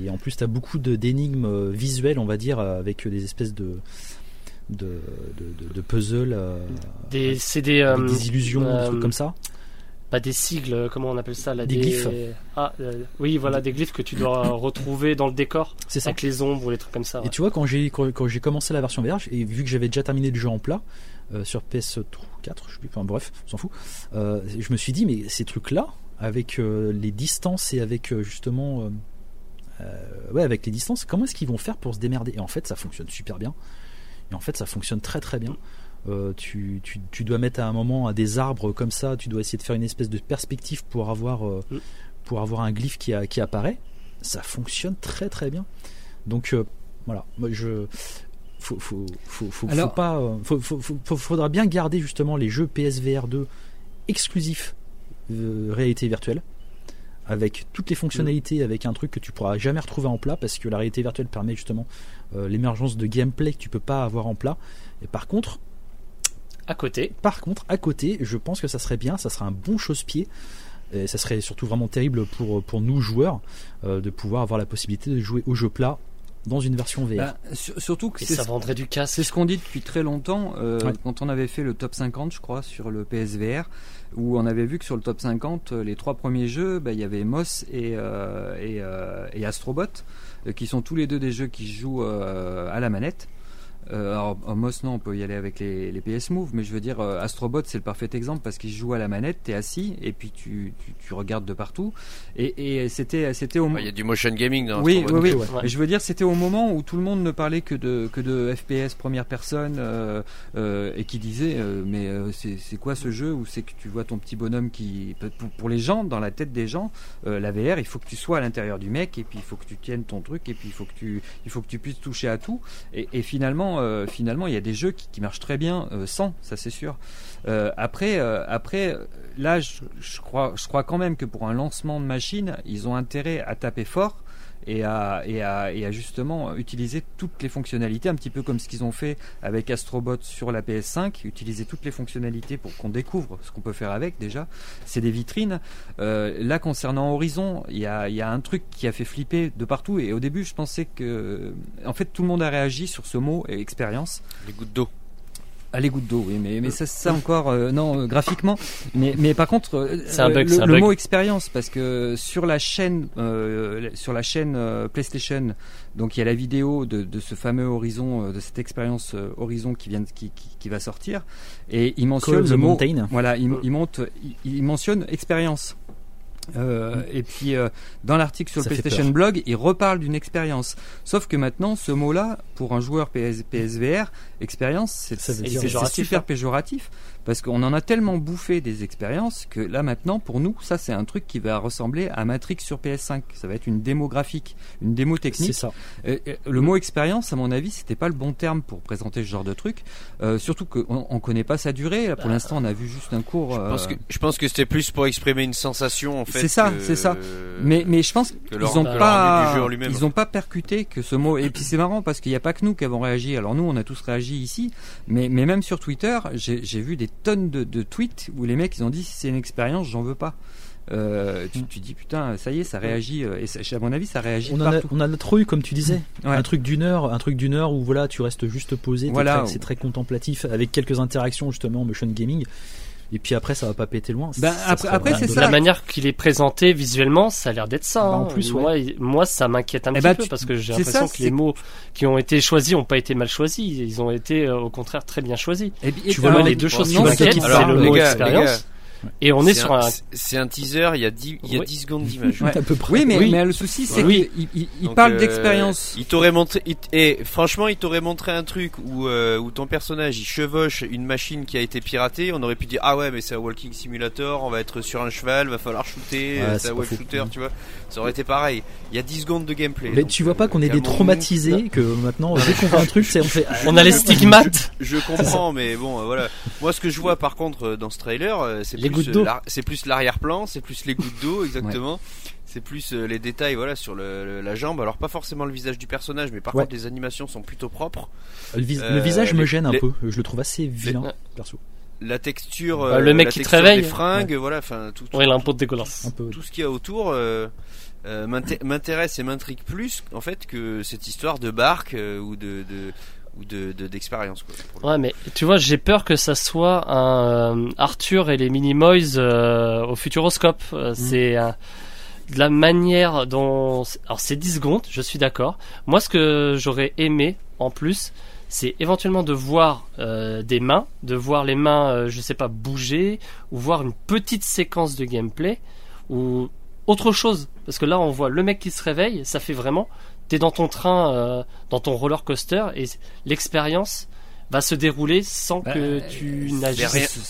et en plus, tu as beaucoup de- d'énigmes visuelles, on va dire, avec des espèces de, de, de, puzzles, euh, Des, c'est des, avec euh, des illusions, des euh, trucs comme ça. pas des sigles, euh, comment on appelle ça là, Des glyphes. Ah, euh, oui, voilà, des glyphes que tu dois retrouver dans le décor, C'est ça. avec les ombres ou les trucs comme ça. Et ouais. tu vois, quand j'ai quand, quand j'ai commencé la version VR, et vu que j'avais déjà terminé le jeu en plat euh, sur PS4, je sais plus, enfin bref, on s'en fout. euh, je me suis dit, mais ces trucs-là, avec euh, les distances et avec euh, justement, euh, euh, ouais, avec les distances, comment est-ce qu'ils vont faire pour se démerder? Et en fait, ça fonctionne super bien. Et en fait, ça fonctionne très très bien. Euh, tu, tu, tu dois mettre à un moment à des arbres comme ça, tu dois essayer de faire une espèce de perspective pour avoir, euh, Mm. pour avoir un glyphe qui, a- qui apparaît. Ça fonctionne très très bien. Donc euh, voilà, moi je. Faut, faut, faut, Alors- pas, faudra bien garder justement les jeux PSVR 2 exclusifs réalité virtuelle avec toutes les fonctionnalités, avec un truc que tu pourras jamais retrouver en plat parce que la réalité virtuelle permet justement euh, l'émergence de gameplay que tu peux pas avoir en plat. Et par contre, À côté, par contre, à côté, je pense que ça serait bien, ça serait un bon chausse-pied. Et ça serait surtout vraiment terrible pour, pour nous joueurs euh, de pouvoir avoir la possibilité de jouer au jeu plat dans une version VR. Bah, sur- surtout que et c'est ça vendrait du casque. C'est ce qu'on dit depuis très longtemps, euh, Ouais. quand on avait fait le top 50, je crois, sur le PSVR, où on avait vu que sur le top 50, euh, les trois premiers jeux, bah, il y avait Moss et, euh, et, euh, et Astrobot, euh, qui sont tous les deux des jeux qui se jouent euh, à la manette. Euh, alors, en Moss, non, on peut y aller avec les, les PS Move, mais je veux dire, euh, Astrobot, c'est le parfait exemple parce qu'il joue à la manette, t'es assis et puis tu, tu, tu regardes de partout. Et, et c'était, c'était au Bah, Il y a du motion gaming dans oui, Astrobot. oui, oui. ouais. Mais je veux dire, c'était au moment où tout le monde ne parlait que de que de FPS première personne euh, euh, et qui disait euh, mais euh, c'est c'est quoi ce jeu où c'est que tu vois ton petit bonhomme qui pour, pour les gens dans la tête des gens euh, la VR il faut que tu sois à l'intérieur du mec et puis il faut que tu tiennes ton truc et puis il faut que tu il faut que tu puisses toucher à tout et, et finalement euh, finalement il y a des jeux qui, marchent très bien euh, sans ça c'est sûr. Euh, après, là, je, je crois, je crois quand même que pour un lancement de machine, ils ont intérêt à taper fort et à, et à, et à justement utiliser toutes les fonctionnalités, un petit peu comme ce qu'ils ont fait avec Astrobot sur la PS5, utiliser toutes les fonctionnalités pour qu'on découvre ce qu'on peut faire avec déjà. C'est des vitrines. Euh, là, concernant Horizon, il y a, y a un truc qui a fait flipper de partout et au début, je pensais que, en fait, tout le monde a réagi sur ce mot expérience. Les gouttes d'eau. Les gouttes d'eau, oui, mais, mais ça, ça encore, euh, non, euh, graphiquement. Mais, mais par contre, euh, C'est un bug, le, un le bug. mot expérience, parce que sur la chaîne, euh, sur la chaîne euh, PlayStation, donc il y a la vidéo de, de ce fameux Horizon, euh, de cette expérience euh, Horizon qui vient, qui, qui, qui va sortir, et il mentionne le mot, Mountain. voilà, il, il monte, il, il mentionne expérience. Euh, et puis euh, dans l'article sur Ça le PlayStation. Blog, il reparle d'une expérience. Sauf que maintenant, ce mot-là, pour un joueur PS, PSVR, expérience, c'est super hein. péjoratif parce qu'on en a tellement bouffé des expériences que là maintenant, pour nous, ça c'est un truc qui va ressembler à Matrix sur PS5. Ça va être une démo graphique, une démo C'est technique. ça. Euh, euh, le mot expérience, à mon avis, c'était pas le bon terme pour présenter ce genre de truc. Euh, surtout qu'on on connaît pas sa durée. Là, pour Bah, l'instant, on a vu juste un cours. Je pense que, je pense que c'était plus pour exprimer une sensation en fait. C'est ça, c'est ça. Mais, mais je pense qu'ils leur- ont que leur pas, ils ont pas percuté que ce mot. Et puis c'est marrant parce qu'il n'y a pas que nous qui avons réagi. Alors nous, on a tous réagi ici, mais, mais même sur Twitter, j'ai vu des tonnes de, de tweets où les mecs ils ont dit c'est une expérience, j'en veux pas. Euh, tu, tu dis putain, ça y est, ça réagit. euh, Et ça- à mon avis, ça réagit On en, a, on a trop eu, comme tu disais. Ouais. Un truc d'une heure, un truc d'une heure où voilà, tu restes juste posé. Voilà. C'est très contemplatif, avec quelques interactions justement en motion gaming. Et puis après, ça va pas péter loin. Ben, Ça après- c'est dommage. La manière qu'il est présenté visuellement, ça a l'air d'être ça. Bah, en hein. plus, moi, ça m'inquiète un Eh petit ben, peu tu- parce que j'ai l'impression ça, que les mots qui ont été choisis n'ont pas été mal choisis. Ils ont été, euh, au contraire, très bien choisis. Et puis- et Tu vois, alors, Moi, les deux choses qui m'inquiètent, c'est- le mot expérience. Et on est, sur un, un. c'est- un teaser, il y a 10, il y a Oui. 10 secondes d'image. Ouais. à peu près. Oui, mais, Oui. mais le souci, c'est Oui. qu'il il, il Donc, parle euh, d'expérience. Il t'aurait montré, il et franchement, il t'aurait montré un truc où, euh, où ton personnage il chevauche une machine qui a été piratée. On aurait pu dire ah ouais, mais c'est un walking simulator, on va être sur un cheval, va falloir shooter, Ouais, euh, c'est un web shooter, tu vois. Ça aurait été pareil. Il y a 10 secondes de gameplay. Mais donc, tu vois pas qu'on est des traumatisés, que maintenant, dès qu'on voit un truc, c'est on fait. On a les stigmates. Je comprends, mais bon, euh, voilà. Moi, ce que je vois, par contre, dans ce trailer, c'est plus, euh, c'est plus l'arrière-plan, c'est plus les gouttes d'eau, exactement. C'est plus euh, les détails, voilà, sur le, le- la jambe. Alors pas forcément le visage du personnage, mais par Ouais. contre, les animations sont plutôt propres. Le, vis- Euh, le visage me gêne un les- peu. Je le trouve assez vilain, Ouais. perso. La texture, Bah, le mec la qui te réveille. des fringues, voilà, enfin tout, tout, Ouais, il a un pot dégueulasse. Un peu. tout ce qu'il y a autour. euh, euh, m'inté- m'intéresse et m'intrigue plus en fait que cette histoire de barque euh, ou de, de ou de de- d'expérience Ouais, mais tu vois, j'ai peur que ça soit un euh, Arthur et les Minimoys euh, au Futuroscope. Euh, C'est un- de la manière dont. Alors, c'est 10 secondes, je suis d'accord. Moi, ce que j'aurais aimé en plus, c'est éventuellement de voir euh, des mains, de voir les mains, je sais pas, bouger, ou voir une petite séquence de gameplay, ou autre chose. Parce que là, on voit le mec qui se réveille, ça fait vraiment. T'es dans ton train, euh, dans ton roller coaster, et l'expérience va se dérouler sans Bah, que tu Mais n'agisses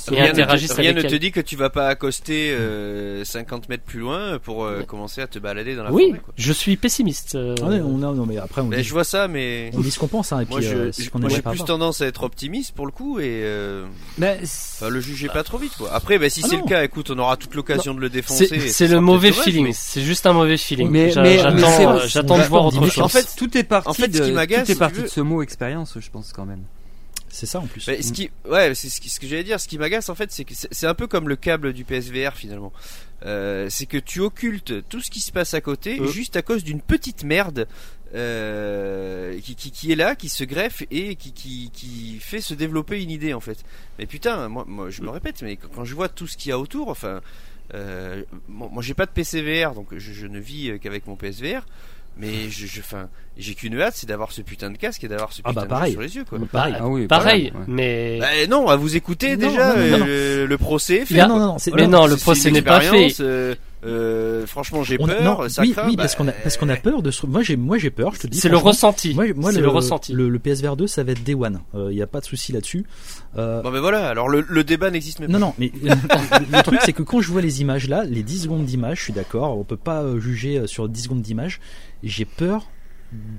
rien, rien ne te- interagisses rien avec ne te elle. dit que tu vas pas accoster euh, 50 mètres plus loin pour euh, commencer à te balader dans la Oui, forêt. Quoi. je suis pessimiste. euh, Ah ouais, on a, non, mais après, on dit, je vois ça, mais on dit ce qu'on pense, hein, et puis, moi, euh, j'ai plus tendance à être optimiste pour le coup et euh, Mais enfin, le jugez pas trop vite. Quoi. Après, bah, si Ah c'est le cas, écoute, on aura toute l'occasion de le défoncer. C'est le mauvais feeling. mais- C'est juste un mauvais feeling. Mais- J'a- mais- mais J'attends euh, de voir autre chose. En fait, tout est parti en fait, ce qui de, m'agace, tout est parti de ce mot expérience, je pense quand même. C'est ça en plus. Bah, ce qui, ouais, c'est ce, que j'allais dire. Ce qui m'agace en fait, c'est que c'est un peu comme le câble du PSVR finalement. Euh, c'est que tu occultes tout ce qui se passe à côté Euh. juste à cause d'une petite merde euh, qui, qui, qui est là, qui se greffe et qui, qui, qui fait se développer une idée en fait. Mais putain, moi, moi je me répète, mais quand, je vois tout ce qu'il y a autour, enfin, moi, moi, j'ai pas de PCVR, donc je, je ne vis qu'avec mon PSVR. Mais je, je, enfin, j'ai qu'une hâte, c'est d'avoir ce putain de casque et d'avoir ce Ah putain bah, de pareil. jeu sur les yeux, quoi. Pareil. Ah oui, Pareil, ouais. mais Bah non, à vous écouter Non, déjà, non, non, non. euh, le procès est fait. Mais non, non, non, c'est- Mais non, non, le C'est- procès n'est pas fait. euh, euh, franchement, j'ai a- peur, non, ça oui, craint. oui, bah, parce qu'on a, parce qu'on a peur de se. Moi, j'ai, moi, j'ai peur. Je te dis. c'est le ressenti. Moi, moi, C'est le, le ressenti. Le, le PSVR 2, ça va être Day One. Il n'y a pas de souci là-dessus. Euh, Bon, mais voilà, alors le, le débat n'existe même non, pas. non, mais euh, le truc, c'est que quand je vois les images là, les 10 secondes d'image, je suis d'accord, on peut pas euh, juger euh, sur 10 secondes d'image. J'ai peur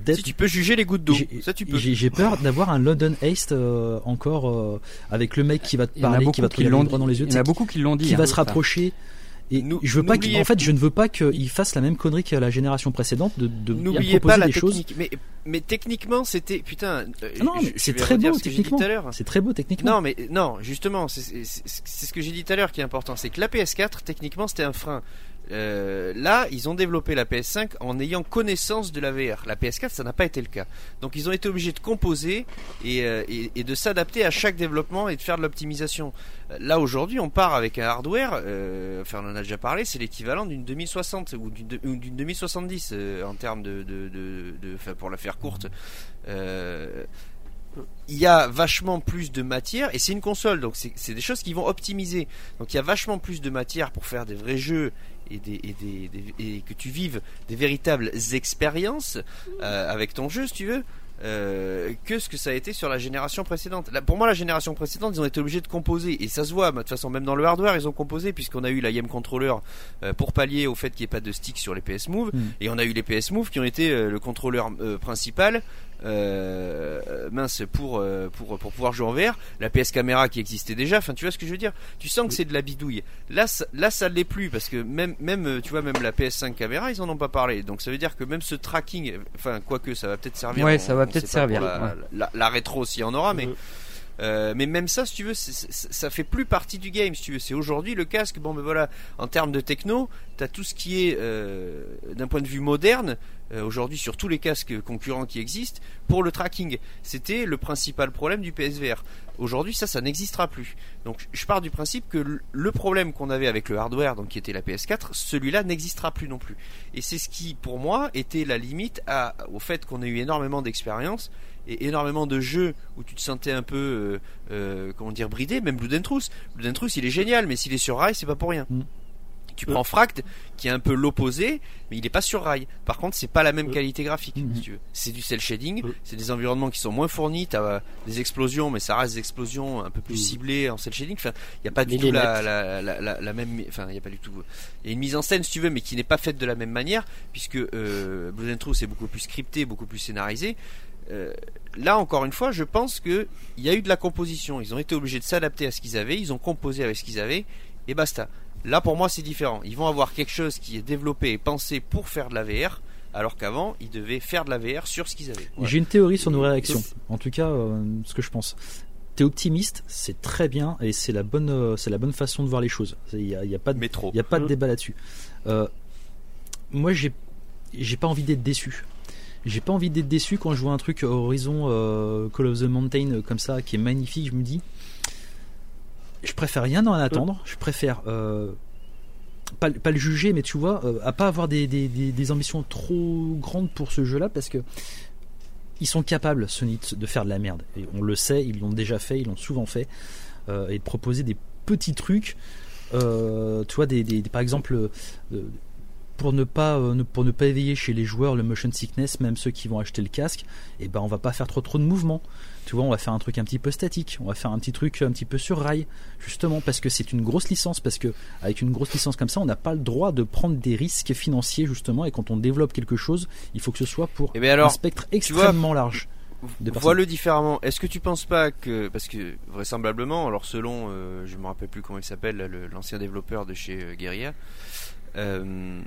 d'être. Si tu peux juger les gouttes d'eau, J'ai- ça tu peux. J'ai peur d'avoir un London Heist euh, encore euh, avec le mec qui va te parler, qui va te regarder droit dans les yeux, Il y en a beaucoup qui l'ont dit. qui hein, va se ça. rapprocher. Et Nou- je veux pas en fait, je ne veux pas qu'il fasse la même connerie que la génération précédente de, de N'oubliez proposer pas la des choses. Mais, mais techniquement, c'était putain. euh, Ah non, mais c'est très beau ce techniquement. C'est très beau techniquement. Non, mais non, justement, c'est ce que j'ai dit tout à l'heure qui est important. C'est que la PS4, techniquement, c'était un frein. Euh, là, ils ont développé la PS5 en ayant connaissance de la VR. La PS4, ça n'a pas été le cas. Donc, ils ont été obligés de composer et, euh, de s'adapter à chaque développement et de faire de l'optimisation. Euh, Là, aujourd'hui, on part avec un hardware. euh, enfin, on en a déjà parlé. C'est l'équivalent d'une 2060 ou d'une ou d'une 2070 euh, en termes de, de, de, pour la faire courte. Il y a vachement plus de matière et c'est une console donc c'est des choses qui vont optimiser donc il y a vachement plus de matière pour faire des vrais jeux et, des, et, des, des- et que tu vives des véritables expériences euh, avec ton jeu si tu veux euh, que ce que ça a été sur la génération précédente. Là, pour moi, la génération précédente, ils ont été obligés de composer et ça se voit. De toute façon, même dans le hardware, ils ont composé puisqu'on a eu la YM controller euh, pour pallier au fait qu'il n'y ait pas de stick sur les PS Move Mm. et on a eu les PS Move qui ont été euh, le contrôleur principal euh, mince pour, euh, pour pour pouvoir jouer en VR la PS caméra qui existait déjà enfin tu vois ce que je veux dire? Tu sens que c'est de la bidouille là ça, là ça l'est plus parce que même même euh, tu vois même la PS5 caméra ils en ont pas parlé donc ça veut dire que même ce tracking enfin quoique ça va peut-être servir Ouais, on- ça va peut-être servir, la, ouais. la, la rétro s'il y en aura mais. Euh, mais même ça, si tu veux, c'est- c'est- ça fait plus partie du game. Si tu veux, c'est aujourd'hui le casque. Bon, ben voilà, en termes de techno, t'as tout ce qui est euh, d'un point de vue moderne euh, aujourd'hui sur tous les casques concurrents qui existent pour le tracking. C'était le principal problème du PSVR. Aujourd'hui, ça, ça n'existera plus. Donc, je pars du principe que le problème qu'on avait avec le hardware, donc qui était la PS4, celui-là n'existera plus non plus. Et c'est ce qui, pour moi, était la limite à, au fait qu'on ait eu énormément d'expérience et énormément de jeux où tu te sentais un peu, euh, euh, comment dire, bridé. Même Blood and Truth. Blood and Truth, il est génial, mais s'il est sur rail, c'est pas pour rien. Mm. Tu prends Fract, qui est un peu l'opposé, mais il est pas sur rail. Par contre, c'est pas la même Mm. qualité graphique, Mhm. si tu veux. C'est du cel shading, Mm. c'est des environnements qui sont moins fournis, t'as euh, des explosions, mais ça reste des explosions un peu plus Mm. ciblées en cel shading. Enfin, il y a pas du tout la, la, la, la, la même, enfin, il y a pas du tout. Il y a une mise en scène, si tu veux, mais qui n'est pas faite de la même manière, puisque euh, Blood and Truth c'est beaucoup plus scripté, beaucoup plus scénarisé. Euh, là, encore une fois, je pense que il y a eu de la composition. Ils ont été obligés de s'adapter à ce qu'ils avaient. Ils ont composé avec ce qu'ils avaient et basta. Là, pour moi, c'est différent. Ils vont avoir quelque chose qui est développé et pensé pour faire de la VR, alors qu'avant, ils devaient faire de la VR sur ce qu'ils avaient. Voilà. J'ai une théorie sur nos réactions. En tout cas, euh, ce que je pense. T'es optimiste, c'est très bien et c'est la bonne, euh, c'est la bonne façon de voir les choses. Il y a, y a pas de, Métro. il y a pas de débat là-dessus. Euh, moi, j'ai, j'ai pas envie d'être déçu. J'ai pas envie d'être déçu quand je vois un truc Horizon euh, Call of the Mountain euh, comme ça qui est magnifique. Je me dis, je préfère rien en attendre. Je préfère euh, pas, pas le juger, mais tu vois, euh, à pas avoir des, des, des, des ambitions trop grandes pour ce jeu-là parce que ils sont capables, Sony, de faire de la merde. Et on le sait, ils l'ont déjà fait, ils l'ont souvent fait, euh, et de proposer des petits trucs. Euh, tu vois, des, par exemple, euh, pour ne pas euh, pour ne pas éveiller chez les joueurs le motion sickness, même ceux qui vont acheter le casque, et ben on va pas faire trop trop de mouvements. Tu vois, on va faire un truc un petit peu statique, on va faire un petit truc un petit peu sur rail, justement parce que c'est une grosse licence, parce que avec une grosse licence comme ça, on n'a pas le droit de prendre des risques financiers justement, et quand on développe quelque chose, il faut que ce soit pour Et bien un spectre vois, extrêmement large. Vois-le différemment. Est-ce que tu penses pas que parce que vraisemblablement, alors selon, euh, je me rappelle plus comment il s'appelle, l'ancien développeur de chez euh, Guerrilla, euh,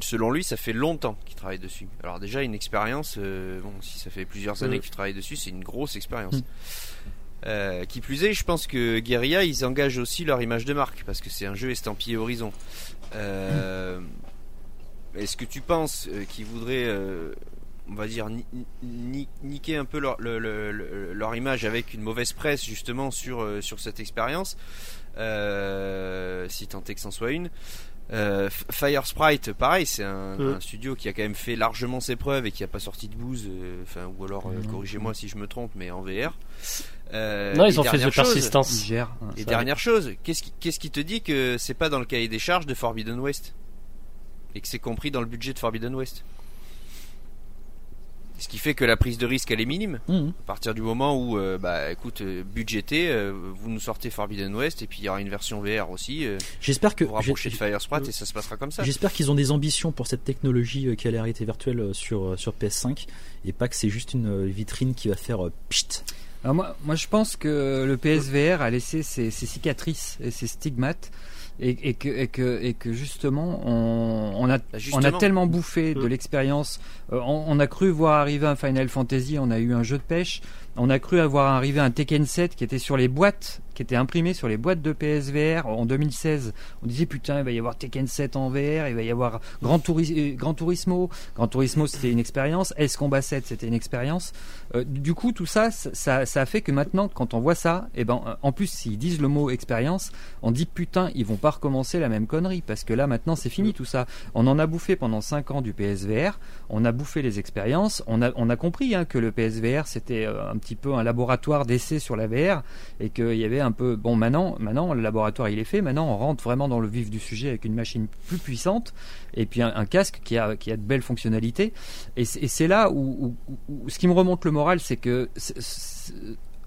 selon lui, ça fait longtemps qu'il travaille dessus. Alors déjà une expérience, euh, bon, si ça fait plusieurs années que tu travailles dessus, c'est une grosse expérience. Mm. Euh, qui plus est, je pense que Guerrilla, ils engagent aussi leur image de marque parce que c'est un jeu estampillé Horizon. Euh, Est-ce que tu penses euh, qu'ils voudraient, euh, on va dire, ni- ni- niquer un peu leur, le- le- le- leur image avec une mauvaise presse justement sur, euh, sur cette expérience, euh, si tant est que c'en soit une euh, Fire Sprite, pareil, c'est un, un studio qui a quand même fait largement ses preuves et qui a pas sorti de bouse, euh, enfin ou alors euh, corrigez-moi si je me trompe, mais en VR. Euh, Non, ils ont fait de persistance. gère. hein. Et dernière chose, qu'est-ce qui, qu'est-ce qui te dit que c'est pas dans le cahier des charges de Forbidden West et que c'est compris dans le budget de Forbidden West? Ce qui fait que la prise de risque elle est minime. Mhm. À partir du moment où, euh, bah, écoute, euh, budgété, euh, vous nous sortez Forbidden West et puis il y aura une version VR aussi. Euh, J'espère que vous rapprochez de Fire Sprite et ça se passera comme ça. J'espère qu'ils ont des ambitions pour cette technologie euh, qui a la réalité virtuelle euh, sur, euh, sur PS5 et pas que c'est juste une euh, vitrine qui va faire euh, pchit. Alors moi, moi, je pense que le PSVR a laissé ses, ses cicatrices et ses stigmates. Et, et que, et, que, et que justement, on, on, a, Bah, on a justement. tellement bouffé de Mm. l'expérience. Euh, on, on a cru voir arriver un Final Fantasy, on a eu un jeu de pêche. On a cru avoir arrivé un Tekken 7 qui était sur les boîtes, qui était imprimé sur les boîtes de PSVR en 2016. On disait putain, il va y avoir Tekken 7 en VR, il va y avoir Gran, Turis- euh, Gran Turismo. Gran Turismo, c'était une expérience. S Combat 7, c'était une expérience. Euh, du coup, tout ça, ça- ça, fait que maintenant, quand on voit ça, et ben, en plus, s'ils disent le mot expérience, on dit putain, ils vont pas recommencer la même connerie parce que là, maintenant, c'est fini tout ça. On en a bouffé pendant 5 ans du PSVR, on a bouffé les expériences, on a, on a compris hein, que le PSVR c'était euh, un petit peu un laboratoire d'essai sur la VR et qu'il y avait un peu. Bon, maintenant, maintenant, le laboratoire il est fait, maintenant on rentre vraiment dans le vif du sujet avec une machine plus puissante et puis un, casque qui a, qui a de belles fonctionnalités. Et c'est là où, ce qui me remonte le moral, c'est que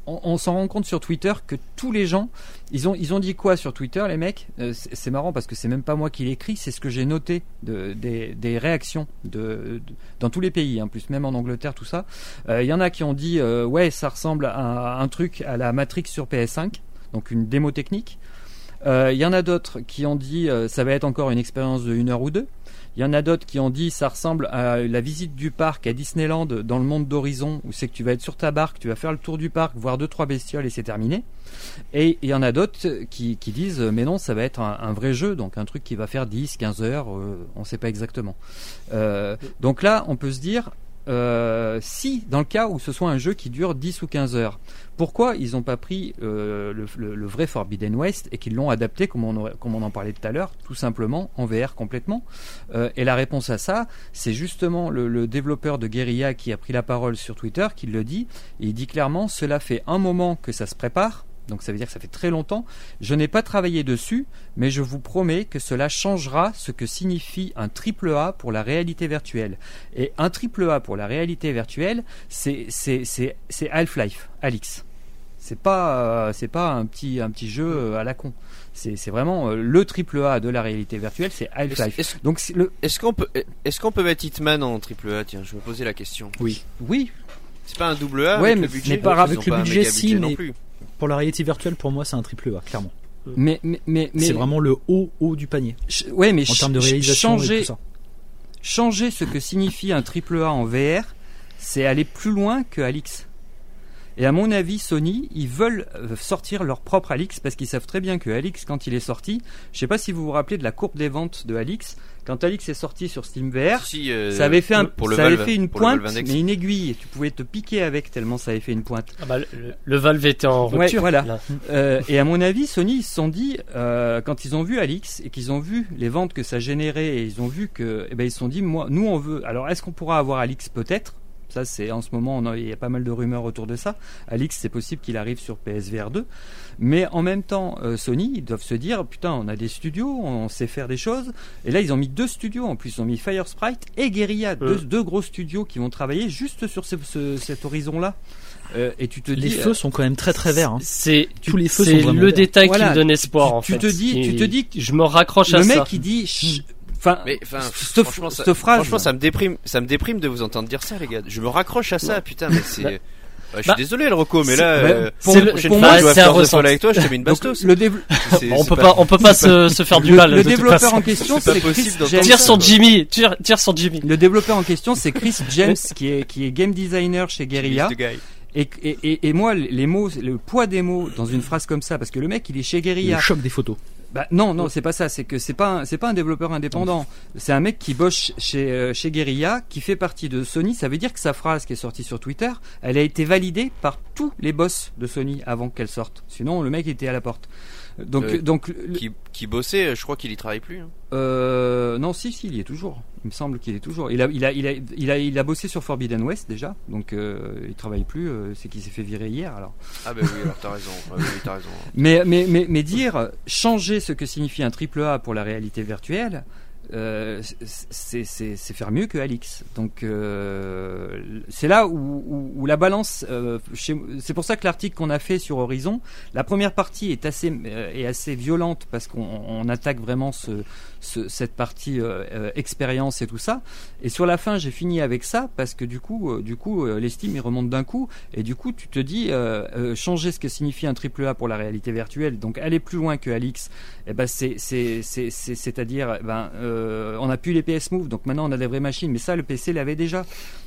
on, s'en rend compte sur Twitter que tous les gens, ils ont, ils ont dit quoi sur Twitter, les mecs? Euh, C'est marrant parce que c'est même pas moi qui l'écris, c'est ce que j'ai noté de, des, des réactions de, dans tous les pays, en plus même en Angleterre, tout ça. Euh, Il y en a qui ont dit euh, ouais, ça ressemble à un truc à la Matrix sur PS5, donc une démo technique. Euh, Il y en a d'autres qui ont dit euh, ça va être encore une expérience de une heure ou deux. Il y en a d'autres qui ont dit ça ressemble à la visite du parc à Disneyland dans le monde d'Horizon où c'est que tu vas être sur ta barque, tu vas faire le tour du parc, voir deux trois bestioles et c'est terminé. Et il y en a d'autres qui, disent mais non ça va être un, vrai jeu donc un truc qui va faire 10, 15 heures, euh, on sait pas exactement. Donc là on peut se dire euh, si, dans le cas où ce soit un jeu qui dure 10 ou 15 heures. Pourquoi ils n'ont pas pris euh, le, le- le vrai Forbidden West et qu'ils l'ont adapté, comme on, en parlait tout à l'heure, tout simplement en VR complètement Euh, Et la réponse à ça, c'est justement le, le développeur de Guerilla qui a pris la parole sur Twitter, qui le dit. Et il dit clairement, cela fait un moment que ça se prépare. Donc ça veut dire que ça fait très longtemps. Je n'ai pas travaillé dessus, mais je vous promets que cela changera ce que signifie un triple A pour la réalité virtuelle. Et un triple A pour la réalité virtuelle, c'est Half-Life, Alix. C'est pas euh, c'est pas un petit un petit jeu euh, à la con. C'est vraiment euh, le triple A de la réalité virtuelle, c'est Half-Life. Est-ce Donc le est-ce qu'on peut, est-ce qu'on peut mettre Hitman en triple A? Tiens, je me posais la question. Oui. oui, C'est pas un double A Ouais, avec mais- le budget. mais par- avec le budget, si, non mais- plus. Pour la réalité virtuelle, pour moi, c'est un triple A, clairement. mais mais mais, mais C'est vraiment le haut haut du panier ouais mais en termes de réalisation et changer tout ça. changer ce que signifie un triple A en VR, c'est aller plus loin que Alix. Et à mon avis, Sony, ils veulent euh, sortir leur propre Alix parce qu'ils savent très bien que Alix, quand il est sorti, je sais pas si vous vous rappelez de la courbe des ventes de Alix, quand Alix est sorti sur Steam VR, Si, si, euh, ça avait fait, un, pour le ça avait Valve- fait une pour le pointe, mais une aiguille. Tu pouvais te piquer avec tellement ça avait fait une pointe. Ah bah, le, le Valve était en Ouais, rupture. voilà. là. Euh, et à mon avis, Sony, ils se sont dit, euh, quand ils ont vu Alix et qu'ils ont vu les ventes que ça générait et ils ont vu que, eh ben, ils se sont dit, moi, nous, on veut. Alors, est-ce qu'on pourra avoir Alix Peut-être? Ça, c'est en ce moment, on a- il y a pas mal de rumeurs autour de ça. Alix, c'est possible qu'il arrive sur PSVR 2. Mais en même temps, euh, Sony, ils doivent se dire, putain, on a des studios, on sait faire des choses. Et là, ils ont mis deux studios. En plus, ils ont mis Firesprite et Guerilla, deux, Mm. deux gros studios qui vont travailler juste sur ce- ce- cet horizon-là. Euh, et tu te Les dis, feux sont quand même très très verts. hein. C'est Tous les feux sont vraiment le verts. détail Voilà. qui me donne espoir Tu- en tu fait. te dis- tu te Et dis que je me raccroche à le ça. mec il dit ch- enfin Mais enfin, cette, franchement, ça, cette phrase franchement, ça me déprime, ça me déprime de vous entendre dire ça, les gars. Je me raccroche à ça, putain, mais c'est. Bah, Ouais, je suis bah, désolé, le Reco, mais là, bah, euh, pour- la pour prochaine fois je un. Fall avec toi, je te mets une donc bastos. le, C'est- on peut pas- pas, on peut pas se, se faire du le- mal. le développeur façon. en question C'est Chris James Tire sur. Jimmy, tire, tire sur Jimmy. le développeur en question c'est Chris James qui est qui est game designer chez Guerrilla et, et, et, et moi les mots le poids des mots dans une phrase comme ça parce que le mec il est chez Guerrilla Le choc des photos. Bah, non, non, c'est pas ça. C'est que c'est pas un- c'est pas un développeur indépendant. C'est un mec qui bosse chez euh, chez Guerrilla, qui fait partie de Sony. Ça veut dire que sa phrase qui est sortie sur Twitter, elle a été validée par tous les boss de Sony avant qu'elle sorte. Sinon, le mec était à la porte. Donc Euh, donc Qui, qui bossait, je crois qu'il y travaille plus. hein. euh, non, si, si, il y est toujours. Il me semble qu'il est toujours. Il a, il a, il a, il a, il a bossé sur Forbidden West déjà, donc euh, il travaille plus. euh, c'est qu'il s'est fait virer hier. Alors. Ah bah oui, alors t'as raison. Ah oui, raison. Mais, mais, mais, mais dire changer ce que signifie un triple A pour la réalité virtuelle, euh, c'est faire mieux que Alix. Donc euh, c'est là où, où, où la balance. euh, c'est pour ça que l'article qu'on a fait sur Horizon, la première partie est assez euh, est assez violente parce qu'on on attaque vraiment ce, ce- cette partie euh, euh, expérience et tout ça. Et sur la fin, j'ai fini avec ça parce que du coup, euh, du coup, l'estime il remonte d'un coup et du coup, tu te dis changer ce que signifie un triple A pour la réalité virtuelle, donc aller plus loin que Alix. Et ben c'est c'est c'est c'est c'est-à-dire eh ben on a plus les PS Move, donc maintenant on a des vraies machines, mais ça le PC l'avait déjà.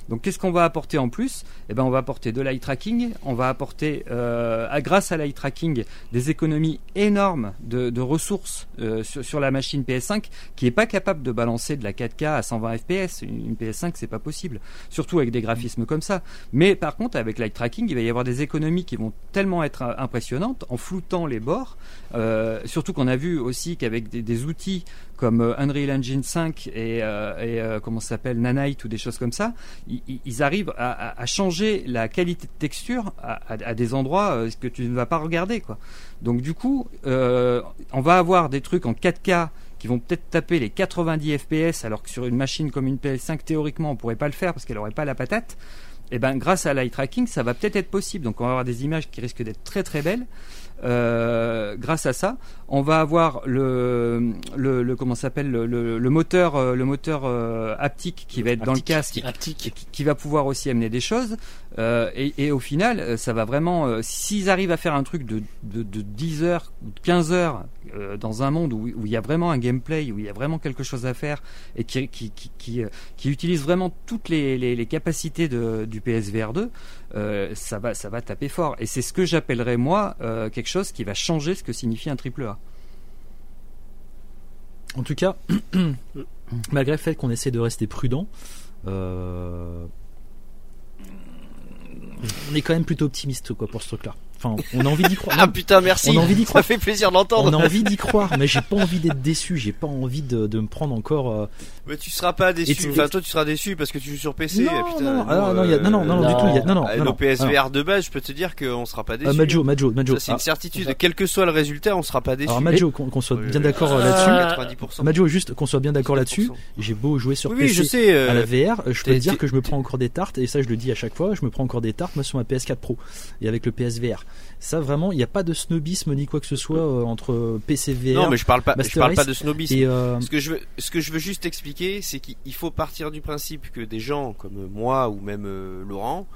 Donc qu'est-ce qu'on va apporter en plus? Eh ben on va apporter de l'eye tracking, on va apporter à- grâce à l'eye tracking des économies énormes de, ressources sur la machine PS5 qui est pas capable de balancer de la 4K à 120 FPS. Une, une PS5 c'est pas possible, surtout avec des graphismes comme ça. Mais par contre avec l'eye tracking il va y avoir des économies qui vont tellement être impressionnantes en floutant les bords. Euh, surtout qu'on a vu aussi qu'avec des, outils comme euh, Unreal Engine 5 et, euh, comment s'appelle Nanite ou des choses comme ça, ils, arrivent à, changer la qualité de texture à, des endroits que tu ne vas pas regarder. Donc du coup, on va avoir des trucs en 4K qui vont peut-être taper les 90 FPS alors que sur une machine comme une PS5 théoriquement on pourrait pas le faire parce qu'elle aurait pas la patate. Et ben grâce à l'eye tracking, ça va peut-être être possible. Donc on va avoir des images qui risquent d'être très très belles. Euh, grâce à ça, on va avoir le, le, le comment s'appelle le, le, le moteur euh, le moteur euh, haptique qui va être dans le casque Haptique. qui, qui va pouvoir aussi amener des choses. Euh, et, et au final, euh, ça va vraiment. euh, S'ils arrivent à faire un truc de, de, de 10 heures, ou de 15 heures, euh, dans un monde où, où il y a vraiment un gameplay, où il y a vraiment quelque chose à faire, et qui, qui, qui, qui, utilise vraiment toutes les, les, les capacités de, du PSVR 2, euh, ça, va, ça va taper fort. Et c'est ce que j'appellerais, moi, euh, quelque chose qui va changer ce que signifie un triple A. En tout cas, malgré le fait qu'on essaie de rester prudent, euh, on est quand même plutôt optimiste quoi pour ce truc-là. Enfin, on a envie d'y croire. Ah putain, merci. On a envie d'y Ça croire. fait plaisir On d'entendre. a envie d'y croire, mais j'ai pas envie d'être déçu. J'ai pas envie de, de me prendre encore. euh, Mais tu seras pas déçu. Tu- Enfin, toi, tu seras déçu parce que tu joues sur PC. Non, putain, non, ah, non, il y a- non, non, non, non, du tout, il y a- non, non, euh, non, PSVR de base, je peux te dire qu'on sera pas déçu. Ah, Majo, Majo, Majo. Ça, c'est une Ah, certitude. Quel que soit le résultat, on sera pas déçu. alors Majo, qu'on soit bien d'accord euh, Ah, là-dessus. 90%. Majo, juste qu'on soit bien d'accord là-dessus. 100%. J'ai beau jouer sur Oui, oui, je PC sais. euh, à la VR, euh, je peux te dire que je me prends encore des tartes et ça je le dis à chaque fois, je me prends encore des tartes moi sur ma PS4 Pro et avec le PSVR. Ça vraiment, il n'y a pas de snobisme ni quoi que ce soit euh, entre PC VR Non, mais je parle pas. Je parle pas de snobisme. et euh, Ce que je veux, ce que je veux juste expliquer, c'est qu'il faut partir du principe que des gens comme moi ou même euh, Laurent,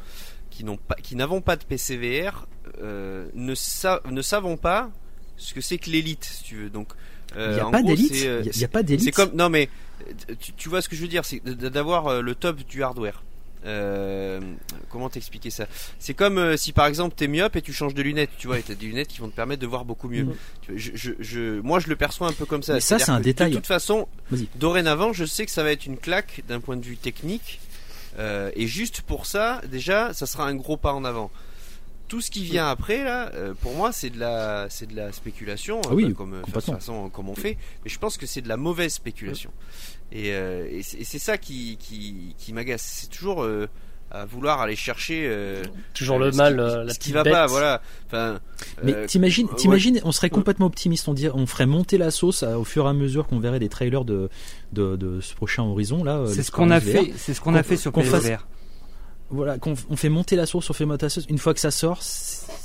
qui n'ont pas, qui n'avons pas de PCVR, ne, sa- ne savons pas ce que c'est que l'élite, si tu veux. Donc, il n'y a pas d'élite, il a, pas d'élite. C'est comme non mais tu, tu vois ce que je veux dire, c'est d'avoir le top du hardware. Euh, comment t'expliquer ça? C'est comme euh, si par exemple t'es myope et tu changes de lunettes, tu vois, et t'as des lunettes qui vont te permettre de voir beaucoup mieux. Mm. Tu vois, Je, je, je- moi je le perçois un peu comme ça. Mais ça, c'est un détail. De toute façon, dorénavant, je sais que ça va être une claque d'un point de vue technique, euh, et juste pour ça, déjà, ça sera un gros pas en avant. Tout ce qui vient après là, euh, pour moi, c'est de la, c'est de la spéculation, Ah oui, euh, comme, enfin, de façon, comme on fait. Mais je pense que c'est de la mauvaise spéculation. Et, euh, et c'est ça qui, qui, qui m'agace. C'est toujours euh, à vouloir aller chercher euh, Toujours euh, le ce mal, qui, euh, la ce qui va bête. pas. Voilà. Enfin, Mais euh, t'imagines, ouais. t'imagines, on serait complètement optimiste, on dirait, on ferait monter la sauce à- au fur et à mesure qu'on verrait des trailers de, de, de ce prochain horizon là. euh, C'est ce qu'on a fait, c'est ce qu'on a fait sur qu'on. Voilà, qu'on on fait monter la sauce, on fait monter la sauce. Une fois que ça sort,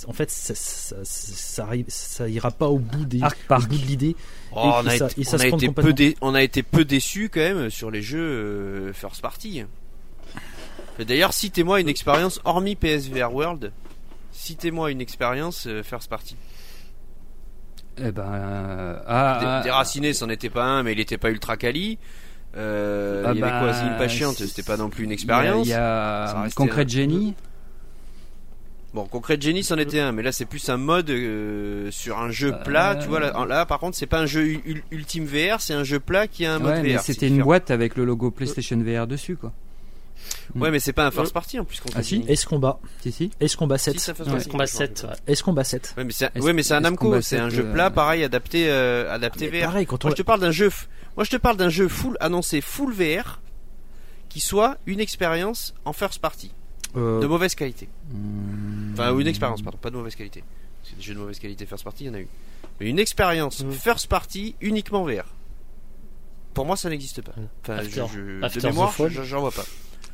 en fait, ça, ça, ça, arrive- ça ira pas au bout des, au bout de l'idée. oh, on, a été, on a peu dé- on a été peu déçus quand même sur les jeux euh, first party. Et D'ailleurs, citez-moi une expérience hormis PSVR World. Citez-moi une expérience euh, first party. Eh ben, euh, ah, Dé- ah, Déraciné, c'en était pas un, mais il était pas ultra quali. Euh, Ah il y avait bah, quoi, Zine Patiente, c'était pas non plus une il y a- expérience. Il y a, Ça restait Concrete un- Genie. Bon, Concrete Genie, c'en était un, mais là c'est plus un mode euh, sur un jeu Euh, plat. Tu vois, là, là, par contre, c'est pas un jeu ul- ul- ultime VR, c'est un jeu plat qui a un mode Ouais, mais VR. c'est c'était une boîte avec le logo PlayStation VR dessus, quoi. Ouais, mais c'est pas un first party en plus. Concrete Ah, si combat Si, si. Combat Si, 7 c'est un first Ouais. party. Combat 7, ouais. Est-ce combat 7 Ouais, mais c'est un, ouais, mais c'est un Namco, c'est un 7, jeu euh, plat, pareil, adapté, euh, adapté Mais VR. Pareil, quand on Moi, je te parle d'un jeu. f- Moi, je te parle d'un jeu full annoncé full VR, qui soit une expérience en first party, euh, de mauvaise qualité. Hmm. Enfin, ou une expérience, pardon, pas de mauvaise qualité. Parce que des jeux de mauvaise qualité first party, il y en a eu. Mais une expérience Mhm. first party uniquement VR. Pour moi, ça n'existe pas. Enfin, After- je, je- After de mémoire, j'en vois pas.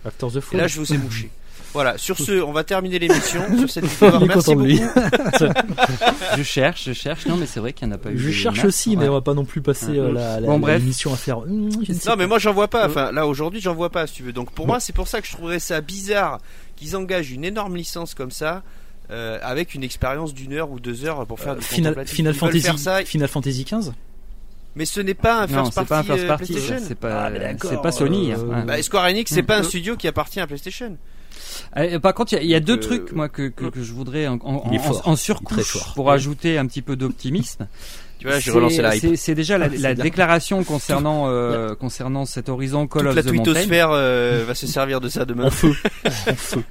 After the Et là, je vous ai mouché. Voilà, sur ce, on va terminer l'émission sur cette victoire. Il est Merci beaucoup. Je cherche, je cherche. Non, mais c'est vrai qu'il n'y en a pas eu. Je cherche aussi, mais on va pas non plus passer euh, la, la, Bon, bref. l'émission à faire. Sais Non, mais pas. moi, j'en vois pas. Enfin, là, aujourd'hui, j'en vois pas, si tu veux. Donc, pour moi, c'est pour ça que je trouverais ça bizarre qu'ils engagent une énorme licence comme ça. euh, avec une expérience d'une heure ou deux heures pour faire Euh, du Final, Fantasy, faire ça, Final Fantasy 15 mais ce n'est pas un Non, first c'est party, pas un first party. PlayStation. C'est pas, Ah, c'est pas Sony. euh, hein. Bah, Square Enix, c'est Mm. pas un studio qui appartient à PlayStation. Euh, par contre, il y a- il y, a deux Donc, euh, trucs moi que, que, que je voudrais en, en, surcouche pour ajouter un petit peu d'optimisme. Tu vois, j'ai C'est- relancé la hype. C'est déjà la, déclaration concernant euh, concernant cet horizon Call Toute of la the Mountain. twittosphère euh, va se servir de ça demain. En feu. en feu.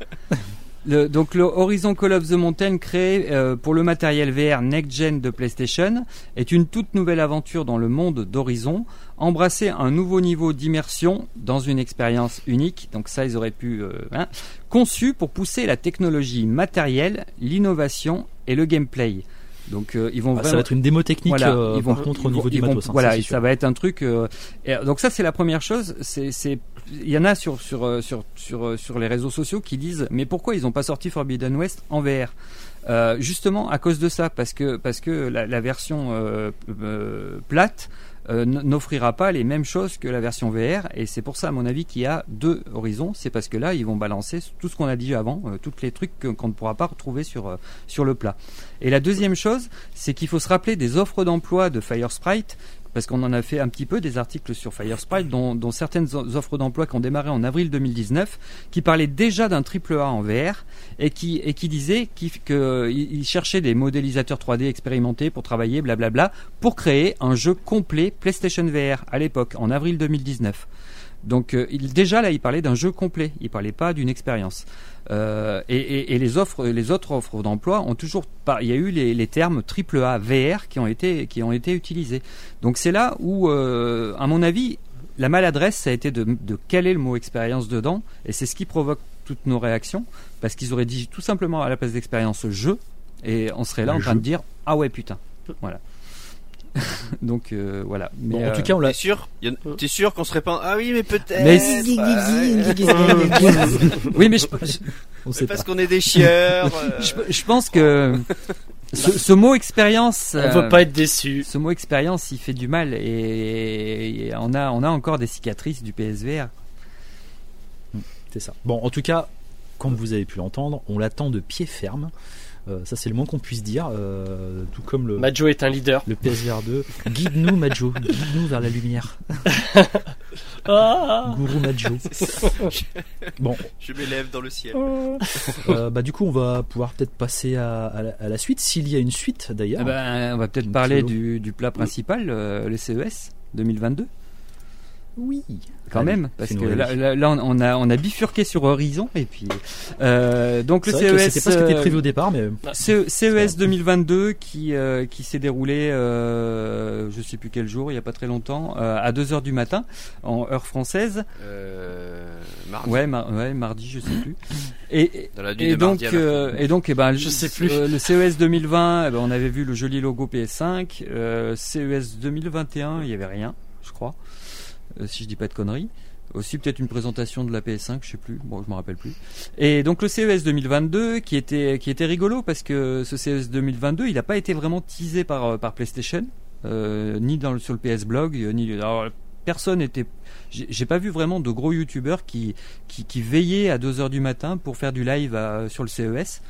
Le- donc le Horizon Call of the Mountain créé euh, pour le matériel VR next-gen de PlayStation est une toute nouvelle aventure dans le monde d'Horizon, embrasser un nouveau niveau d'immersion dans une expérience unique, donc ça ils auraient pu, euh, hein, conçu pour pousser la technologie matérielle, l'innovation et le gameplay. Donc euh, ils vont Ah, ça vraiment va être une démo technique voilà, euh, ils vont, par contre ils au niveau vont- du ils vont- matos. hein, voilà, ça, ça va être un truc. euh, et, donc ça, c'est la première chose. C'est, il y en a sur sur euh, sur sur euh, sur les réseaux sociaux qui disent, mais pourquoi ils n'ont pas sorti Forbidden West en VR Euh, Justement à cause de ça, parce que parce que la, la version plate euh, n'offrira pas les mêmes choses que la version VR et c'est pour ça à mon avis qu'il y a deux horizons. C'est parce que là ils vont balancer tout ce qu'on a dit avant euh, tous les trucs qu'on ne pourra pas retrouver sur euh, sur le plat. Et la deuxième chose c'est qu'il faut se rappeler des offres d'emploi de Firesprite parce qu'on en a fait un petit peu des articles sur Firesprite dont, certaines offres d'emploi qui ont démarré en avril 2019 qui parlaient déjà d'un triple A en VR et qui, et qui disaient qu'ils cherchaient des modélisateurs 3D expérimentés pour travailler blablabla pour créer un jeu complet PlayStation VR à l'époque en avril 2019. Donc euh, il, déjà là, il parlait d'un jeu complet, il parlait pas d'une expérience. Euh, et, et- et les offres, les autres offres d'emploi ont toujours pas. Il y a eu les, les termes AAA VR qui ont été qui ont été utilisés. Donc c'est là où, euh, à mon avis, la maladresse, ça a été de, de caler le mot expérience dedans, et c'est ce qui provoque toutes nos réactions, parce qu'ils auraient dit tout simplement à la place d'expérience jeu, et on serait là Le en train jeu. de dire ah ouais putain, voilà. Donc euh, voilà. Mais, Bon, en euh, tout cas, on l'a. T'es sûr? T'es qu'on serait pas Ah oui, mais peut-être. Mais oui, mais je, On sait parce pas. qu'on est des chieurs. euh, je, je pense que ce, ce mot expérience, On euh, veut pas être déçu. ce mot expérience, il fait du mal, et, et on a on a encore des cicatrices du PSVR. C'est ça. Bon, en tout cas, comme vous avez pu l'entendre, on l'attend de pied ferme. Euh, ça, c'est le moins qu'on puisse dire. euh, tout comme le, Majo est un leader. le PSVR 2. Guide-nous, Majo. Guide-nous vers la lumière. Ah Gourou Majo. Bon, Je m'élève dans le ciel. euh, bah du coup, on va pouvoir peut-être passer à, à la, à la suite, s'il y a une suite d'ailleurs. Eh ben, on va peut-être parler du, du plat principal, euh, le CES 2022. Oui. quand Allez, même parce que là, rêver. là, là, on a on a bifurqué sur Horizon et puis euh, donc le CES c'était pas ce qui était euh, prévu au départ, mais Ce- CES 2022 qui euh, qui s'est déroulé euh, je sais plus quel jour il y a pas très longtemps euh, à 2 heures du matin en heure française Euh, mardi. ouais mar- ouais mardi je sais plus et Dans la nuit et de donc euh, et donc eh ben Je le- sais plus. euh, le CES 2020 eh ben, on avait vu le joli logo PS5 euh, CES 2021 il y avait rien je crois euh, si je dis pas de conneries. Aussi peut-être une présentation de la PS5 je sais plus. Bon je me rappelle plus. Et donc le CES 2022 qui était qui était rigolo parce que ce CES 2022 il n'a pas été vraiment teasé par euh, par PlayStation euh, ni dans le, sur le PS Blog euh, ni alors, personne était j'ai pas vu vraiment de gros youtubeurs qui, qui veillaient à 2 heures du matin pour faire du live sur le CES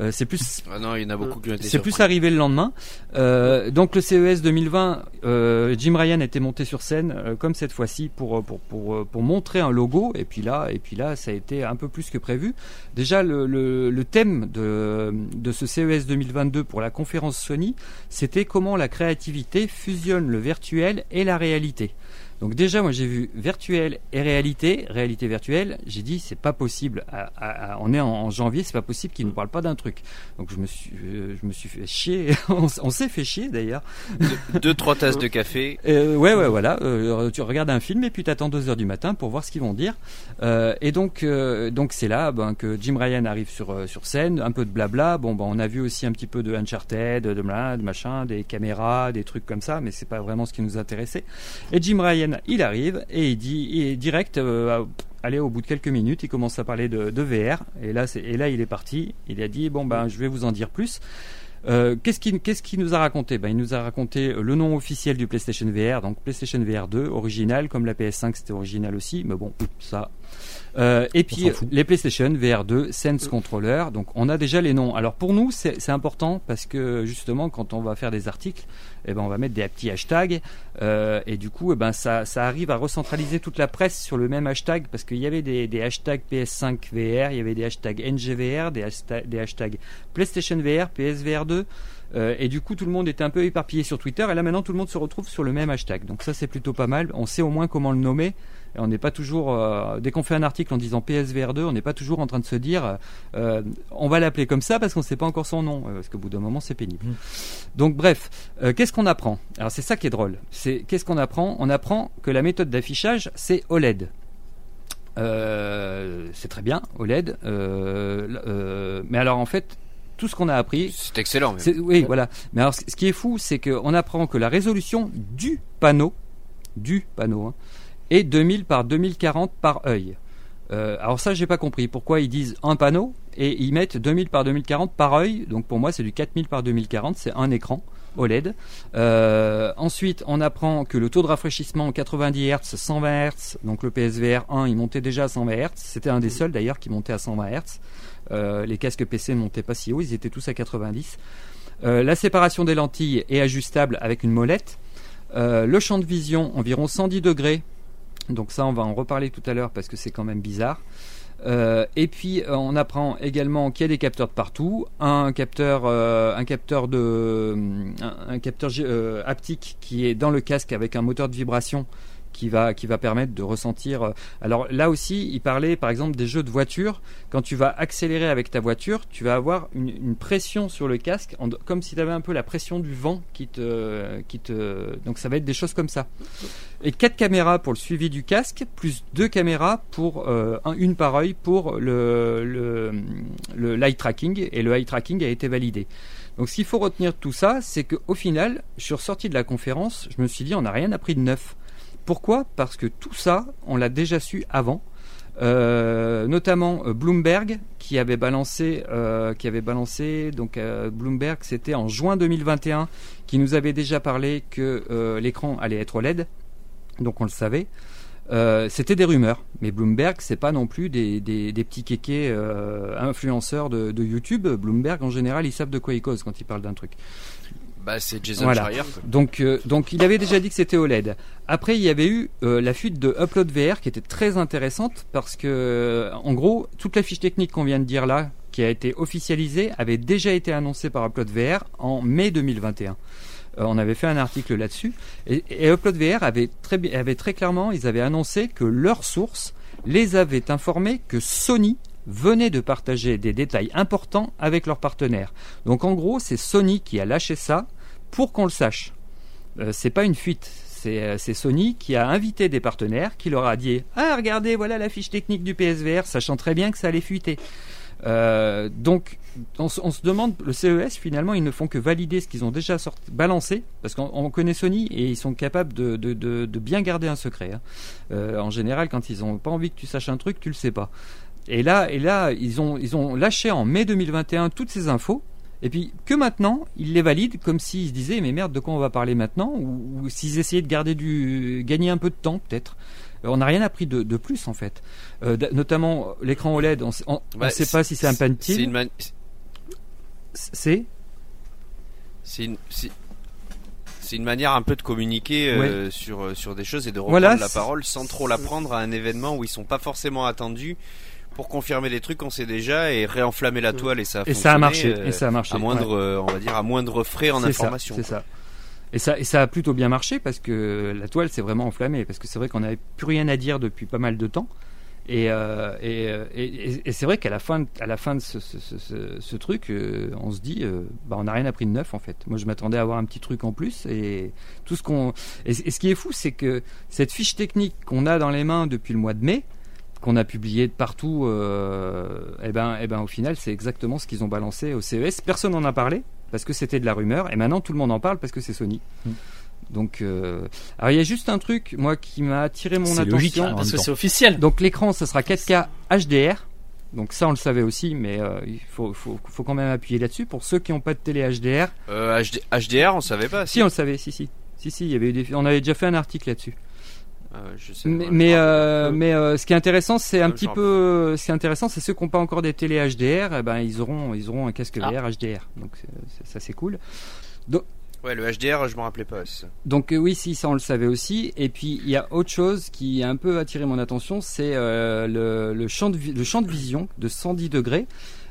Euh, c'est plus Ah non, il y en a beaucoup qui ont été c'est plus arrivé le lendemain. Euh, donc le CES 2020, euh, Jim Ryan était monté sur scène euh, comme cette fois-ci pour, pour pour pour montrer un logo et puis là et puis là ça a été un peu plus que prévu. Déjà le le, le thème de de ce CES 2022 pour la conférence Sony, c'était comment la créativité fusionne le virtuel et la réalité. Donc déjà, moi j'ai vu virtuel et réalité, réalité virtuelle. J'ai dit c'est pas possible. À- à- à- on est en, en janvier, c'est pas possible qu'il ne parle pas d'un truc. Donc je me suis, euh, je me suis fait chier. on s'est fait chier d'ailleurs. Deux, deux, trois tasses de café. Euh, ouais, ouais, voilà. Euh, tu regardes un film et puis t'attends deux heures du matin pour voir ce qu'ils vont dire. Euh, et donc, donc c'est là ben, que Jim Ryan arrive sur sur scène, un peu de blabla. Bon, ben on a vu aussi un petit peu de Uncharted, de, bla- de machin, des caméras, des trucs comme ça, mais c'est pas vraiment ce qui nous intéressait. Et Jim Ryan, il arrive et il dit, il est direct. euh, Allez, au bout de quelques minutes, il commence à parler de, de VR. Et là, c'est, et là, il est parti. Il a dit bon ben, je vais vous en dire plus. Euh, qu'est-ce qu'il nous a raconté? Ben, Il nous a raconté le nom officiel du PlayStation VR, donc PlayStation VR 2, original, comme la PS5 c'était original aussi, mais bon, ça. Euh, et puis les PlayStation VR 2, Sense Controller, donc on a déjà les noms. Alors pour nous, c'est important parce que justement, quand on va faire des articles, eh ben, on va mettre des petits hashtags euh, et du coup, eh ben, ça, ça arrive à recentraliser toute la presse sur le même hashtag parce qu'il y avait des, hashtags PS5 VR, il y avait des hashtags NGVR, des hashtags, des PlayStation VR, PSVR 2. euh, et du coup, tout le monde était un peu éparpillé sur Twitter. Et là, maintenant, tout le monde se retrouve sur le même hashtag. Donc ça, c'est plutôt pas mal. On sait au moins comment le nommer. Et on n'est pas toujours, euh, dès qu'on fait un article en disant PSVR 2, on n'est pas toujours en train de se dire, euh, on va l'appeler comme ça parce qu'on ne sait pas encore son nom. euh, Parce qu'au bout d'un moment, c'est pénible. Mm. Donc bref, euh, qu'est-ce qu'on apprend? Alors c'est ça qui est drôle. C'est qu'est-ce qu'on apprend? On apprend que la méthode d'affichage, c'est OLED. Euh, c'est très bien, OLED. euh, euh, mais alors en fait, tout ce qu'on a appris, C'est excellent. oui, voilà. Mais alors, ce ce qui est fou, c'est qu'on apprend que la résolution du panneau, du panneau, hein, est 2000 par 2040 par œil. Euh, alors ça, j'ai pas compris. Pourquoi ils disent un panneau et ils mettent 2000 par 2040 par œil? Donc pour moi, c'est du 4000 par 2040. C'est un écran OLED. Euh, ensuite, on apprend que le taux de rafraîchissement en 90 Hz, 120 Hz. Donc le PSVR 1, il montait déjà à 120 Hz. C'était un des seuls d'ailleurs qui montait à 120 Hz. Euh, les casques PC ne montaient pas si haut, ils étaient tous à 90. Euh, la séparation des lentilles est ajustable avec une molette. Le champ de vision, environ 110 degrés. Donc ça, on va en reparler tout à l'heure parce que c'est quand même bizarre. Euh, et puis euh, on apprend également qu'il y a des capteurs de partout, un capteur, euh, un capteur de, un, capteur haptique qui est dans le casque avec un moteur de vibration qui va qui va permettre de ressentir. euh, Alors là aussi, il parlait par exemple des jeux de voiture. Quand tu vas accélérer avec ta voiture, tu vas avoir une, pression sur le casque, comme si tu avais un peu la pression du vent qui te qui te. Donc ça va être des choses comme ça. Et quatre caméras pour le suivi du casque, plus deux caméras pour euh, un- une par œil pour le, le le tracking. Et le eye tracking a été validé. Donc, ce qu'il faut retenir de tout ça, c'est qu'au final, je suis ressorti de la conférence, je me suis dit, on n'a rien appris de neuf. Pourquoi? Parce que tout ça, on l'a déjà su avant. Euh, notamment euh, Bloomberg qui avait balancé, euh, donc Bloomberg, c'était en juin 2021, qui nous avait déjà parlé que l'écran allait être OLED, donc on le savait. C'était des rumeurs, mais Bloomberg, c'est pas non plus des, des, petits kékés influenceurs de, de YouTube. Bloomberg, en général, ils savent de quoi ils causent quand ils parlent d'un truc. Bah, c'est Jason Voilà. Schreier. Donc, euh, donc il avait déjà dit que c'était OLED. Après, il y avait eu euh, la fuite de Upload VR qui était très intéressante parce que, euh, en gros, toute la fiche technique qu'on vient de dire là, qui a été officialisée, avait déjà été annoncée par Upload VR en mai 2021. Euh, on avait fait un article là-dessus. Et, et Upload VR avait très, avait très clairement, ils avaient annoncé que leur source les avait informés que Sony venait de partager des détails importants avec leurs partenaires. Donc en gros, c'est Sony qui a lâché ça pour qu'on le sache. Euh, c'est pas une fuite. C'est euh, c'est Sony qui a invité des partenaires, qui leur a dit Ah, regardez, voilà la fiche technique du PSVR, sachant très bien que ça allait fuiter. Euh, donc, on, se- demande, le CES finalement, ils ne font que valider ce qu'ils ont déjà sorti, balancé, parce qu'on on connaît Sony et ils sont capables de, bien garder un secret. hein. En général, quand ils ont pas envie que tu saches un truc, tu le sais pas. Et là, et là, ils ils ont lâché en mai 2021 toutes ces infos. Et puis que maintenant, ils les valident comme s'ils se disaient mais merde de quoi on va parler maintenant ou, ou s'ils essayaient de garder du gagner un peu de temps peut-être. Euh, On n'a rien appris de, de plus en fait. Euh, notamment l'écran OLED, on ne Bah, sait pas si c'est un man- C'est c'est une, c'est- une manière un peu de communiquer euh, sur, sur des choses et de reprendre Voilà, la parole sans trop la prendre à un événement où ils sont pas forcément attendus pour confirmer des trucs qu'on sait déjà et réenflammer la toile et ça a et ça a fonctionné, marché. euh, et ça a marché. à moindre, euh, on va dire à moindre frais en information. C'est ça. Et ça, et ça a plutôt bien marché parce que la toile s'est vraiment enflammée. Parce que c'est vrai qu'on n'avait plus rien à dire depuis pas mal de temps. Et, euh, et, euh, et, et- et c'est vrai qu'à la fin, à la fin de ce, ce, ce- ce- ce truc, euh, on se dit, euh, bah, on n'a rien appris de neuf en fait. Moi, je m'attendais à avoir un petit truc en plus. Et tout ce qu'on, et ce qui est fou, c'est que cette fiche technique qu'on a dans les mains depuis le mois de mai, qu'on a publié de partout, euh, et ben, et ben, au final, c'est exactement ce qu'ils ont balancé au CES. Personne n'en a parlé parce que c'était de la rumeur, et maintenant tout le monde en parle parce que c'est Sony. Mm. Donc, euh, alors il y a juste un truc, moi, qui m'a attiré mon C'est attention. logique, hein. Parce que c'est officiel. Donc l'écran, ce sera 4K HDR. Donc ça, on le savait aussi, mais euh, il faut, faut, faut quand même appuyer là-dessus. Pour ceux qui n'ont pas de télé HDR, Euh, HD HDR, on savait pas. si on le savait, si si, si si, il y avait eu des, on avait déjà fait un article là-dessus. Ouais, je sais, Mais, euh, euh, ce qui est intéressant, c'est un petit peu, ce qui est intéressant, c'est ceux qui n'ont pas encore des télé HDR, eh ben ils auront, ils auront un casque Ah. VR HDR. Donc ça c'est cool. Ouais, le HDR, je me rappelais pas. ça. Donc euh, oui, si ça on le savait aussi. Et puis il y a autre chose qui a un peu attiré mon attention, c'est euh, le, le champ de vi- le champ de vision de 110 degrés.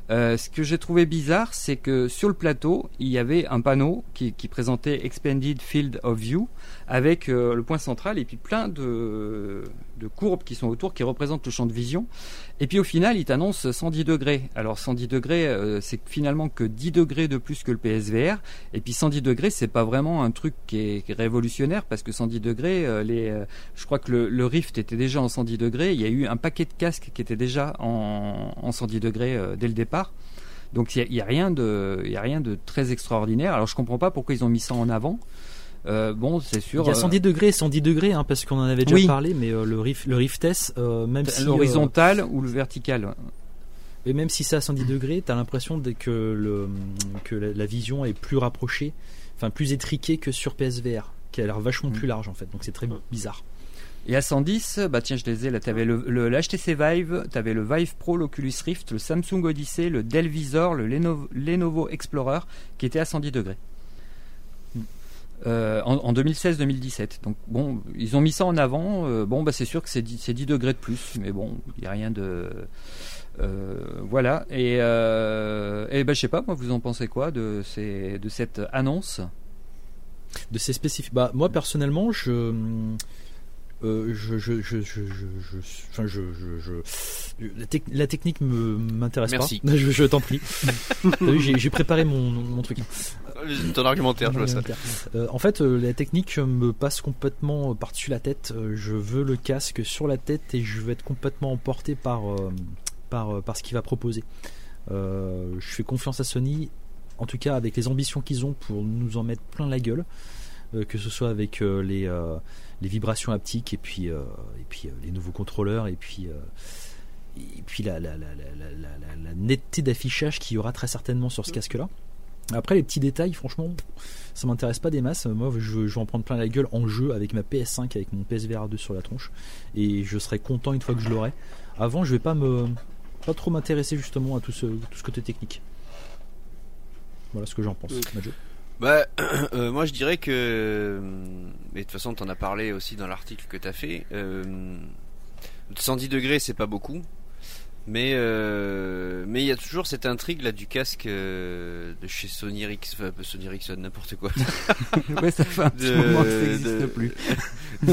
Euh, ce que j'ai trouvé bizarre, c'est que sur le plateau, il y avait un panneau qui, qui présentait Expanded Field of View avec euh, le point central et puis plein de, courbes qui sont autour qui représentent le champ de vision. Et puis au final, il t'annonce 110 degrés. Alors 110 degrés, euh, c'est finalement que 10 degrés de plus que le PSVR. Et puis 110 degrés, c'est pas vraiment un truc qui est, révolutionnaire parce que 110 degrés, euh, les, je crois que le, Rift était déjà en 110 degrés. Il y a eu un paquet de casques qui était déjà en, en 110 degrés dès le départ. Donc il y a- a rien de très extraordinaire. Alors je comprends pas pourquoi ils ont mis ça en avant. Euh, bon, c'est sûr. Il y a euh, 110 degrés, 110 degrés, hein, parce qu'on en avait déjà Oui. parlé, mais euh, le, Rift, le Rift S, euh, même si, euh, l'horizontal ou le vertical. et même si c'est à 110 degrés, t'as l'impression de- que, le, que la, la vision est plus rapprochée, enfin plus étriquée que sur PSVR, qui a l'air vachement Mm. plus large en fait, donc c'est très bizarre. Et à 110, bah tiens, je les ai là. T'avais le, le, le HTC Vive, t'avais le Vive Pro, l'Oculus Rift, le Samsung Odyssey, le Dell Visor, le Lenovo, Lenovo Explorer, qui étaient à 110 degrés. Euh, en, en 2016-2017. Donc bon, ils ont mis ça en avant. Euh, bon, bah c'est sûr que c'est 10, c'est 10 degrés de plus, mais bon, il n'y a rien de. Euh, voilà. Et, et bah, je sais pas, moi, vous en pensez quoi de, cette annonce? De ces spécifiques. Bah, moi personnellement, je Euh, je, je, je, je, enfin, je, je, la, tec- la technique me m'intéresse pas. Merci. Je, je t'en prie. J'ai préparé mon, mon truc. Ton argumentaire, je vois ça. Euh, en fait, euh, la technique me passe complètement euh, par-dessus la tête. Euh, je veux le casque sur la tête et je vais être complètement emporté par, euh, par, euh, par ce qu'il va proposer. Euh, je fais confiance à Sony, en tout cas avec les ambitions qu'ils ont pour nous en mettre plein la gueule, euh, que ce soit avec euh, les, euh, les vibrations haptiques et puis, euh, et puis euh, les nouveaux contrôleurs et puis, euh, et puis la, la, la, la, la, la- la netteté d'affichage qu'il y aura très certainement sur ce casque-là. Après les petits détails, franchement, ça m'intéresse pas des masses. Moi, je, je vais en prendre plein la gueule en jeu avec ma PS5, avec mon PSVR 2 sur la tronche, et je serai content une fois que je l'aurai. Avant, je vais pas me pas trop m'intéresser justement à tout ce tout ce côté technique. Voilà ce que j'en pense. Majo. Bah, euh, moi je dirais que, euh, mais de toute façon t'en as parlé aussi dans l'article que t'as fait. Euh, 110 degrés c'est pas beaucoup, mais euh, mais il y a toujours cette intrigue là du casque euh, de chez Sony Ericsson, enfin, Sony Ericsson, n'importe quoi. ouais, ça fait un petit De- moment que ça n'existe plus.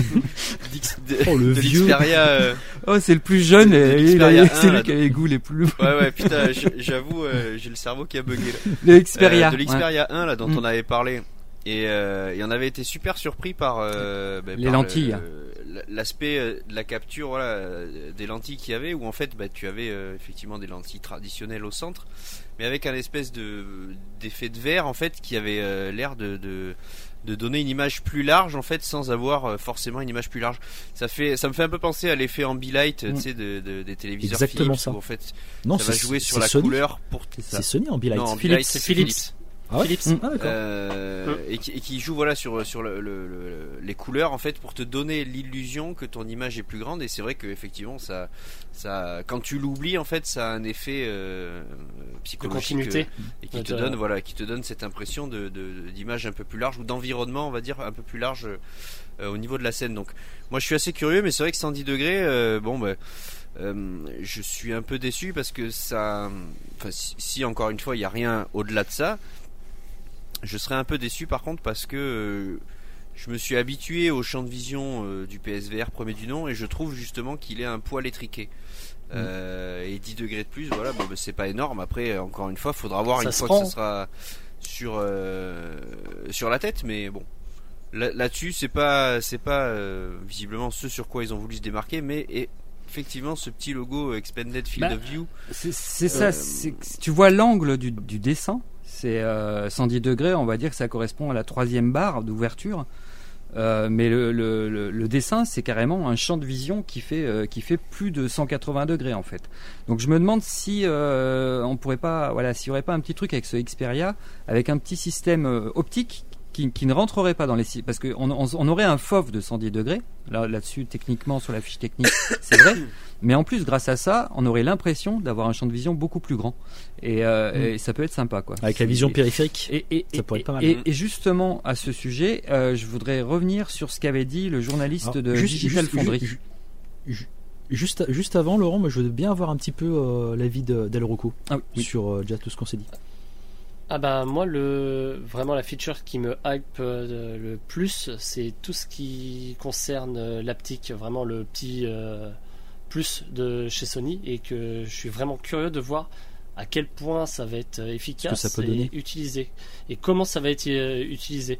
De, Oh, le de vieux. euh, Oh, c'est le plus jeune et il l'Xperia a- 1, c'est lui qui a les goûts les plus. ouais ouais putain, j'avoue euh, j'ai le cerveau qui a bugué. Là. Le Xperia. Euh, de l'Xperia 1 là dont Mm. on avait parlé et, euh, et on avait été super surpris par, euh, bah, Les par lentilles. le- l'aspect euh, de la capture voilà euh, des lentilles qu'il y avait où en fait bah, tu avais euh, effectivement des lentilles traditionnelles au centre mais avec un espèce de d'effet de verre en fait qui avait euh, l'air de, de de donner une image plus large en fait sans avoir euh, forcément une image plus large ça fait ça me fait un peu penser à l'effet ambilight euh, Mm. tu sais de, de- des téléviseurs Exactement Philips ça. où en fait Non, ça va c'est jouer sur la Sony. couleur pour C'est Sony Ambilight. non, Ambilight, c'est Philips. Ah ouais Philips. Ah euh, et, qui, et qui joue voilà sur sur le, le- le- les couleurs en fait pour te donner l'illusion que ton image est plus grande. Et c'est vrai que effectivement ça ça quand tu l'oublies en fait ça a un effet euh, De psychologique continuité. euh, et qui Ouais, te donne voilà qui te donne cette impression de d'image un peu plus large ou d'environnement on va dire un peu plus large euh, au niveau de la scène. Donc moi je suis assez curieux mais c'est vrai que 110 degrés euh, bon bah euh, je suis un peu déçu parce que ça enfin si, si, encore une fois il n'y a rien au-delà de ça je serais un peu déçu par contre parce que euh, je me suis habitué au champ de vision euh, du PSVR premier du nom et je trouve justement qu'il est un poil étriqué. Euh, et 10 degrés de plus, voilà, bah, c'est pas énorme. Après, encore une fois, faudra voir Ça une fois que ça sera sur euh, sur la tête, mais bon. Là- Là-dessus, c'est pas c'est pas euh, visiblement ce sur quoi ils ont voulu se démarquer, mais et, effectivement ce petit logo Expanded Field Bah, of View. C'est ça, tu vois l'angle du, du dessin, c'est euh, 110 degrés, on va dire que ça correspond à la troisième barre d'ouverture. Euh, mais le, dessin, c'est carrément un champ de vision qui fait, euh, qui fait plus de 180 degrés en fait. Donc je me demande si euh, on pourrait pas, voilà, s'il y aurait pas un petit truc avec ce Xperia, avec un petit système euh, optique qui, ne rentrerait pas dans les, parce qu'on on, on aurait un FOV de 110 degrés. Là, là-dessus, techniquement, sur la fiche technique, c'est vrai. Mais en plus, grâce à ça, on aurait l'impression d'avoir un champ de vision beaucoup plus grand. Et, euh, Mm. et ça peut être sympa, quoi. Avec la vision périphérique. et, et, Ça pourrait être pas mal. et- et justement, à ce sujet, euh, je voudrais revenir sur ce qu'avait dit le journaliste Alors, de juste- Digital juste- Foundry. ju- ju- Juste, juste avant, Laurent, moi, je veux bien avoir un petit peu euh, l'avis de- d'El Rocco Ah oui. sur euh, déjà tout ce qu'on s'est dit. Ah bah moi le vraiment la feature qui me hype le plus c'est tout ce qui concerne l'aptique vraiment le petit euh, plus de chez Sony et que je suis vraiment curieux de voir à quel point ça va être euh, efficace ça peut et donner. utilisé et comment ça va être euh, utilisé.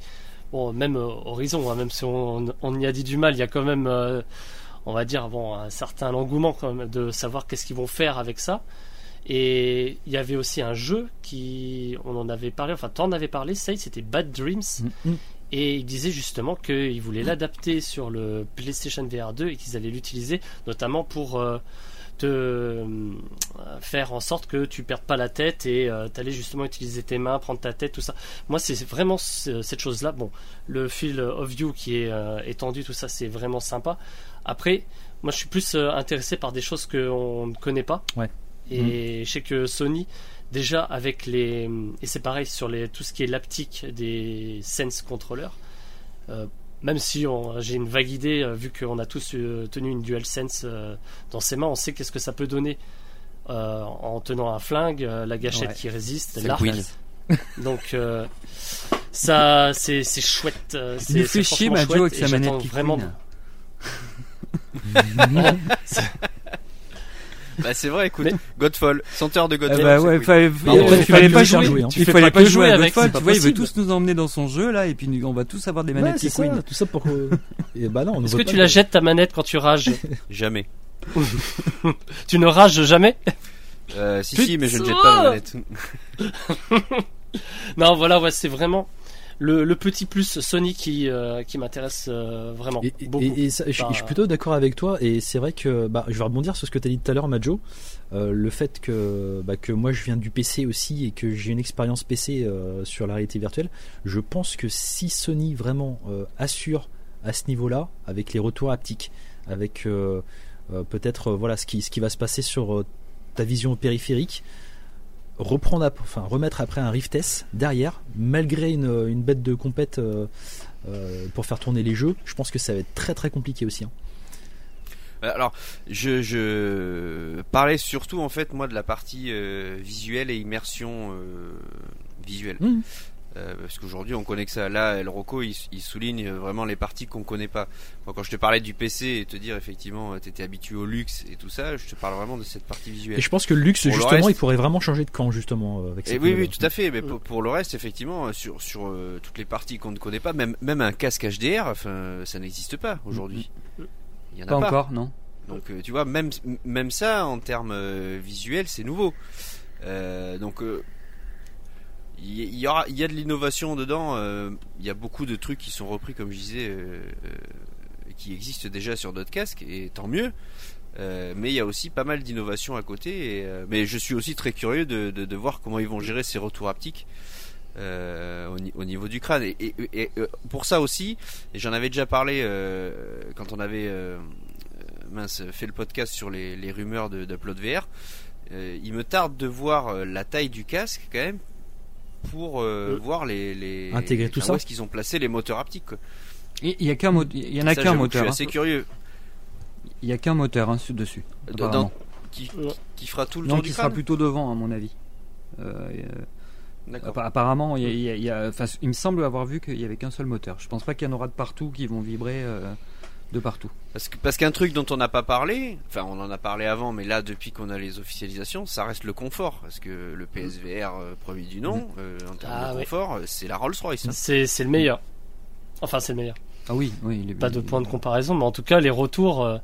Bon même euh, Horizon hein, même si on, on y a dit du mal il y a quand même euh, on va dire bon un certain engouement quand même de savoir qu'est-ce qu'ils vont faire avec ça. Et il y avait aussi un jeu qui, on en avait parlé, enfin t'en avais parlé, ça c'était Bad Dreams, Mm. et il disait justement qu'ils voulaient l'adapter sur le PlayStation VR 2 et qu'ils allaient l'utiliser notamment pour te euh, faire en sorte que tu perdes pas la tête et euh, t'allais justement utiliser tes mains, prendre ta tête, tout ça. Moi c'est vraiment ce- cette chose-là. Bon, le fil of view qui est euh, étendu, tout ça, c'est vraiment sympa. Après, moi je suis plus intéressé par des choses qu'on ne connaît pas. Ouais. Et je sais que Sony, déjà avec les. Et c'est pareil sur les, tout ce qui est l'aptique des Sense controllers. euh, même si on- j'ai une vague idée, euh, vu qu'on a tous euh, tenu une DualSense euh, dans ses mains, on sait qu'est-ce que ça peut donner euh, en tenant un flingue, euh, la gâchette Ouais. qui résiste, l'arc. Donc euh, ça, c'est chouette. euh, Il C'est nous fait c'est chier, Majo, avec sa et manette qui vraiment. couine. Bah c'est vrai, écoute, Godfall, chanteur de Ah Godfall. bah c'est ouais, fallait, Bah, il fallait pas jouer, fais fallait pas jouer avec, Godfall, tu vois, il veut tous nous emmener dans son jeu là, et puis nous- on va tous avoir des manettes qui tout ça pour que. Et bah non, Est-ce que tu la jettes ta manette quand tu rages Jamais. Tu ne rages jamais Euh, si, Putain. si, mais je ne jette pas ma manette. Non, voilà, ouais, c'est vraiment le, le petit plus Sony qui, euh, qui m'intéresse euh, vraiment Et, et- beaucoup. et ça, je, suis- je suis plutôt d'accord avec toi et c'est vrai que bah, je vais rebondir sur ce que tu as dit tout à l'heure Majo Euh, le fait que, bah, que moi je viens du PC aussi et que j'ai une expérience PC euh, sur la réalité virtuelle je pense que si Sony vraiment euh, assure à ce niveau là avec les retours haptiques avec euh, euh, peut-être euh, voilà ce qui, ce qui va se passer sur euh, ta vision périphérique reprendre enfin remettre après un Rift S derrière malgré une, une bête de compète euh, euh, pour faire tourner les jeux je pense que ça va être très très compliqué aussi hein. Euh, Alors, je, je parlais surtout en fait moi de la partie euh, visuelle et immersion visuelle. Mhm. Euh, parce qu'aujourd'hui on connaît que ça. Là, El Rocco il, il souligne vraiment les parties qu'on connaît pas. Moi, quand je te parlais du PC et te dire effectivement tu étais habitué au luxe et tout ça, je te parle vraiment de cette partie visuelle. Et je pense que le luxe, Pour le justement, reste- il pourrait vraiment changer de camp, justement, euh, avec Et cette oui, oui, tout à fait. Mais pour, pour le reste, effectivement, euh, sur sur euh, toutes les parties qu'on ne connaît pas, même même un casque HDR, enfin, ça n'existe pas aujourd'hui. Il y en a Pas pas. encore, non Donc euh, tu vois, même même ça en termes euh, visuels, c'est nouveau. Euh, donc euh, il y, a de l'innovation dedans. euh, Il y a beaucoup de trucs qui sont repris, comme je disais, euh, euh, qui existent déjà sur d'autres casques, et tant mieux. Mais il y a aussi pas mal d'innovations à côté. Mais je suis aussi très curieux de, voir comment ils vont gérer ces retours haptiques. au, ni- au niveau du crâne et, pour ça aussi j'en avais déjà parlé quand on avait fait le podcast sur les, les rumeurs d'Upload VR, il me tarde de voir la taille du casque quand même pour euh, Euh. voir les, les Intégrer tout enfin, ça. où est-ce qu'ils ont placé les moteurs haptiques. quoi. Il y a qu'un il y en a qu'un moteur. Je hein. suis assez curieux. Il y a qu'un moteur hein, dessus. Dans- apparemment. qui, fera tout le Non, tour qui du sera crâne. plutôt devant à mon avis. Euh, euh, apparemment, il y a- il y a- il y a- enfin, il me semble avoir vu qu'il y avait qu'un seul moteur. Je pense pas qu'il y en aura de partout qui vont vibrer euh, de partout. Parce que parce qu'un truc dont on n'a pas parlé, enfin on en a parlé avant, mais là depuis qu'on a les officialisations, ça reste le confort. Parce que le PSVR euh, premier du nom, euh, en termes Ah, de confort, euh, c'est la Rolls Royce. C'est c'est le meilleur. Enfin, c'est le meilleur. Ah oui, oui. il est- Pas de il- point de comparaison, mais en tout cas, les retours, euh,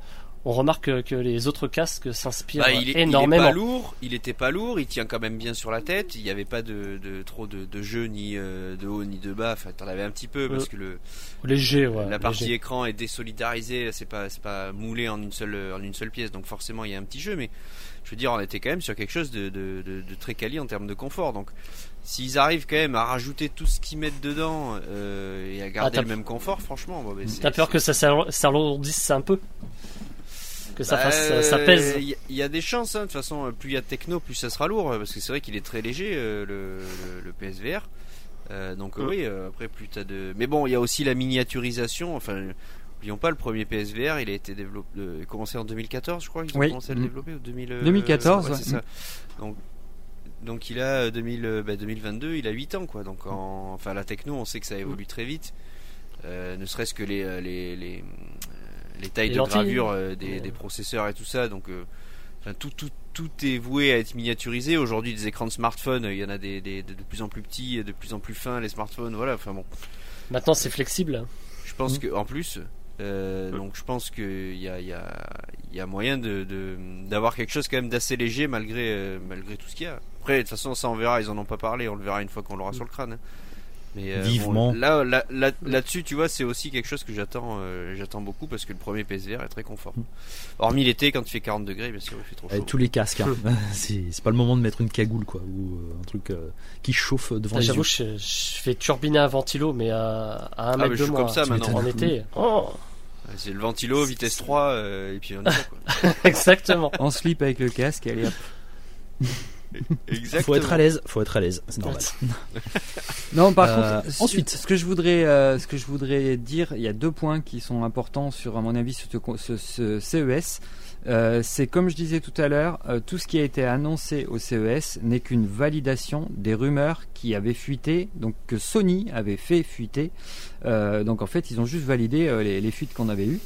on remarque que, les autres casques s'inspirent Bah, il, est, il est énormément. pas lourd, il était pas lourd, il tient quand même bien sur la tête. Il n'y avait pas de, de trop de, de jeu ni euh, de haut ni de bas. Enfin, t'en avais un petit peu parce Euh, que le, Léger, ouais. la partie léger. écran est désolidarisée. C'est pas c'est pas moulé en une seule en une seule pièce. Donc forcément il y a un petit jeu, mais je veux dire on était quand même sur quelque chose de, de, de, de très quali en termes de confort. Donc s'ils arrivent quand même à rajouter tout ce qu'ils mettent dedans euh, et à garder t'as- le même confort, franchement, bon, ben, T'as peur que ça s'alo- s'alourdisse un peu? Que ça, Bah, ça pèse Il y, a des chances, hein. de toute façon, plus il y a de techno, plus ça sera lourd, parce que c'est vrai qu'il est très léger, euh, le, le, le PSVR. Euh, donc euh, Mm. oui, après plus t'as de. Mais bon, il y a aussi la miniaturisation. Enfin, n'oublions pas, le premier PSVR, il a été développé, commencé en 2014, je crois. Ils ont Oui. commencé à le Mm. développer ou 2000, euh, 2014, ouais, ça. Donc, donc il a euh, 2000, euh, bah, 2022, il a 8 ans, quoi. Donc en, enfin la techno, on sait que ça évolue très vite. Euh, ne serait-ce que les, les, les, les tailles Les de lentilles. gravure euh, des, Ouais. des processeurs et tout ça. Donc euh, Enfin, tout, tout, tout est voué à être miniaturisé. Aujourd'hui, des écrans de smartphone, il y en a des, des- de plus en plus petits, de plus en plus fins, les smartphones. Voilà. Enfin bon, Maintenant, c'est flexible. je pense Mm. que en plus, euh, donc je pense qu'il y a, il y, a, il y a moyen de, de- d'avoir quelque chose quand même d'assez léger malgré, euh, malgré tout ce qu'il y a. Après, de toute façon, ça on verra. Ils en ont pas parlé. On le verra une fois qu'on l'aura sur le crâne. hein. Mais euh, Vivement. bon, là, là, là, là-dessus, tu vois, c'est aussi quelque chose que j'attends, euh, j'attends beaucoup parce que le premier PSVR est très confort. Hormis l'été, quand il fait 40 degrés, bien sûr, il fait trop Avec chaud. tous les casques. hein. c'est c'est pas le moment de mettre une cagoule, quoi, ou euh, un truc euh, qui chauffe devant les yeux. J'avoue, je, je fais turbiner un ventilo, mais à, à un Ah, mètre je de suis moi. comme ça maintenant. En été. Oh, C'est le ventilo, vitesse 3, euh, et puis on y va, quoi. exactement. En slip avec le casque, allez hop. Exactement. Faut être à l'aise, faut être à l'aise, c'est normal. Non, par Euh, contre, ensuite. ce que je voudrais, euh, ce que je voudrais dire, il y a deux points qui sont importants sur, à mon avis, ce, ce- ce CES. Euh, c'est comme je disais tout à l'heure, euh, tout ce qui a été annoncé au CES n'est qu'une validation des rumeurs qui avaient fuité, donc que Sony avait fait fuiter. Euh, donc en fait, ils ont juste validé euh, les, les fuites qu'on avait eues.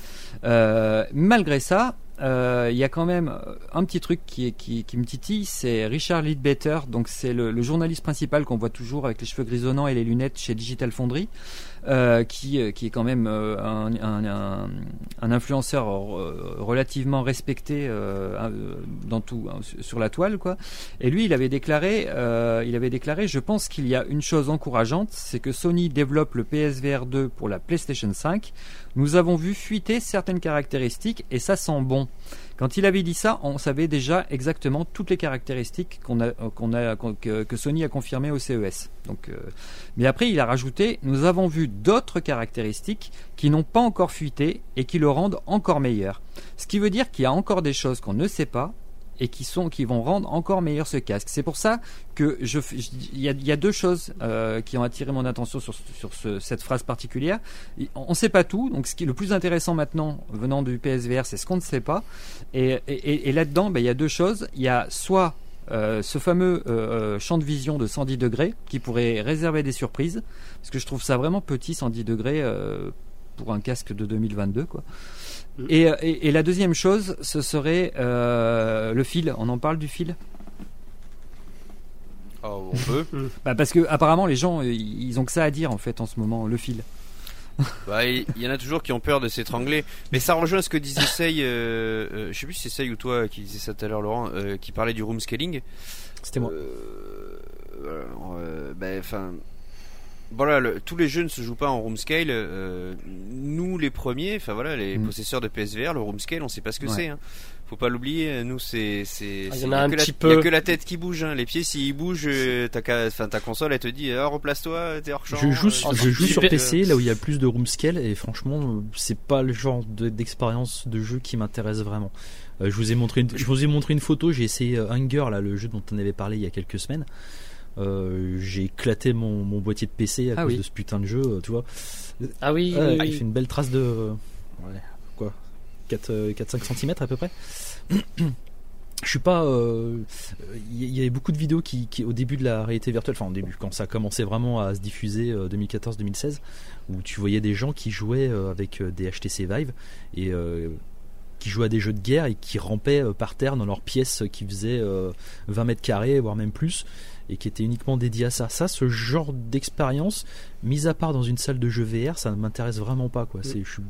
Euh, malgré ça, euh, il y a quand même euh, un petit truc qui, qui, qui me titille, c'est Richard Leadbetter, donc c'est le, le journaliste principal qu'on voit toujours avec les cheveux grisonnants et les lunettes chez Digital Foundry, euh, qui, euh, qui est quand même euh, un, un, un, un influenceur relativement respecté euh, dans tout hein, sur la toile, quoi. Et lui, il avait déclaré, euh, il avait déclaré, je pense qu'il y a une chose encourageante, c'est que Sony développe le PSVR 2 pour la PlayStation 5. Nous avons vu fuiter certaines caractéristiques et ça sent bon. Quand il avait dit ça, on savait déjà exactement toutes les caractéristiques que, Sony a confirmées au CES. Euh, mais après, il a rajouté nous avons vu d'autres caractéristiques qui n'ont pas encore fuité et qui le rendent encore meilleur. Ce qui veut dire qu'il y a encore des choses qu'on ne sait pas et qui sont qui vont rendre encore meilleur ce casque. C'est pour ça que je, il y a, y a deux choses euh, qui ont attiré mon attention sur, sur ce- cette phrase particulière. On ne sait pas tout, donc ce qui est le plus intéressant maintenant venant du PSVR, c'est ce qu'on ne sait pas. Et, et- et- et là-dedans, ben, il y a deux choses. Il y a soit euh, ce fameux euh, euh, champ de vision de 110 degrés qui pourrait réserver des surprises, parce que je trouve ça vraiment petit 110 degrés euh, pour un casque de 2022 quoi. Et, et- et la deuxième chose, ce serait euh, le fil. On en parle du fil? Oh, on peut. bah Parce que apparemment les gens, ils ont que ça à dire en fait en ce moment, le fil. Bah, il y, y en a toujours qui ont peur de s'étrangler. Mais ça rejoint ce que disait Sey, euh, euh, je sais plus si c'est Sey ou toi qui disait ça tout à l'heure, Laurent, euh, qui parlait du room scaling. C'était moi. Euh, ben, enfin, voilà, le- tous les jeux ne se jouent pas en room scale. euh, nous, les premiers, enfin voilà, les Mm. possesseurs de PSVR, le room scale, on sait pas ce que Ouais. c'est. Hein. Faut pas l'oublier. Nous, c'est, c'est, Ah, il y y y a que la tête qui bouge. Hein. Les pieds, s'ils bougent, euh, ta, ca- enfin, ta console, elle te dit, ah, replace-toi, t'es hors champ. Je joue, euh, sur- je joue PC, là où il y a plus de room scale, et franchement, euh, c'est pas le genre de- d'expérience de jeu qui m'intéresse vraiment. Euh, je vous ai montré, une, je vous ai montré une photo. J'ai essayé euh, Hunger, là, le jeu dont on avait parlé il y a quelques semaines. Euh, j'ai éclaté mon, mon boîtier de PC à Ah cause oui. de ce putain de jeu, euh, tu vois. Ah oui, oui, Il fait une belle trace de. euh, ouais, quoi 4-5 cm à peu près. Je suis pas. euh, Il y, y avait beaucoup de vidéos qui, qui, au début de la réalité virtuelle, enfin au début, quand ça a commencé vraiment à se diffuser, euh, 2014-2016, où tu voyais des gens qui jouaient euh, avec euh, des HTC Vive et euh, qui jouaient à des jeux de guerre et qui rampaient euh, par terre dans leurs pièces qui faisaient euh, 20 mètres carrés, voire même plus, et qui étaient uniquement dédiées à ça. Ça, ce genre d'expérience, mis à part dans une salle de jeu VR, ça ne m'intéresse vraiment pas. Quoi. C'est, je suis-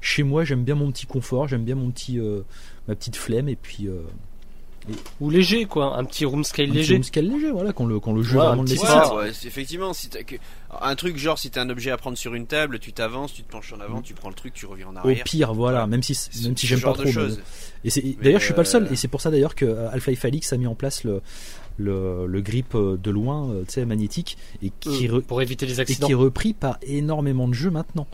chez moi, j'aime bien mon petit confort, j'aime bien mon petit, euh, ma petite flemme, et puis euh, Ou léger, quoi. Un petit room scale un petit léger. home scale léger, voilà, quand le, quand le jeu Ouais, vraiment le. Ouais, ouais, c'est- effectivement, si t'as que- un truc genre si t'as un objet à prendre sur une table, tu t'avances, tu te penches en avant, tu prends le truc, tu reviens en Au arrière. pire, voilà, même si, même si j'aime pas trop. mais. Et c'est, d'ailleurs, je suis pas le seul, euh, et c'est pour ça d'ailleurs que euh, Alpha Alix a mis en place le, le, le grip euh, de loin, euh, tu sais, magnétique, et qui, Euh, re- Pour éviter les et accidents. qui est repris par énormément de jeux maintenant.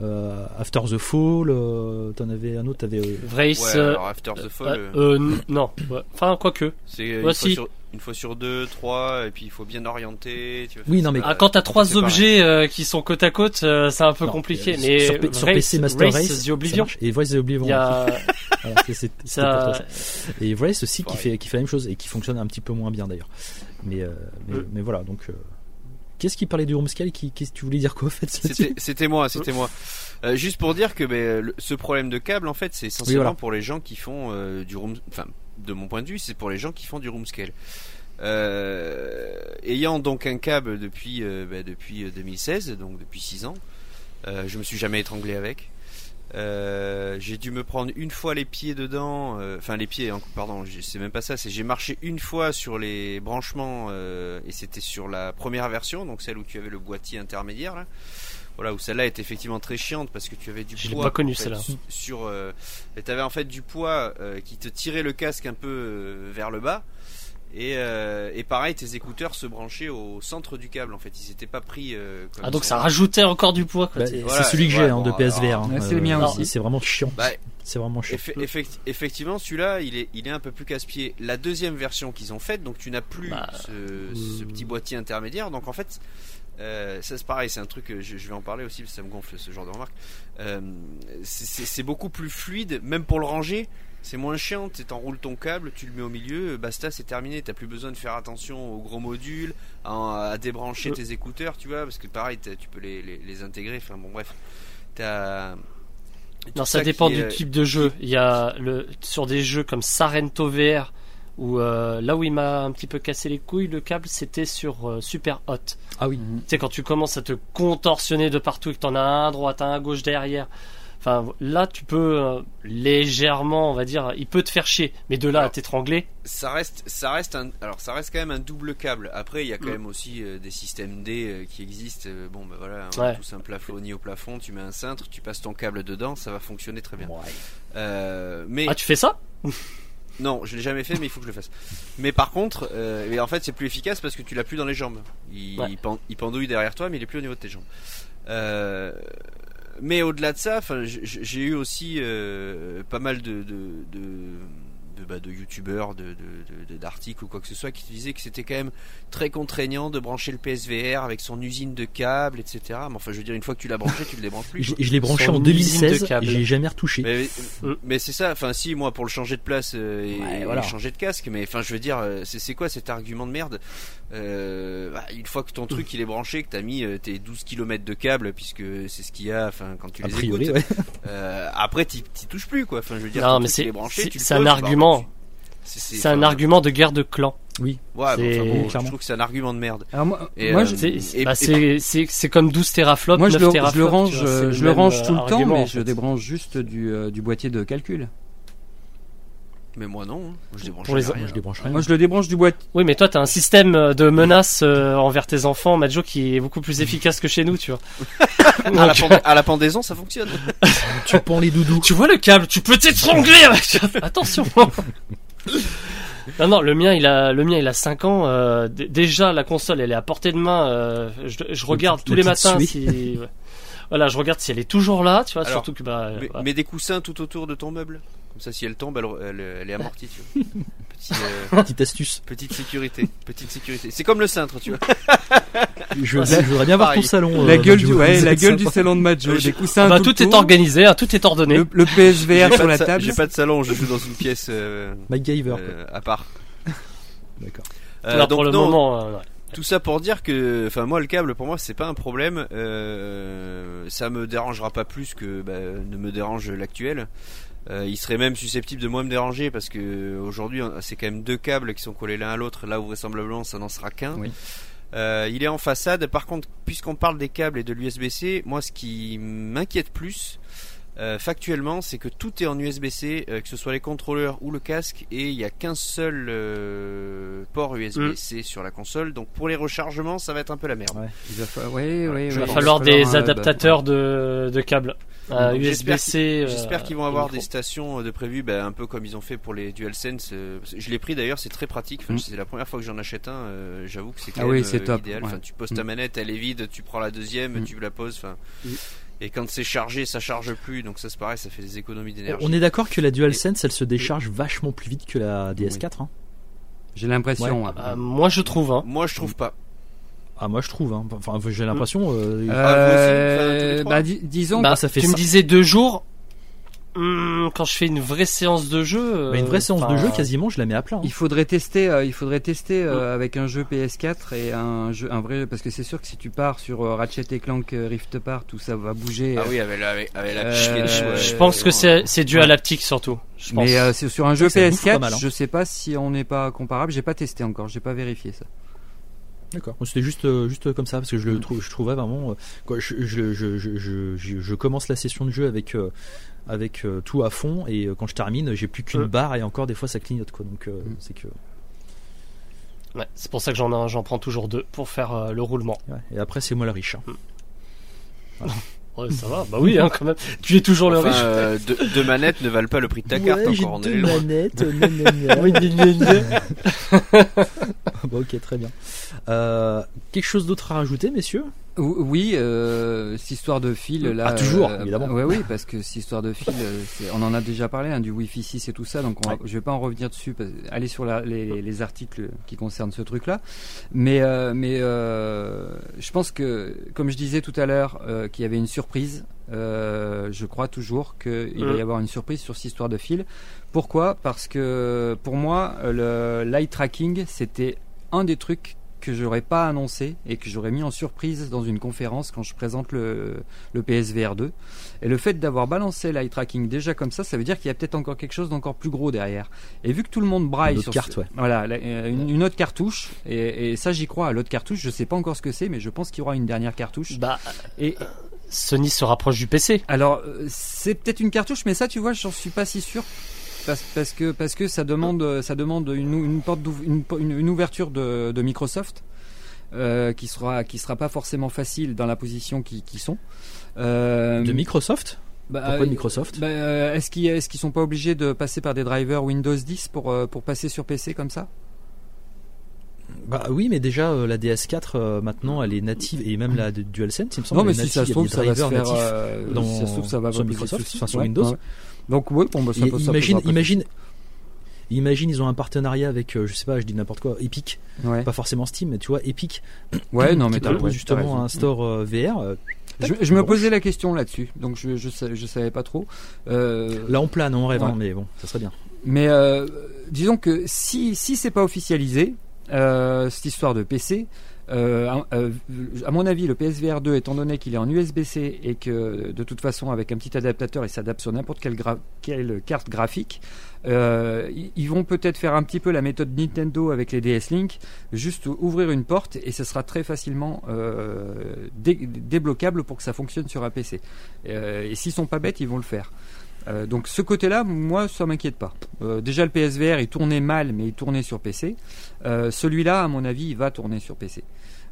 Euh, After the Fall, euh, t'en avais un autre, t'avais. euh, Vrace. Ouais, alors After the Fall, euh, euh, euh, non. Ouais. Enfin, quoique. c'est ouais, fois si. sur, une fois sur deux, trois, et puis il faut bien orienter. Tu Oui, non, mais- ça, Ah, quand t'as trois objets euh, qui sont côte à côte, euh, c'est un peu non, compliqué. euh, mais sur, Race- PC Master Race, Race, The Oblivion, et Voice the Oblivion. il y a Voilà, pour toi, ça. ça. Et Vrace aussi qui fait, qui fait la même chose et qui fonctionne un petit peu moins bien d'ailleurs. Mais, euh, mais, Mm. mais voilà, donc. euh, Qu'est-ce qui parlait du home scale? Qui, Qu'est-ce que tu voulais dire quoi en fait C'était, moi, c'était moi. Euh, juste pour dire que ben, le- ce problème de câble, en fait, c'est essentiellement Oui, voilà. pour les gens qui font euh, du room. Enfin, de mon point de vue, c'est pour les gens qui font du room scale. Euh, ayant donc un câble depuis euh, ben, depuis euh, 2016, donc depuis 6 ans, euh, je me suis jamais étranglé avec. Euh, j'ai dû me prendre une fois les pieds dedans, euh, enfin les pieds, pardon, c'est même pas ça, j'ai marché une fois sur les branchements euh, et c'était sur la première version, donc celle où tu avais le boîtier intermédiaire là. Voilà, où celle-là est effectivement très chiante parce que tu avais du Je l'ai poids. pas en fait, celle-là. su- Sur, euh, et t'avais en fait du poids euh, qui te tirait le casque un peu euh, vers le bas. Et, euh, et pareil, tes écouteurs se branchaient au centre du câble. En fait, ils s'étaient pas pris. euh, comme Ah, donc ça rajoutait encore du poids. quoi. Bah, c'est Voilà, celui que j'ai hein, de PSVR. hein. c'est le mien Euh, aussi. C'est vraiment chiant. Bah, C'est vraiment chiant. Effe- effect- effectivement, celui-là, il est, il est un peu plus casse-pied. La deuxième version qu'ils ont faite, donc tu n'as plus Bah, ce, ce petit boîtier intermédiaire. Donc en fait, euh, ça c'est pareil, c'est un truc, euh, je, je vais en parler aussi, parce que ça me gonfle ce genre de remarque. Euh, c'est- beaucoup plus fluide, même pour le ranger. C'est moins chiant, tu t'enroules ton câble, tu le mets au milieu, basta, c'est terminé. T'as plus besoin de faire attention aux gros modules, à, à débrancher Euh. tes écouteurs, tu vois, parce que pareil, tu peux les, les, les intégrer. Enfin bon, bref, t'as. Non, ça dépend est, du euh, type de jeu. Il y a le sur des jeux comme Sarento VR où euh, là où il m'a un petit peu cassé les couilles, le câble c'était sur euh, Super Hot. Ah oui. Tu sais quand tu commences à te contorsionner de partout et que t'en as un à droite, un à gauche derrière. Enfin là tu peux euh, légèrement, on va dire, il peut te faire chier, mais de là à t'étrangler. ça reste ça reste un alors ça reste quand même un double câble après il y a quand Mm. même aussi euh, des systèmes D euh, qui existent Euh, bon bah voilà on a Ouais. tous un plafonnier au plafond tu mets un cintre tu passes ton câble dedans ça va fonctionner très bien Ouais. Euh, mais Ah tu fais ça? Non je l'ai jamais fait mais il faut que je le fasse. Mais par contre euh, et en fait c'est plus efficace parce que tu l'as plus dans les jambes. Il, Ouais. il pen- il pendouille derrière toi mais il est plus au niveau de tes jambes. Euh, mais au-delà de ça, j'ai eu aussi euh, pas mal de de de, de, bah, de youtubeurs, de, de- de- de- d'articles ou quoi que ce soit qui disaient que c'était quand même très contraignant de brancher le PSVR avec son usine de câbles, etc. Mais enfin, je veux dire, une fois que tu l'as branché, tu le débranches plus. Je, je l'ai branché Son en usine de 2016 et câbles. j'ai jamais retouché. Mais, Mm. mais c'est ça, enfin si moi pour le changer de place euh, et, Ouais, et changer de casque, mais enfin je veux dire euh, c'est quoi cet argument de merde? Euh, bah, Une fois que ton truc il est branché, que t'as mis euh, tes 12 km de câbles puisque c'est ce qu'il y a, enfin quand tu A les priori, écoutes, ouais. euh, après t'y touches plus quoi. Enfin je veux dire, Non, mais c'est- il est branché, tu le un bah, argument. c'est un argument de guerre de clan. Ouais, enfin, bon, je trouve que c'est un argument de merde. Alors moi, Et, moi, euh, je, C'est bah, comme 12 teraflops, moi, je 9 le, je range, vois, c'est le je le range euh, tout le temps, argument, mais je fait. débranche juste du, euh, du boîtier de calcul. Mais moi non, hein. Moi, je débranche les- Moi, rien. je débranche rien. Moi, je le débranche du boîtier. Oui, mais toi, t'as un système euh, de menace euh, envers tes enfants, Majo, qui est beaucoup plus efficace que chez nous, tu vois. à, la à pendaison, ça fonctionne. Tu pends les doudous. tu vois le câble, tu peux t'étrangler avec. Attention. non, non, le mien, il a, le mien, il a 5 ans. euh, déjà, la console, elle est à portée de main. euh, je, je regarde tous les matins si. Voilà, je regarde si elle est toujours là, tu vois. Alors, surtout que bah. Mais, voilà. mets des coussins tout autour de ton meuble. Comme ça, si elle tombe, elle, elle, elle est amortie. Tu vois. Petit, euh, Petite astuce. petite sécurité. Petite sécurité. C'est comme le cintre, tu vois. Je, je voudrais bien voir ton salon. la euh, gueule du, ouais, la gueule du salon de Majo, Euh, des j'ai- coussins. bah, tout, tout est organisé, hein, tout est ordonné. Le, le PSVR sur la table. J'ai pas de salon, je joue dans une pièce euh, MacGyver. euh, à part. D'accord. Euh, Alors, pour le non, moment, euh, ouais. Tout ça pour dire que, enfin moi le câble pour moi c'est pas un problème. Euh, ça me dérangera pas plus que bah, ne me dérange l'actuel. Euh, il serait même susceptible de moins me déranger parce que aujourd'hui c'est quand même deux câbles qui sont collés l'un à l'autre. Là où vraisemblablement ça n'en sera qu'un. Oui. Euh, il est en façade. Par contre, puisqu'on parle des câbles et de l'USB-C, moi ce qui m'inquiète plus, euh, factuellement, c'est que tout est en USB-C, euh, que ce soit les contrôleurs ou le casque, et il n'y a qu'un seul euh, port USB-C sur la console. Donc pour les rechargements, ça va être un peu la merde. Il va, fa- ouais, ouais, Il Il ouais, va falloir des bah, adaptateurs de, de câbles. Euh, USB-C. euh, J'espère qu'ils vont avoir micro. des stations euh, de prévues, bah, un peu comme ils ont fait pour les DualSense. je l'ai pris d'ailleurs, c'est très pratique. Enfin, Mm. C'est la première fois que j'en achète un. J'avoue que c'est quand Ah même oui, c'est euh, top, idéal. ouais. Enfin, tu poses Mm. ta manette, elle est vide, tu prends la deuxième, Mm. tu la poses. Enfin, Mm. et quand c'est chargé, ça charge plus. Donc ça c'est pareil, ça fait des économies d'énergie. On est d'accord que la DualSense, elle se décharge vachement plus vite que la DS4. Hein? J'ai l'impression. hein. Euh, moi, je trouve. Hein. Moi je trouve pas. Ah, moi je trouve. Hein. Enfin, j'ai l'impression. euh, Euh, Ah, trois bah, dis- disons Bah, ça fait tu ça. me disais deux jours. Hum, quand je fais une vraie séance de jeu. mais une vraie euh, séance de jeu, quasiment, je la mets à plat. hein. Il faudrait tester, euh, il faudrait tester euh, avec un jeu PS4 et un jeu, un vrai, parce que c'est sûr que si tu pars sur euh, Ratchet et Clank euh, Rift Apart, tout ça va bouger. Ah euh, oui, avec la, avec, la Euh, Je pense que c'est c'est dû à l'aptique surtout. Je pense. mais euh, c'est sur un jeu Ça bouffe pas PS4, mal, hein. je sais pas si on n'est pas comparable. J'ai pas testé encore, j'ai pas vérifié ça. D'accord. C'était juste, euh, juste comme ça parce que je Mm. le trouve, je trouvais vraiment. euh, quoi, je, je, je, je, je, je- je commence la session de jeu avec euh, avec euh, tout à fond et euh, quand je termine, j'ai plus qu'une Mm. barre et encore des fois ça clignote quoi. Donc euh, Mm. c'est que. Ouais, c'est pour ça que j'en j'en prends toujours deux pour faire euh, le roulement. ouais. Et après c'est moi le riche. hein. Ouais, ça va. Bah oui, hein, quand même. Tu es toujours le riche. euh, deux, deux manettes ne valent pas le prix de ta carte Ouais, encore. On est deux loin. manettes. gna. Bon, ok, très bien. Euh, quelque chose d'autre à rajouter, messieurs? Oui, euh, cette histoire de fil là. Ah, toujours, euh, évidemment. Ouais, oui, parce que cette histoire de fil, euh, on en a déjà parlé, hein, du Wi-Fi 6 et tout ça, donc on Ouais. je vais pas en revenir dessus. Parce, allez sur la- les, les articles qui concernent ce truc-là. Mais, euh, mais euh, je pense que, comme je disais tout à l'heure, euh, qu'il y avait une surprise. euh, je crois toujours qu'il va y Mhm. avoir une surprise sur cette histoire de fil. Pourquoi? Parce que pour moi, le light tracking, c'était un des trucs que j'aurais pas annoncé et que j'aurais mis en surprise dans une conférence quand je présente le, le PSVR 2. Et le fait d'avoir balancé l'eye tracking déjà comme ça, ça veut dire qu'il y a peut-être encore quelque chose d'encore plus gros derrière. Et vu que tout le monde braille Une autre sur carte, ce- ouais. voilà, la- euh, une, une autre cartouche, et, et ça j'y crois l'autre cartouche. Je sais pas encore ce que c'est, mais je pense qu'il y aura une dernière cartouche. Bah, Et Sony se rapproche du PC. alors, euh, c'est peut-être une cartouche, mais ça, tu vois, j'en suis pas si sûr. Parce, parce que parce que ça demande ça demande une, porte ouverture de, de Microsoft euh, qui sera qui sera pas forcément facile dans la position qui, qui sont. Euh, De Microsoft? bah, Pourquoi de euh, Microsoft? bah, Est-ce qu'ils qu'ils sont pas obligés de passer par des drivers Windows 10 pour pour passer sur PC comme ça? Bah oui, mais déjà euh, la DS4 euh, maintenant elle est native et même la DualSense, il me semble. Non, mais est si ça se trouve, ça va se drivers faire. natifs. euh, dans- si ça se trouve, ça va sur Microsoft, sur Ouais, Windows. ouais. Donc oui, bon, bah, ça peut- ça imagine, imagine, imagine, ils ont un partenariat avec, euh, je sais pas, je dis n'importe quoi, Epic. Ouais. pas forcément Steam, mais tu vois, Epic, Ouais, non, mais propose justement un store euh, VR. euh, Je, je me posais la question là-dessus, donc je, je, sa- je savais pas trop. Là, on plane, on rêve, Ouais. hein, mais bon, ça serait bien. mais disons que si, si c'est pas officialisé, cette histoire de PC, euh, euh, à mon avis, le PSVR 2, étant donné qu'il est en USB-C et que de toute façon, avec un petit adaptateur, il s'adapte sur n'importe quelle, carte graphique, euh, ils- vont peut-être faire un petit peu la méthode Nintendo avec les DS Link, juste ouvrir une porte et ce sera très facilement dé- débloquable pour que ça fonctionne sur un PC. Et s'ils sont pas bêtes, ils vont le faire. Donc ce côté-là, moi, ça m'inquiète pas. Déjà le PSVR, il tournait mal, mais il tournait sur PC. Celui-là, à mon avis, il va tourner sur PC.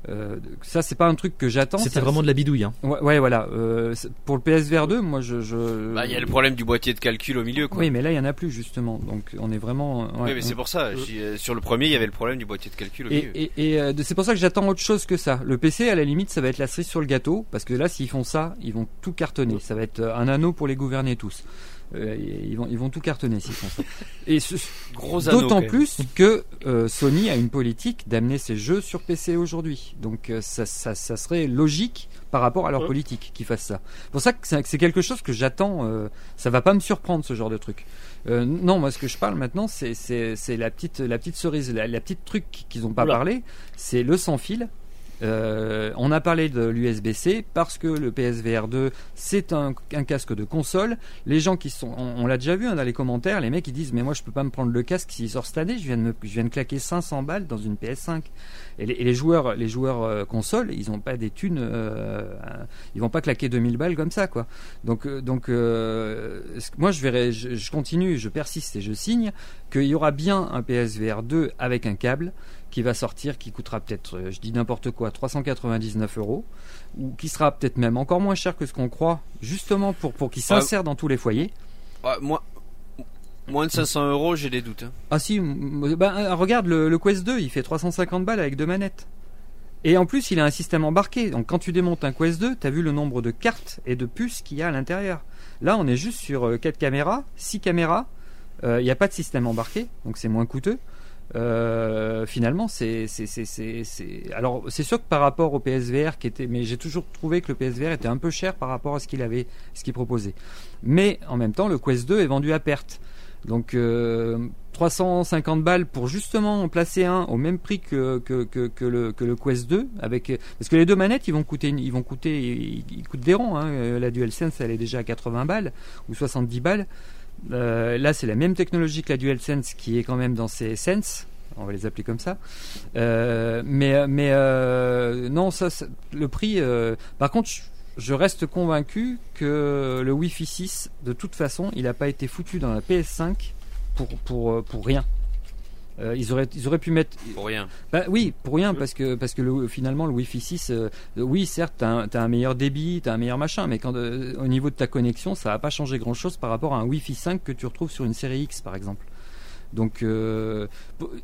Euh, ça, c'est pas un truc que j'attends. C'était vraiment de la bidouille. Hein. Ouais, ouais, voilà. Euh, pour le PSVR 2, moi, je. je... Bah, il y a le problème du boîtier de calcul au milieu, quoi. Oui, mais là, il y en a plus justement. Donc, on est vraiment. ouais, Oui, mais c'est pour ça. euh, sur le premier, il y avait le problème du boîtier de calcul au Et, milieu. et, et, euh, c'est pour ça que j'attends autre chose que ça. Le PC, à la limite, ça va être la cerise sur le gâteau, parce que là, s'ils font ça, ils vont tout cartonner. Ça va être euh, un anneau pour les gouverner tous. Euh, ils vont, ils vont tout cartonner s'ils font ça. Et d'autant plus que euh, Sony a une politique d'amener ses jeux sur PC aujourd'hui. Donc euh, ça, ça, ça serait logique par rapport à leur Ouais. politique qu'ils fassent ça. C'est pour ça que c'est quelque chose que j'attends. ça va pas me surprendre ce genre de truc. Non, moi ce que je parle maintenant, c'est la petite la petite cerise, la, la petite truc qu'ils ont pas Oula. parlé, c'est le sans fil. Euh, on a parlé de l'USB-C parce que le PSVR 2 c'est un, casque de console. Les gens qui sont, on, l'a déjà vu hein, dans les commentaires, les mecs ils disent mais moi je peux pas me prendre le casque s'il sort cette année, je viens de me, je viens de claquer 500 balles dans une PS5. Et les, et les joueurs, les joueurs euh, console, ils ont pas des thunes, euh, ils vont pas claquer 2000 balles comme ça quoi. Donc euh, donc euh, moi je verrai, je, je continue, je persiste et je signe qu'il y aura bien un PSVR 2 avec un câble qui va sortir, qui coûtera peut-être, euh, je dis n'importe quoi, 399 euros, ou qui sera peut-être même encore moins cher que ce qu'on croit, justement pour, pour qu'il s'insère dans tous les foyers. Ouais, moi, moins de 500 euros, j'ai des doutes. hein. Ah si, ben, euh, regarde le, le Quest 2, il fait 350 balles avec deux manettes. Et en plus, il a un système embarqué. Donc quand tu démontes un Quest 2, tu as vu le nombre de cartes et de puces qu'il y a à l'intérieur. Là, on est juste sur 4 caméras, 6 caméras. Euh, Il n'y a pas de système embarqué, donc c'est moins coûteux. Euh, finalement, c'est, alors c'est sûr que par rapport au PSVR qui était, mais j'ai toujours trouvé que le PSVR était un peu cher par rapport à ce qu'il avait, ce qu'il proposait. Mais en même temps, le Quest 2 est vendu à perte. Donc euh, 350 balles pour justement en placer un au même prix que, que, le, que le Quest 2 avec parce que les deux manettes ils vont coûter ils vont coûter ils coûtent des ronds hein. Euh, la DualSense elle est déjà à 80 balles ou 70 balles Euh, là c'est la même technologie que la DualSense qui est quand même dans ses Sense on va les appeler comme ça Euh, mais euh, non ça, le prix par contre je- reste convaincu que le Wi-Fi 6, de toute façon, il n'a pas été foutu dans la PS5 pour, pour, euh, pour rien. Euh, ils, auraient, ils auraient pu mettre. Pour rien. Bah, oui, pour rien, parce que, parce que le, finalement, le Wi-Fi 6, euh, oui, certes, tu as, un meilleur débit, tu as un meilleur machin, mais quand, euh, au niveau de ta connexion, ça va pas changer grand-chose par rapport à un Wi-Fi 5 que tu retrouves sur une série X, par exemple. Donc, euh,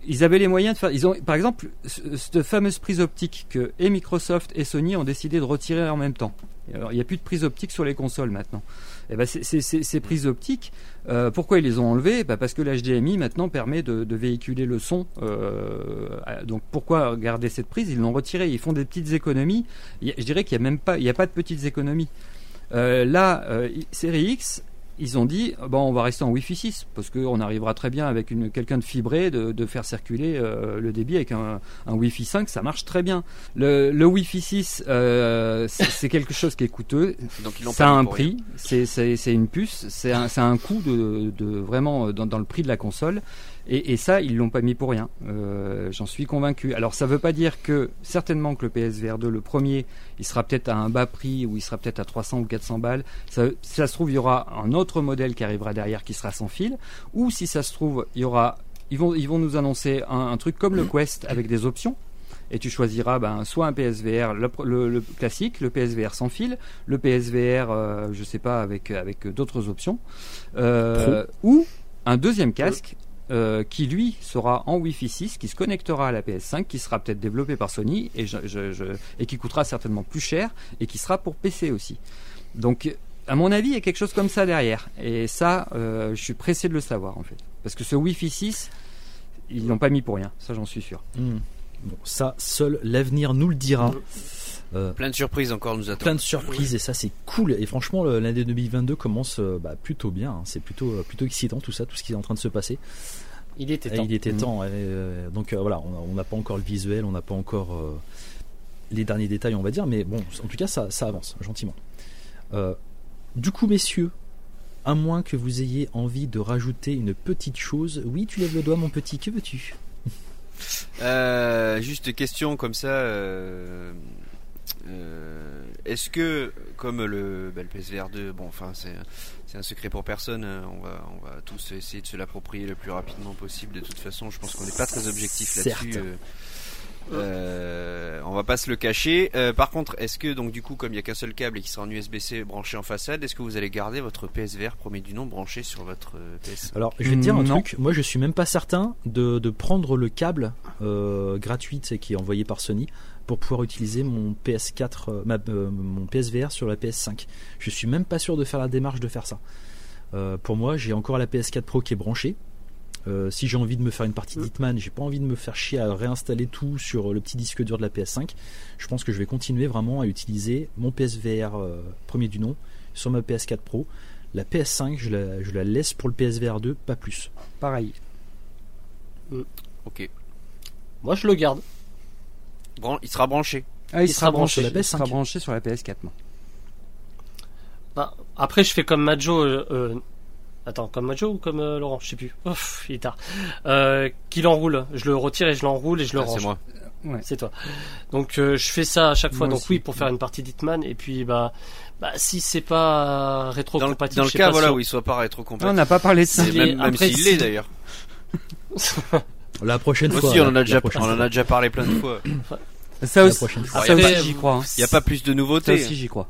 ils avaient les moyens de faire. Ils ont, par exemple, ce- cette fameuse prise optique que et Microsoft et Sony ont décidé de retirer en même temps. Alors, il n'y a plus de prise optique sur les consoles maintenant. Et ben, ces prises optiques, euh, pourquoi ils les ont enlevées? Bah Parce que l'HDMI maintenant permet de, véhiculer le son. euh, donc, pourquoi garder cette prise? Ils l'ont retirée. Ils font des petites économies. Je dirais qu'il n'y a même pas, il y a pas de petites économies. Euh, là, euh, série X, ils ont dit bon, on va rester en Wi-Fi 6 parce qu'on arrivera très bien avec une, quelqu'un de fibré de, de faire circuler euh, le débit avec un, un Wi-Fi 5, ça marche très bien. Le, le Wi-Fi 6, euh, c'est c'est quelque chose qui est coûteux. Donc ils l'ont Ça a un prix, c'est- c'est c'est une puce, c'est un, c'est un coût de, de vraiment dans, dans le prix de la console. Et, et ça, ils l'ont pas mis pour rien. Euh, J'en suis convaincu. Alors, ça veut pas dire que certainement que le PSVR 2, le premier, il sera peut-être à un bas prix ou il sera peut-être à 300 ou 400 balles. Ça, si ça se trouve, il y aura un autre modèle qui arrivera derrière qui sera sans fil. Ou si ça se trouve, il y aura, ils vont, ils vont nous annoncer un, un truc comme le Quest avec des options. Et tu choisiras ben, soit un PSVR le, le- le classique, le PSVR sans fil, le PSVR, euh, je sais pas, avec, avec d'autres options, euh, ou un deuxième casque euh, qui lui sera en Wi-Fi 6, qui se connectera à la PS5, qui sera peut-être développé par Sony et, je- je- je- et qui coûtera certainement plus cher et qui sera pour PC aussi. Donc, à mon avis, il y a quelque chose comme ça derrière. Et ça, euh, je suis pressé de le savoir en fait. Parce que ce Wi-Fi 6, ils l'ont pas mis pour rien, ça j'en suis sûr. Hmm. Bon, ça, seul l'avenir nous le dira. Euh, Plein de surprises encore nous attendent. plein de surprises et ça c'est cool et franchement le- l'année 2022 commence euh, bah, plutôt bien hein. c'est plutôt euh, plutôt excitant tout ça tout ce qui est en train de se passer Il était Et temps. il était Mhm. temps euh, donc euh, voilà on n'a pas encore le visuel on n'a pas encore euh, les derniers détails on va dire mais bon en tout cas ça, ça avance gentiment Euh, du coup messieurs à moins que vous ayez envie de rajouter une petite chose oui tu lèves le doigt mon petit que veux-tu? Euh, juste question comme ça. Euh, Est-ce que, comme le, bah, le PSVR 2, bon, enfin, c'est un secret pour personne. On va, on va tous essayer de se l'approprier le plus rapidement possible. De toute façon, je pense qu'on n'est pas très objectif là-dessus. Euh, euh, on va pas se le cacher. Euh, par contre, est-ce que donc du coup, comme il y a qu'un seul câble et qui sera en USB-C branché en façade, est-ce que vous allez garder votre PSVR premier du nom branché sur votre PS Alors, je vais te dire un Non. truc. Moi, je suis même pas certain de, de prendre le câble euh, gratuit qui est envoyé par Sony pour pouvoir utiliser mon PS4, euh, ma- euh, mon PSVR sur la PS5. Je suis même pas sûr de faire la démarche de faire ça. Euh, pour moi, j'ai encore la PS4 Pro qui est branchée. Euh, si j'ai envie de me faire une partie d'Hitman, j'ai pas envie de me faire chier à réinstaller tout sur le petit disque dur de la PS5. Je pense que je vais continuer vraiment à utiliser mon PSVR euh, premier du nom sur ma PS4 Pro. La PS5, je la, je la laisse pour le PSVR 2, pas plus. Pareil. Ok. Moi, je le garde. Bran- il sera branché. Ah, il, Il sera branché sur la il PS5. sera branché sur la PS4. moi. Bah, après, je fais comme Majo. euh, euh, Attends, comme Majo ou comme euh, Laurent? Je sais plus. Ouf, il est tard. Euh, qui l'enroule. Je le retire et je l'enroule et je le Ah, range. c'est moi. Ouais. C'est toi. Donc euh, je fais ça à chaque fois. Moi Donc aussi. oui, pour faire une partie d'Hitman. Et puis bah, bah si c'est pas Dans le, rétro-compatible, dans le je sais cas pas voilà sûr. où il soit pas Ah, on rétro-compatible. n'a pas parlé de ça. C'est Il est- même, même s'il si- l'est d'ailleurs. La prochaine Aussi, fois. on en a la déjà, prochaine on en a ça parlé plein de fois. Ça aussi, ça aussi, j'y crois. hein. Il n'y a pas plus de Ça nouveautés. aussi, j'y crois.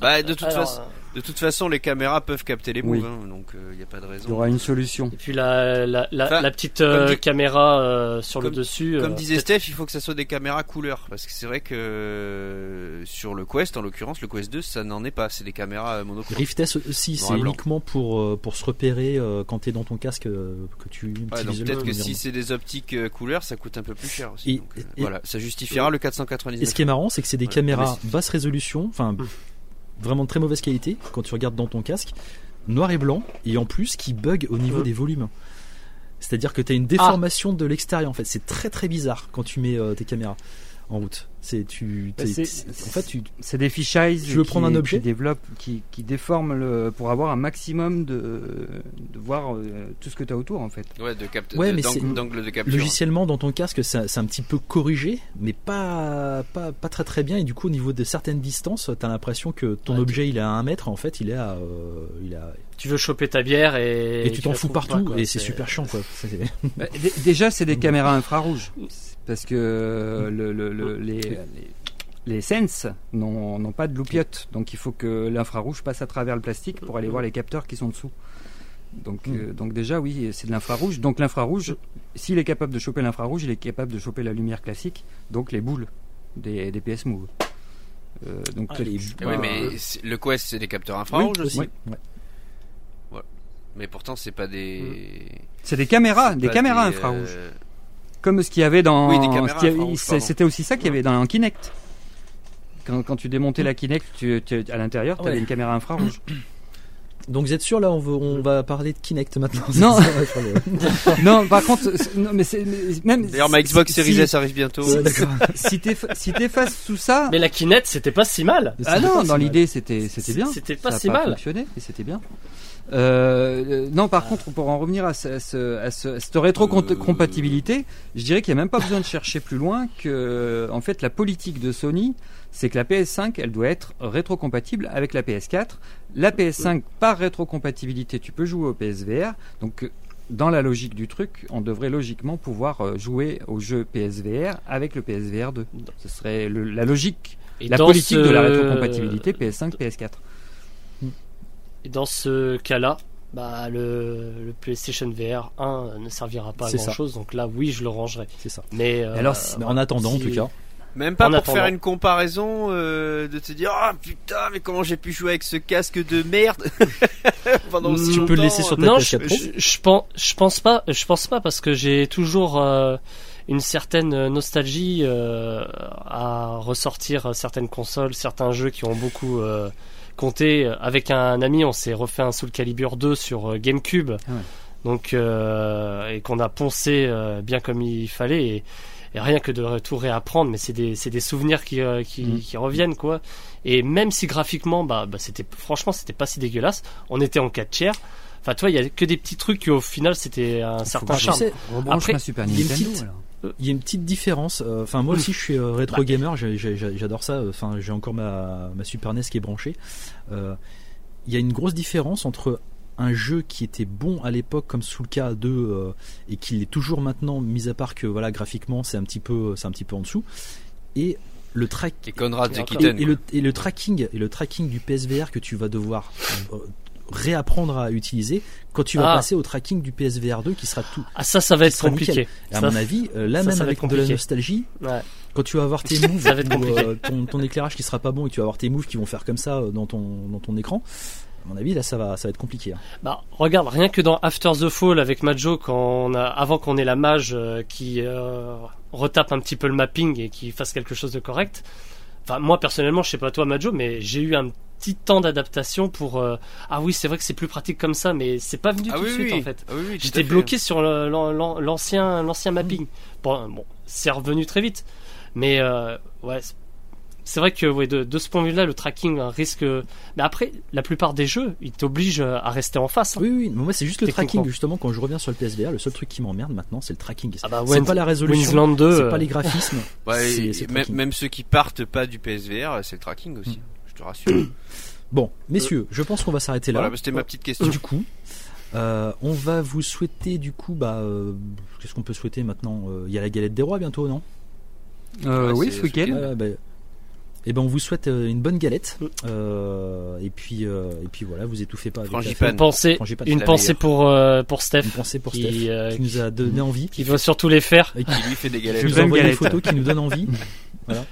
Bah, de toute façon, de toute façon, les caméras peuvent capter les Oui. moves, hein, donc il n'y a pas de Il y raison. aura une solution. Et puis la, la, la, Enfin, la petite euh, dit- caméra euh, sur comme- le dessus. Comme euh, disait Steph, il faut que ça soit des caméras couleur, parce que c'est vrai que euh, sur le Quest, en l'occurrence, le Quest 2, ça n'en est pas, c'est des caméras euh, monochrome. Rift S aussi, c'est et uniquement pour, euh, pour se repérer euh, quand tu es dans ton casque euh, que tu Ouais, utilises peut-être que si c'est des optiques euh, couleurs, ça coûte un peu plus cher aussi. Et- donc, euh, et- voilà, ça justifiera le Et 499. ce qui est marrant, c'est que c'est des Ouais, caméras mais basse résolution, enfin. Vraiment de très mauvaise qualité quand tu regardes dans ton casque, noir et blanc, et en plus qui bug au niveau des volumes. C'est-à-dire que tu as une déformation de l'extérieur en fait. C'est très très bizarre quand tu mets euh, tes caméras en route. C'est tu, Bah, en fait tu, C'est des fichailles Tu veux qui, prendre un objet qui qui, le, pour avoir un maximum de, de voir euh, tout ce que tu as autour en fait. Ouais, de capt- Ouais, mais d'angle de capture. logiciellement dans ton casque c'est un petit peu corrigé mais pas, pas pas très très bien et du coup au niveau de certaines distances t'as l'impression que ton Ouais, objet il est à 1 mètre en fait il est à, euh, il est à- Tu veux choper ta bière et, et, tu t'en fous partout pas, quoi. et c'est super chiant quoi Bah, dé- déjà, c'est des caméras infrarouges parce que euh, le, le- le- les, les, les Sense n'ont n'ont pas de loupiote, donc il faut que l'infrarouge passe à travers le plastique pour aller voir les capteurs qui sont dessous. Donc, Mm. euh, donc déjà, oui, c'est de l'infrarouge. Donc l'infrarouge, s'il est capable de choper l'infrarouge, il est capable de choper la lumière classique, donc les boules des, des PS Move. Euh, donc Ah, les- oui, mais le Quest, c'est des capteurs infrarouges aussi. Ouais. Mais pourtant, c'est pas des. c'est des caméras, c'est des caméras des, infrarouges, euh, comme ce qu'il y avait dans. Oui. C'était aussi ça qu'il y avait dans un Kinect. Quand, quand tu démontais la Kinect, tu, tu- à l'intérieur, tu avais Ouais. une caméra infrarouge. Donc vous êtes sûr là on, veut, on va parler de Kinect maintenant Non. Non, par contre, non, mais mais même. D'ailleurs, ma Xbox si- Series S arrive bientôt. Si si t'effaces tout ça, Mais la Kinect, c'était pas si mal. Ah non, dans si l'idée c'était c'était bien. C'était pas ça si mal. fonctionné et c'était bien. Euh, non, par contre, pour en revenir à, ce, à ce- à ce- à cette rétrocompatibilité, je dirais qu'il n'y a même pas besoin de chercher plus loin que, en fait, la politique de Sony, c'est que la PS5, elle doit être rétrocompatible avec la PS4. La PS5, par rétrocompatibilité, tu peux jouer au PSVR. Donc, dans la logique du truc, on devrait logiquement pouvoir euh, jouer au jeu PSVR avec le PSVR 2. Ce serait le- la logique, Et la politique de la rétrocompatibilité PS5, PS4. Et dans ce cas-là, bah, le, le PlayStation VR 1 ne servira pas à C'est ça. grand chose. Donc là, oui, je le rangerai. C'est ça. Mais euh, alors, Mais en attendant, en si- tout cas, Même pas En pour attendant. faire une comparaison, euh, de te dire ah putain mais comment j'ai pu jouer avec ce casque de merde pendant aussi tu peux le laisser sur ta Non, je, PS4 Pro. je, je pense, je pense pas, je pense pas parce que j'ai toujours euh, une certaine nostalgie euh, à ressortir certaines consoles, certains jeux qui ont beaucoup euh, compté. Avec un ami, on s'est refait un Soul Calibur 2 sur euh, GameCube, Ah ouais. donc euh, et qu'on a poncé euh, bien comme il fallait. Et, et rien que de tout réapprendre, mais c'est des, c'est des souvenirs qui, euh, qui, Mm. qui reviennent quoi. Et même si graphiquement, bah, bah c'était franchement c'était pas si dégueulasse. On était en 4 tiers. Enfin, toi, il y a que des petits trucs qui au final c'était un certain que je charme. Après, ma Super Nintendo. petite- alors. Il y a une petite différence. euh, Enfin, moi aussi, je suis euh, rétro gamer. J'adore ça. Enfin, j'ai encore ma, ma Super NES qui est branchée. Euh, Il y a une grosse différence entre un jeu qui était bon à l'époque comme Soulka 2 euh, et qui l'est toujours maintenant, mis à part que voilà graphiquement c'est un petit peu c'est un petit peu en dessous et le track Et Conrad the Et- et, Kitten. et le, et le tracking et le tracking du PSVR que tu vas devoir euh, réapprendre à utiliser quand tu vas Ah. passer au tracking du PSVR 2 qui sera tout Ah ça, ça va être compliqué. et à Ça, mon avis euh, là ça, même ça avec de la nostalgie Ouais. quand tu vas avoir tes moves Ça va être ou, compliqué. euh, ton, ton éclairage qui sera pas bon et tu vas avoir tes moves qui vont faire comme ça euh, dans ton dans ton écran à mon avis là ça va ça va être compliqué hein. Bah, regarde, rien que dans After the Fall avec Majo, quand on a, avant qu'on ait la mage euh, qui retape un petit peu le mapping et qui fasse quelque chose de correct. Enfin, moi personnellement, je sais pas toi, Majo, mais j'ai eu un petit temps d'adaptation pour. euh, ah oui, c'est vrai que c'est plus pratique comme ça, mais c'est pas venu Ah tout oui, de suite oui. en fait. Ah oui, oui, tout J'étais bloqué sur l'ancien l'ancien mapping. Bon, bon, c'est revenu très vite, mais euh, ouais. c'est- vrai que ouais, de, de ce point de vue-là, le tracking risque. Mais après, la plupart des jeux, ils t'obligent à rester en face. hein. oui oui mais moi c'est juste le tracking justement quand je reviens sur le PSVR le seul truc qui m'emmerde maintenant c'est le tracking Ah bah, c'est pas la résolution Winsland 2. c'est euh, pas les graphismes Ouais, c'est le même, ceux qui partent pas du PSVR, c'est le tracking aussi. Je te rassure. bon messieurs je pense qu'on va s'arrêter là Voilà, c'était ma petite question. du coup euh, on va vous souhaiter du coup bah euh, qu'est-ce qu'on peut souhaiter maintenant Euh, il y a la galette des rois bientôt non? Euh, Ouais, oui, c'est ce week-end. Euh, bah, et ben on vous souhaite une bonne galette. Euh, et puis euh, et puis voilà vous étouffez pas avec Frangipane. Une pensée, Frangipane, une pensée pour, euh, pour Steph, une pensée pour qui, Steph euh, qui nous a donné envie qui doit surtout les faire. et qui Qui lui fait des qui galettes. nous J'aime envoie des photos qui nous donnent envie voilà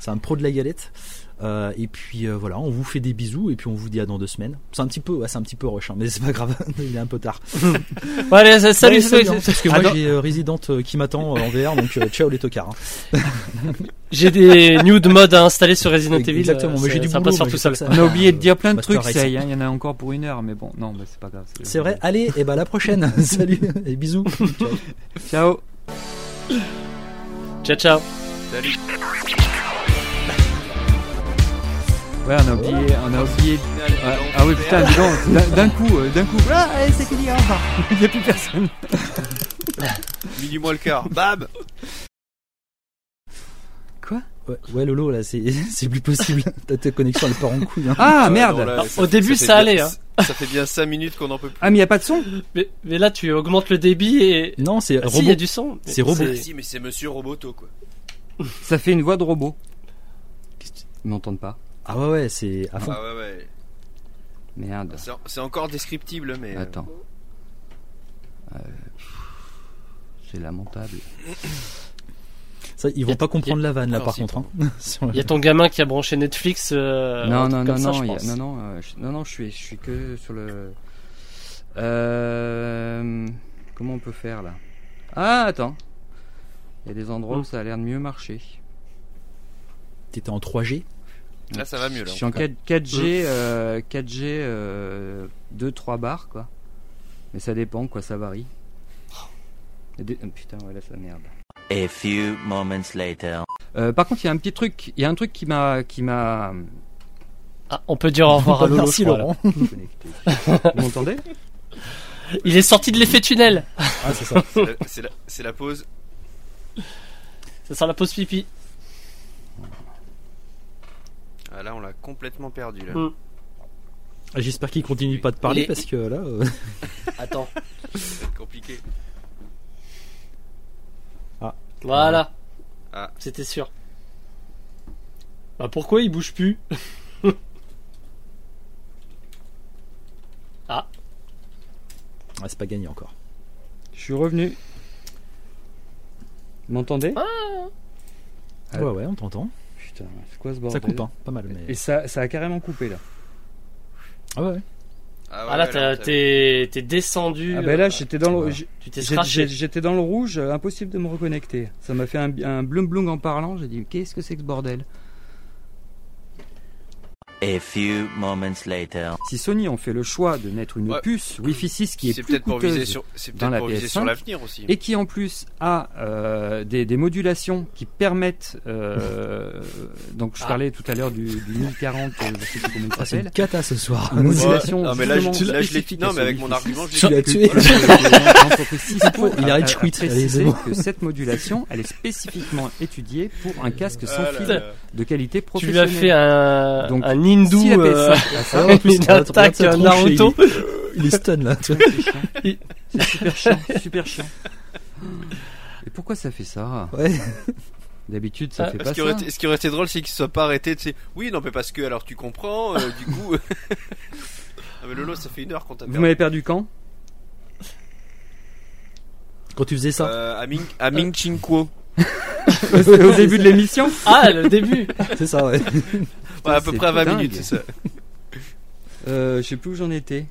c'est un pro de la galette Euh, et puis euh, voilà on vous fait des bisous et puis on vous dit à dans deux semaines c'est un petit peu ouais, c'est un petit peu rush hein, mais c'est pas grave il est un peu tard Ouais, allez, salut, salut, hein, parce que Ah, moi j'ai euh, Resident euh, qui m'attend euh, en VR donc euh, ciao les tocards hein. J'ai des nude modes à installer sur Resident Evil. exactement moi j'ai du boulot sur tout ça. On a oublié de dire plein de Master trucs, hein, il y en a encore pour une heure, mais bon, non, bah, c'est pas grave. c'est vrai allez et bah à la prochaine salut et bisous Ciao. Ciao. Ciao, ciao. Salut. Ouais, on a oublié, on a oublié. Ah, ah oui, putain, dis donc, d'un- coup, euh, d'un coup. Ah, allez, c'est qu'il y a enfin. Il n'y a plus personne. Mini moi le quart. Bam Quoi? Ouais, ouais, Lolo là c'est c'est plus possible ta, ta connexion elle part en couille hein. Ah, Ouais, merde. non, là, Alors, au début, ça bien- allait, hein. Ça fait bien 5 minutes qu'on en peut plus. Ah, mais il n'y a pas de son? Mais, mais là, tu augmentes le débit et. non c'est Ah, si, il y robot a du son. C'est robot. Si, mais c'est Monsieur Roboto quoi. Ça fait une voix de robot. Ils m'entendent pas. Ah ouais ouais c'est à fond Ah ouais ouais. Merde. C'est c'est encore descriptible, mais. euh, Attends. Euh, C'est lamentable. Ça, ils vont a- pas comprendre la vanne là par si, contre. hein. Il y a ton gamin qui a branché Netflix. euh, non, non, non, ça, non, a- non, non, euh, je, non, non, je suis, je suis que sur le. Euh, comment on peut faire là? Ah, attends. Il y a des endroits où Hmm. ça a l'air de mieux marcher. T'étais en 3G. Là, ça va mieux. Je Là, suis en 4, 4G, euh, 4G, euh, 2-3 bars quoi. Mais ça dépend quoi, ça varie. Des- oh, putain, ouais, là ça merde. A few moments later. Euh, par contre, il y a un petit truc, il y a un truc qui m'a, qui m'a Ah, on peut dire au revoir à Lolo. Merci je. Laurent. Vous m'entendez? Il est sorti de l'effet tunnel. Ah c'est ça. C'est la- c'est la, c'est la pause. Ça sent la pause pipi. Ah, là, on l'a complètement perdu. Là. Mm. Ah, J'espère qu'il continue pas de parler parce que là. euh, Attends. Ça va être compliqué. Voilà. Ah. C'était sûr. Bah pourquoi il bouge plus ah, c'est pas gagné encore. Je suis revenu. Vous m'entendez? Ah. Ouais ouais, on t'entend. Putain, c'est quoi ce Ça bordel coupe hein, pas mal mais. Et ça, ça a carrément coupé là. Ah ouais. ouais. Ah, Ah là, t'es t'es descendu. Ah ben là, euh, j'étais dans le, Ouais. j'ai- tu t'es j'ai- scratché. j'ai- j'étais dans le rouge, euh, impossible de me reconnecter. Ça m'a fait un, un blum blum en parlant. J'ai dit, qu'est-ce que c'est que ce bordel? A few moments later. Si Sony ont fait le choix de mettre une Ouais. puce Wi-Fi 6 qui est, plus coûteuse sur, c'est dans la pour viser PS5, sur l'avenir aussi. et qui en plus a euh, des, des modulations qui permettent. euh, donc je Ah. parlais tout à l'heure du, du 1040, euh, je sais plus comment il Ah, c'est s'appelle. une cata ce soir. Une modulation non, mais là, je, là, je Non, mais avec mon argument, je 6. Tu l'ai l'as tué. Il a- arrête c'est bon. que cette modulation, elle est spécifiquement étudiée pour un casque sans Ah fil de qualité Tu lui professionnelle. as fait un, Donc, un hindou. si euh, PS5 a ça, Ah, en plus, regarde attaque tronche, Naruto. Il, est- il est stun là. tu vois. c'est chiant. C'est super chiant, super chiant. Et pourquoi ça fait ça Ouais. D'habitude, ça Ah, fait pas ça. été, ce qui aurait été drôle, c'est qu'il se soit pas arrêté. Tu sais, oui, non, mais parce que alors tu comprends. euh, du coup, ah, mais Lolo, ça fait une heure qu'on t'a Vous perdu. m'avez perdu quand? Quand tu faisais ça. Euh, à Ming, à Ming Chinquo. Au début de l'émission? Ah, le début. C'est ça ouais. Ouais, à peu près à 20 dingue. minutes, c'est ça. euh, Je sais plus où j'en étais.